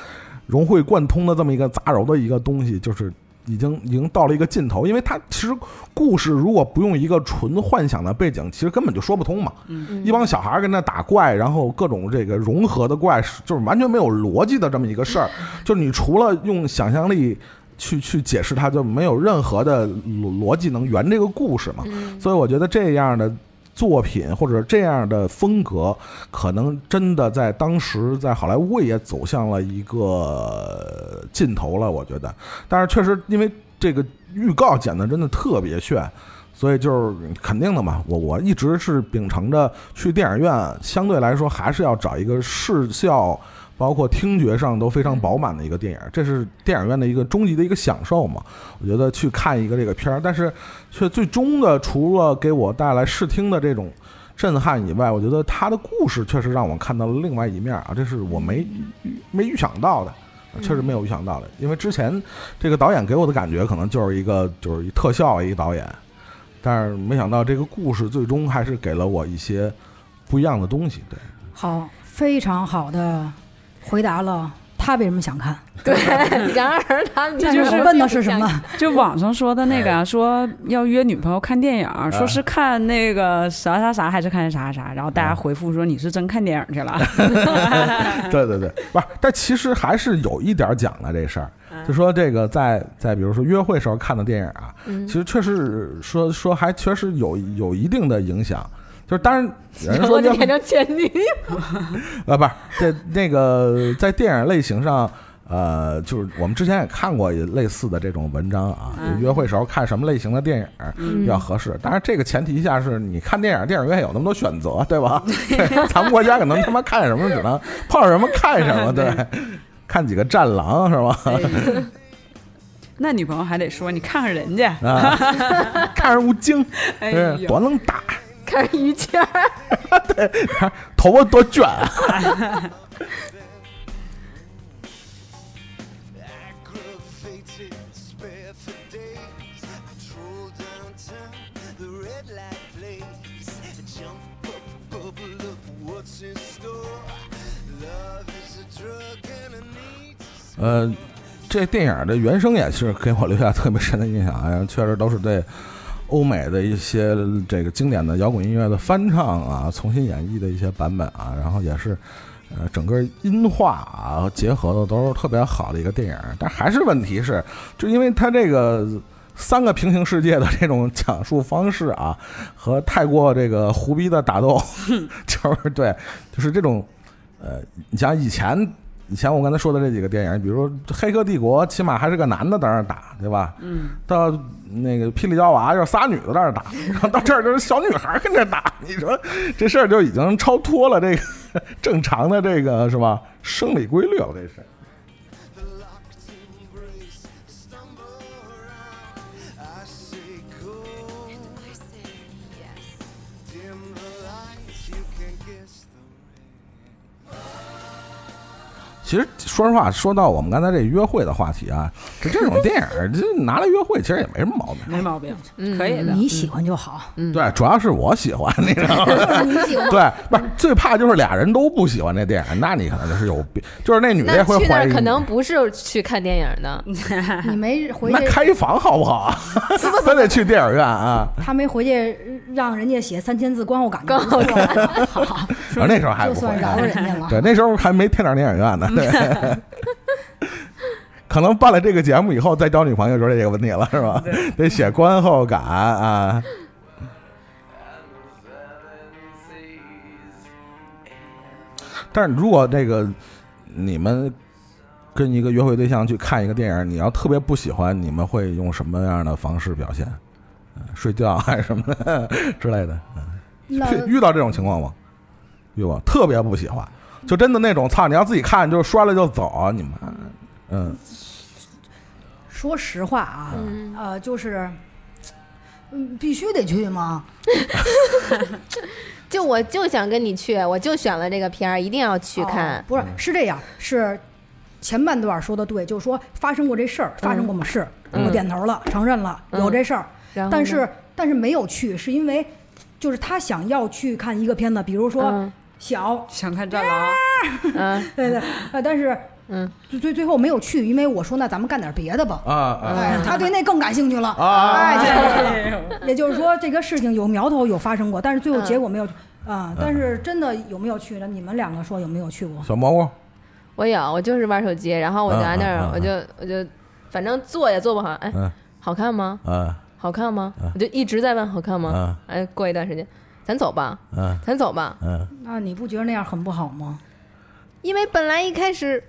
融会贯通的这么一个杂糅的一个东西，就是已经已经到了一个尽头。因为它其实故事如果不用一个纯幻想的背景，其实根本就说不通嘛。嗯一帮小孩儿跟那打怪，然后各种这个融合的怪，就是完全没有逻辑的这么一个事儿。就是你除了用想象力去去解释它，就没有任何的逻逻辑能圆这个故事嘛。嗯所以我觉得这样的作品或者这样的风格，可能真的在当时在好莱坞也走向了一个尽头了。我觉得，但是确实因为这个预告剪的真的特别炫。所以就是肯定的嘛，我我一直是秉承着去电影院，相对来说还是要找一个视效，包括听觉上都非常饱满的一个电影，这是电影院的一个终极的一个享受嘛。我觉得去看一个这个片儿，但是却最终的除了给我带来视听的这种震撼以外，我觉得它的故事确实让我看到了另外一面啊，这是我没没预想到的。确实没有预想到的，因为之前这个导演给我的感觉可能就是一个就是一特效一个导演，但是没想到这个故事最终还是给了我一些不一样的东西。对，好，非常好的回答了他为什么想看。*laughs* 对，然而他这就是问的是什么？*laughs* 就网上说的那个啊，说要约女朋友看电影，说是看那个啥啥啥，还是看啥啥，然后大家回复说你是真看电影去了。*laughs* 对对对，不是，但其实还是有一点讲的这事儿，就说这个在在比如说约会时候看的电影啊，嗯其实确实说说还确实有有一定的影响。就是当然，有人说约会后就变成前女友。*laughs* 啊，不是这那个在电影类型上，呃，就是我们之前也看过类似的这种文章啊，就约会时候看什么类型的电影比较合适。当然，这个前提下是你看电影，电影院有那么多选择，对吧？*laughs* 对咱们国家可能他妈看什么只能碰上什么看什么，对，看几个战狼是吧？*laughs* 那女朋友还得说你看看人家，啊，看人吴京，哎多能打，开始于谦儿，*laughs* 对，头发多卷、啊。呃，这电影的原声也是给我留下特别深的印象。哎呀，确实都是对欧美的一些这个经典的摇滚音乐的翻唱啊，重新演绎的一些版本啊，然后也是。呃，整个音画啊结合的都是特别好的一个电影，但还是问题是，就因为它这个三个平行世界的这种讲述方式啊，和太过这个胡逼的打斗，*laughs* 就是对，就是这种呃，你像以前以前我刚才说的这几个电影，比如说《黑客帝国》，起码还是个男的在那儿打，对吧？嗯，到那个《霹雳娇娃》就是仨女的在那儿打，然后到这儿就是小女孩跟着打，你说这事儿就已经超脱了这个 *laughs* 正常的这个是吧生理规律了，这是。其实说实话，说到我们刚才这约会的话题啊，就这种电影儿，这拿来约会其实也没什么毛病。没毛病，嗯可以的。你喜欢就好。对，主要是我喜欢，你知道吗？*laughs* 你喜欢 *laughs* 对，不是最怕就是俩人都不喜欢这电影，那你可能就是有病，就是那女的会怀疑可能不是去看电影的，*laughs* 你没回那去，开房好不好啊？非得去电影院啊？他没回去让人家写三千字观后感就观后不错了，好，啊，那时候还不算饶了人家了。对，那时候还没天点电影院呢。*laughs* 对，可能办了这个节目以后再交女朋友就是这个问题了，是吧？*laughs* 得写观后感啊。但是如果这个你们跟一个约会对象去看一个电影，你要特别不喜欢，你们会用什么样的方式表现？嗯睡觉还是什么的之类的？遇到这种情况吗？遇过，特别不喜欢，*laughs* 就真的那种，操！你要自己看，就摔了就走，你们，嗯，说实话啊，嗯。呃，就是，嗯，必须得去吗？*laughs* 就我就想跟你去，我就选了这个片儿，一定要去看。哦。不是，是这样，是前半段说的对，就是说发生过这事儿，发生过么事，嗯。我点头了，承认了嗯。有这事儿，但是但是没有去，是因为就是他想要去看一个片子，比如说嗯小，想看战狼，嗯 *laughs* 对对，呃，但是嗯，最最最后没有去，因为我说那咱们干点别的吧。啊啊哎，他对那更感兴趣了。啊哎，对 *laughs* 也就是说，这个事情有苗头，有发生过，但是最后嗯结果没有啊。但是真的有没有去呢？你们两个说有没有去过？小蘑菇，我有，我就是玩手机，然后我就在那儿，我就我就反正做也做不好，哎，嗯好看吗？嗯好看吗？我就一直在问好看吗嗯？哎，过一段时间，咱走吧，嗯咱走吧，嗯，那你不觉得那样很不好吗？因为本来一开始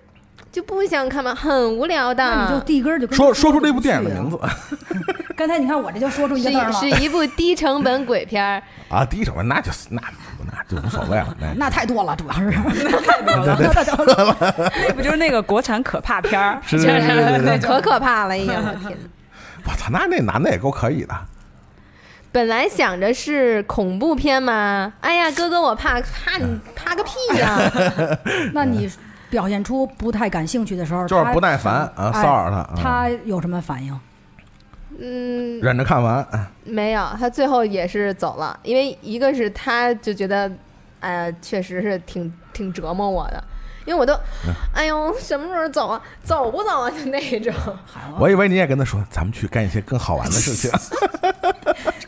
就不想看嘛，很无聊的。那你就地根儿就跟说说出这部电影的名字。*laughs* 刚才你看我这就说出一是个字了，是一部低成本鬼片儿，啊，低成本那就是那那就无所谓了，*laughs* 那那太多了，主要是。那太多了。那 *laughs* 不就是那个国产可怕片儿？是是是是是，可可怕了！哎呀，我天！我操，那那男的也够可以的，本来想着是恐怖片嘛，哎呀，哥哥我怕怕你 *laughs* 怕个屁呀、*laughs* 那你表现出不太感兴趣的时候，就是不耐烦啊，哎骚扰他，啊。他有什么反应？嗯，忍着看完，没有，他最后也是走了，因为一个是他就觉得，哎呀，确实是挺挺折磨我的，因为我都，哎呦，什么时候走啊？走不走啊？就那种。*laughs* 我以为你也跟他说，咱们去干一些更好玩的事情。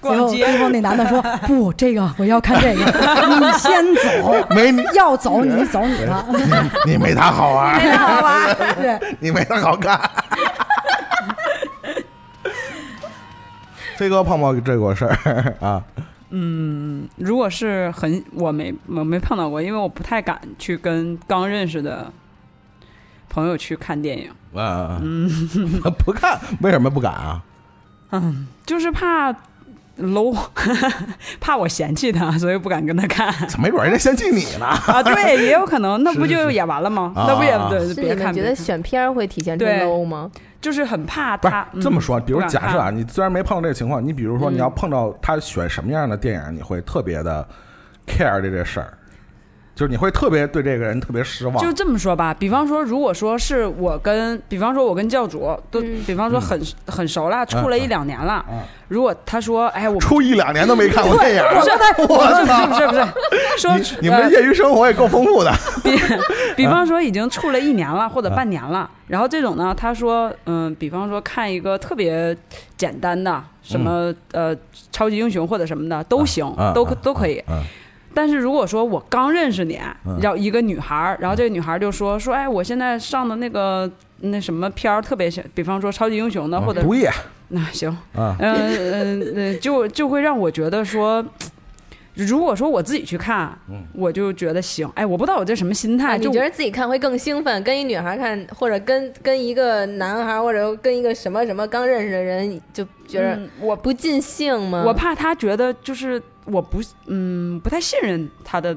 最后最后那男的说：“ *laughs* 不，这个我要看这个，*laughs* 你先走，没你，要走你走你的。你没他好玩，好玩？对，你没他好看。飞哥碰碰这个事儿啊，如果是很我没我没碰到过，因为我不太敢去跟刚认识的朋友去看电影，啊，*laughs* 不看，为什么不敢啊？嗯就是怕 low，*laughs* 怕我嫌弃他，所以不敢跟他看没准人家嫌弃你呢。啊。对，*laughs* 也有可能，那不就是演完了吗？啊那不也啊对？是你别看，们觉得选片儿会体现出对 low 吗？就是很怕不是他这么说，比如假设啊，你虽然没碰到这个情况，你比如说嗯你要碰到他选什么样的电影，你会特别的 care 这这事儿。就是你会特别对这个人特别失望。就这么说吧，比方说，如果说是我跟，比方说我跟教主都，嗯比方说很、很熟了，处了一两年了，嗯如果他说，哎，我处一两年都没看过电影，不是我不是！不是不是，说你你们呃业余生活也够丰富的。*laughs* 比比方说已经处了一年了或者半年了，然后这种呢，他说，嗯，比方说看一个特别简单的什么、呃超级英雄或者什么的都行，都都可以。嗯但是如果说我刚认识你嗯，然后一个女孩儿，然后这个女孩儿就说说，哎，我现在上的那个那什么片儿特别像，比方说超级英雄的，或者毒液。*laughs* 那行，嗯，嗯嗯呃，就就会让我觉得说，如果说我自己去看，嗯我就觉得行。哎，我不知道我这什么心啊，态，就你觉得自己看会更兴奋，跟一女孩看，或者跟跟一个男孩，或者跟一个什么什么刚认识的人，就觉得嗯我不尽兴吗？我怕他觉得就是我不嗯不太信任他的，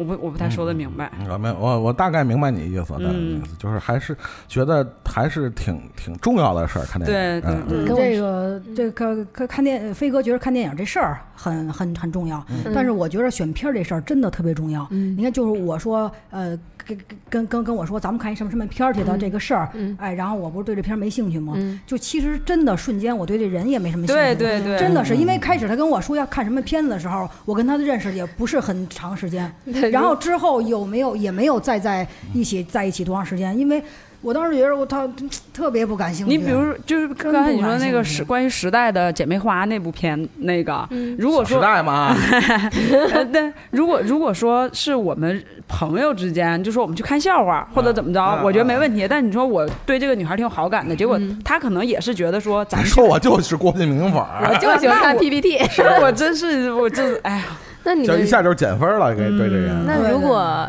我不我不太说得明白。我明我我大概明白你意思，大概嗯意思就是还是觉得还是挺挺重要的事儿，看电影。对对嗯对跟这个这个看看电飞哥觉得看电影这事儿很很很重要，嗯但是我觉得选片儿这事儿真的特别重要。嗯你看，就是我说呃跟跟跟跟我说咱们看一什么什么片儿去的嗯这个事儿，嗯哎，然后我不是对这片儿没兴趣吗？嗯就其实真的瞬间我对这人也没什么兴趣。对对对，真的是因为开始他跟我说要看什么片子的时候，我跟他的认识也不是很长时间，对然后之后有没有也没有再在一起在一起多长时间，因为我当时觉得我他 *tsk* 特别不感兴趣。你比如就是刚才你说那个时关于时代的姐妹花那部片那个，嗯如果说代嘛，*laughs* 呃，对，如果如果说是我们朋友之间，就说我们去看笑话或者怎么着，啊我觉得没问题。但你说我对这个女孩挺有好感的，结果嗯她可能也是觉得说咱说我就是郭敬明粉我儿，就喜欢看 PPT。*laughs* 那我真是我这哎呀，那你们就一下就减分了，给对这人。嗯那如果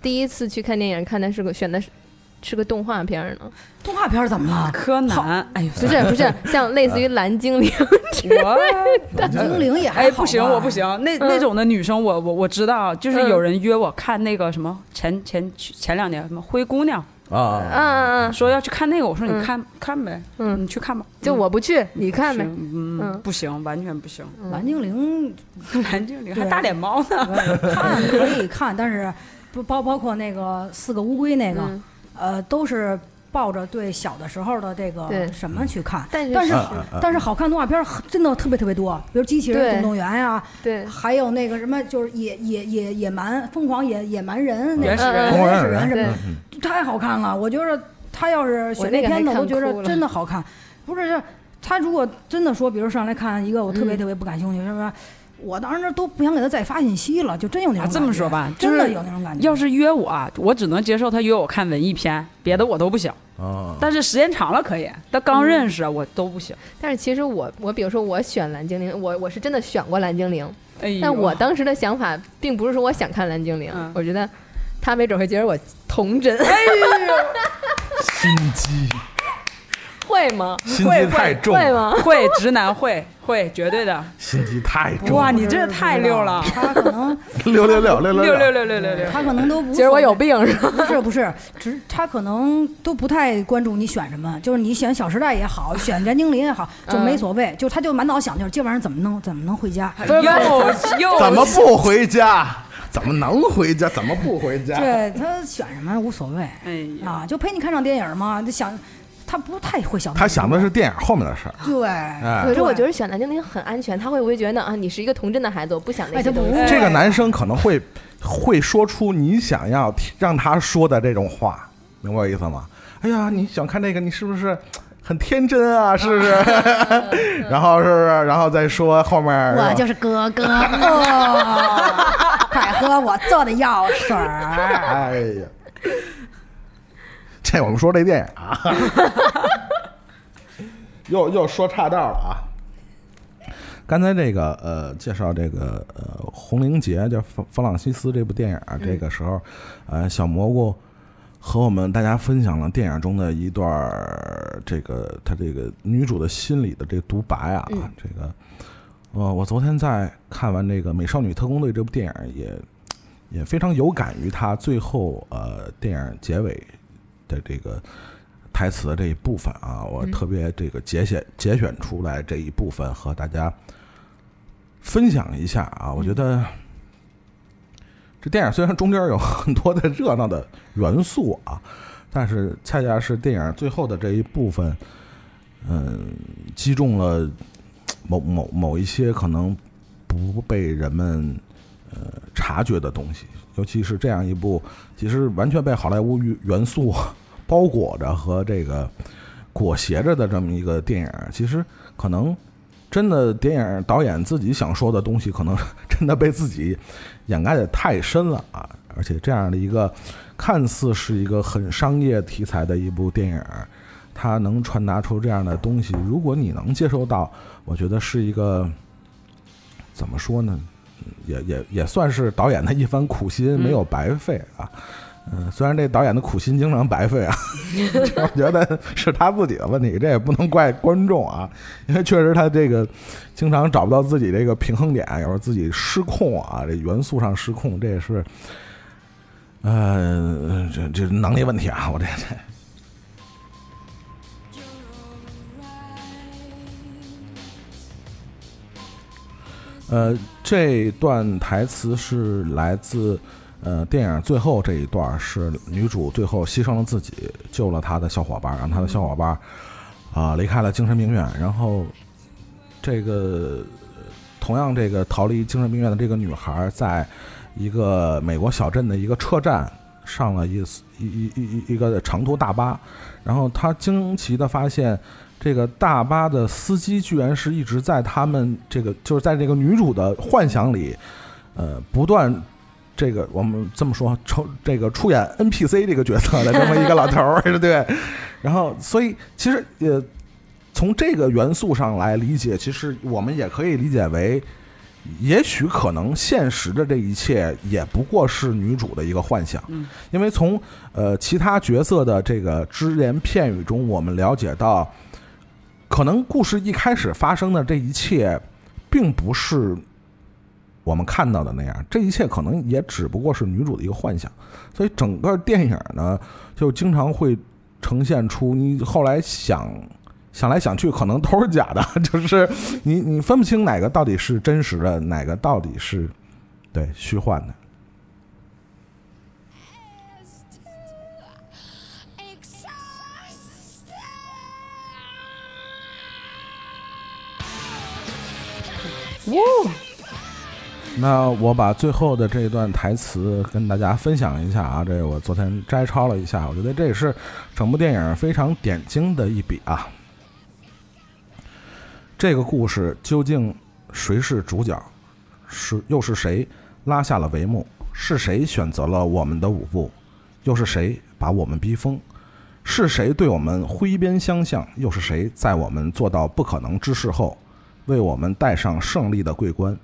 第一次去看电影，看的是个选的是是个动画片呢？动画片怎么了？柯南，哎呦，不是不是，像类似于蓝精灵，蓝精灵也还不行，我不行。那那种的女生，我我我知道，就是嗯。有人约我看那个什么前前前两年什么灰姑娘，啊，嗯嗯嗯，说要去看那个，我说嗯。你看看呗，嗯。你去看吧。就我不去，你看呗。嗯，嗯。不行，完全不行。蓝精灵 *laughs* 蓝精灵还大脸猫呢，*laughs* 看可以看，但是不包包括那个四个乌龟那个，嗯。呃，都是抱着对小的时候的这个什么去看。但是但是啊啊啊但是好看动画片儿真的特别特别多，比如《机器人总动员》呀，对，还有那个什么就是野野野野蛮疯狂野野蛮人那个原始人嗯原始人什么，太好看了。我觉得他要是选那片子，我看觉得真的好看。不是他如果真的说，比如上来看一个我特别嗯特别不感兴趣，是不是？我当时都不想给他再发信息了，就真有那啊种感觉这么说吧就是真的有那种感觉。要是约我啊，我只能接受他约我看文艺片，别的我都不行。哦，但是时间长了可以，但刚认识我都不行。但是其实我我比如说我选蓝精灵，我我是真的选过蓝精灵，哎但我当时的想法并不是说我想看蓝精灵，嗯我觉得他没准会觉得我童真，*laughs* 心机，会吗？心机太重，会吗？*laughs* 会直男会会绝对的。心机太重。哇，你这太溜了，他可能六六六六六六六，六六六六。他可能都不觉得我有病是吧？不是不是，只他可能都不太关注你选什么，就是你选《小时代》也好，选《蓝精灵》也好，就没所谓，就他就满脑想就是今晚上怎么能怎么能回家。又又 *laughs* 怎么不回家？怎么能回家？怎么不回家？对他选什么无所谓哎呀，啊，就陪你看场电影嘛。就想他不太会想，他想的是电影后面的事儿。对，哎可是我觉得选蓝精灵很安全，他会不会觉得啊，你是一个童真的孩子，我不想那些东西？这个男生可能会会说出你想要让他说的这种话，明白我意思吗？哎呀，你想看这个，你是不是很天真啊？是不是？*laughs* 然后是不是？然后再说后面，我就是哥哥，*laughs* 哦快喝我做的药水儿。哎呀，这我们说这电影。啊，*laughs* 又又说岔道了啊。刚才这个呃，介绍这个呃《红灵节》叫《弗弗朗西斯》这部电影啊，这个时候，呃，小蘑菇和我们大家分享了电影中的一段儿这个他这个女主的心理的这个独白啊，嗯。这个，呃，我昨天在看完这个《美少女特工队》这部电影也也非常有感于他最后呃电影结尾的这个台词的这一部分啊，我特别这个节选节选出来这一部分和大家分享一下啊，我觉得这电影虽然中间有很多的热闹的元素啊，但是恰恰是电影最后的这一部分，嗯，击中了某某某一些可能不被人们呃察觉的东西，尤其是这样一部其实完全被好莱坞元素包裹着和这个裹挟着的这么一个电影，其实可能真的电影导演自己想说的东西，可能真的被自己掩盖的太深了啊！而且这样的一个看似是一个很商业题材的一部电影，它能传达出这样的东西，如果你能接受到，我觉得是一个怎么说呢？也也也算是导演的一番苦心，没有白费啊。虽然这导演的苦心经常白费啊，*laughs* 这我觉得是他自己的问题，这也不能怪观众啊，因为确实他这个经常找不到自己这个平衡点，有时候自己失控啊，这元素上失控，这也是，呃，这这能力问题啊，我这这。呃，这段台词是来自呃电影最后这一段，是女主最后牺牲了自己，救了她的小伙伴，让她的小伙伴啊、离开了精神病院。然后这个同样这个逃离精神病院的这个女孩，在一个美国小镇的一个车站上了一一一一一一个长途大巴，然后她惊奇的发现。这个大巴的司机居然是一直在他们这个，就是在这个女主的幻想里，呃，不断这个我们这么说，出这个出演 NPC 这个角色的这么一个老头儿，对不对？然后，所以其实呃，从这个元素上来理解，其实我们也可以理解为，也许可能现实的这一切也不过是女主的一个幻想，嗯因为从呃其他角色的这个只言片语中，我们了解到。可能故事一开始发生的这一切，并不是我们看到的那样，这一切可能也只不过是女主的一个幻想，所以整个电影呢，就经常会呈现出你后来想想来想去，可能都是假的，*laughs* 就是你你分不清哪个到底是真实的，哪个到底是对虚幻的。exhausted. 那我把最后的这一段台词跟大家分享一下啊，这我昨天摘抄了一下，我觉得这也是整部电影非常点睛的一笔啊。这个故事究竟谁是主角？是又是谁拉下了帷幕？是谁选择了我们的舞步？又是谁把我们逼疯？是谁对我们挥鞭相向？又是谁在我们做到不可能之事后，为我们戴上胜利的桂冠？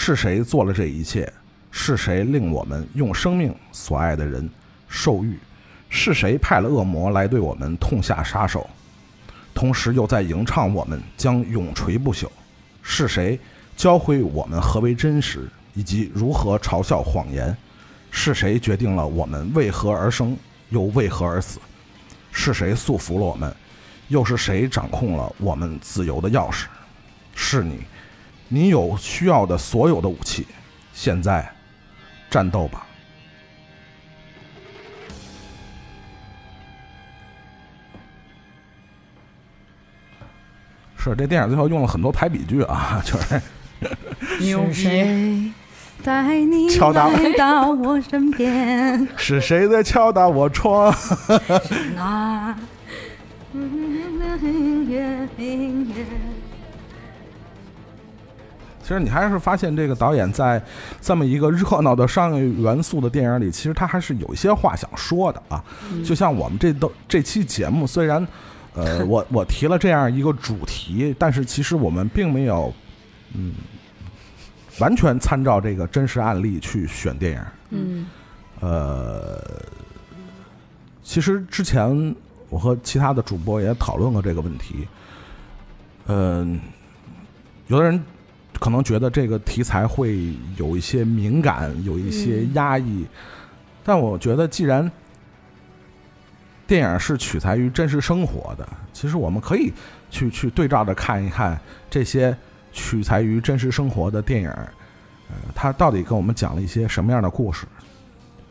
是谁做了这一切？是谁令我们用生命所爱的人受欲？是谁派了恶魔来对我们痛下杀手？同时又在吟唱我们将永垂不朽？是谁教会我们何为真实，以及如何嘲笑谎言？是谁决定了我们为何而生，又为何而死？是谁束缚了我们？又是谁掌控了我们自由的钥匙？是你。你有需要的所有的武器，现在战斗吧！是这电影最后用了很多排比句啊，*laughs* 就是牛是谁带你敲打来到我身边？是谁在敲打我窗？其实你还是发现这个导演在这么一个热闹的商业元素的电影里，其实他还是有一些话想说的啊。就像我们这都这期节目，虽然呃 *laughs* 我我提了这样一个主题，但是其实我们并没有嗯完全参照这个真实案例去选电影。嗯呃，其实之前我和其他的主播也讨论过这个问题。嗯、有的人可能觉得这个题材会有一些敏感，有一些压抑，但我觉得既然电影是取材于真实生活的，其实我们可以去去对照着看一看这些取材于真实生活的电影，呃，它到底跟我们讲了一些什么样的故事？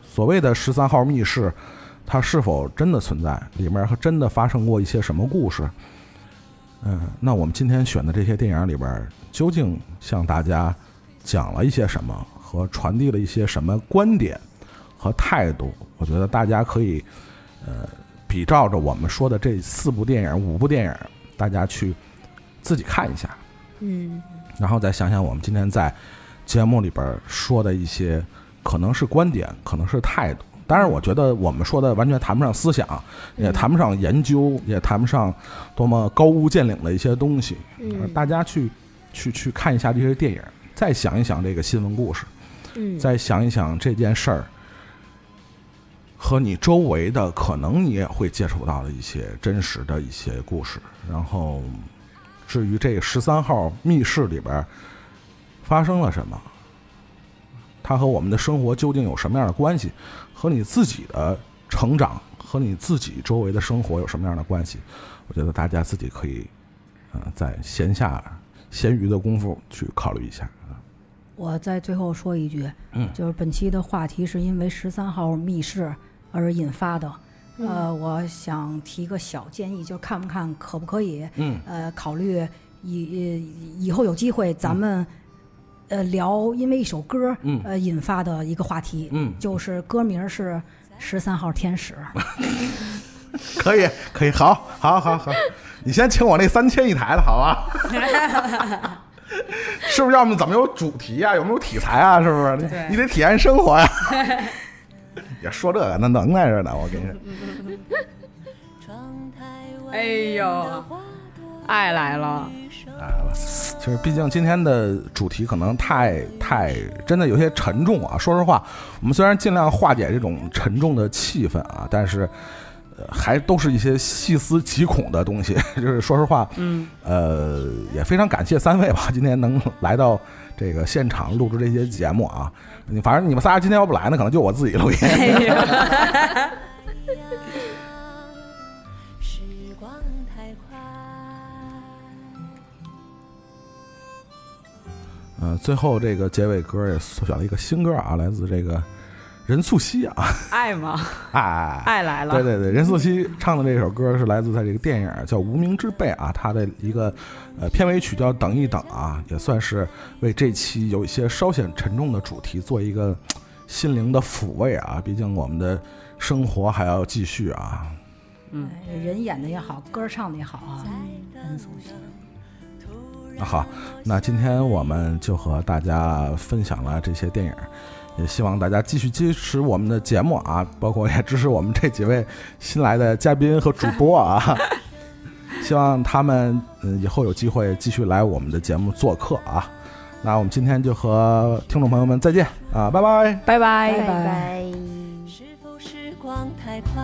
所谓的十三号密室，它是否真的存在？里面还真的发生过一些什么故事？嗯，那我们今天选的这些电影里边，究竟向大家讲了一些什么，和传递了一些什么观点和态度？我觉得大家可以，呃，比照着我们说的这四部电影、五部电影，大家去自己看一下，嗯然后再想想我们今天在节目里边说的一些，可能是观点，可能是态度。当然，我觉得我们说的完全谈不上思想，也谈不上研究，也谈不上多么高屋建瓴的一些东西。嗯大家去去去看一下这些电影，再想一想这个新闻故事，嗯，再想一想这件事儿和你周围的可能你也会接触到的一些真实的一些故事。然后，至于这个十三号密室里边发生了什么，它和我们的生活究竟有什么样的关系，和你自己的成长和你自己周围的生活有什么样的关系？我觉得大家自己可以，呃，在闲下闲余的功夫去考虑一下啊。我在最后说一句，嗯就是本期的话题是因为十三号密室而引发的。呃，我想提个小建议，就是看不看可不可以，嗯呃，考虑以以以后有机会咱们、呃聊因为一首歌嗯呃引发的一个话题，嗯就是歌名是十三号天使。*laughs* 可以，可以，好，好，好，好，你先请我那三千一台的好吧？*laughs* 是不是？要么怎么有主题啊、有没有题材啊？是不是？你你得体验生活呀、*laughs* 也说这个，那能耐着呢，我跟你说。哎呦，爱来了，其实，毕竟今天的主题可能太太真的有些沉重啊。说实话，我们虽然尽量化解这种沉重的气氛啊，但是。呃还都是一些细思极恐的东西，*laughs* 就是说实话，嗯，呃，也非常感谢三位吧，今天能来到这个现场录制这些节目啊。你反正你们仨今天要不来呢，可能就我自己录音。*laughs* 哎 *laughs* 呃，最后这个结尾歌也选了一个新歌啊，来自这个任素汐啊，*laughs* 爱吗？爱，爱来了，对对对，任素汐唱的这首歌是来自她这个电影叫《无名之辈》啊，他的一个呃片尾曲叫《等一等》啊，也算是为这期有一些稍显沉重的主题做一个心灵的抚慰啊。毕竟我们的生活还要继续啊。嗯哎人演的也好，歌唱的也好啊，任素汐。那好，那今天我们就和大家分享了这些电影，也希望大家继续支持我们的节目啊，包括也支持我们这几位新来的嘉宾和主播啊。*laughs* 希望他们嗯以后有机会继续来我们的节目做客啊。那我们今天就和听众朋友们再见啊，拜拜。拜拜拜拜拜。是否时光太快，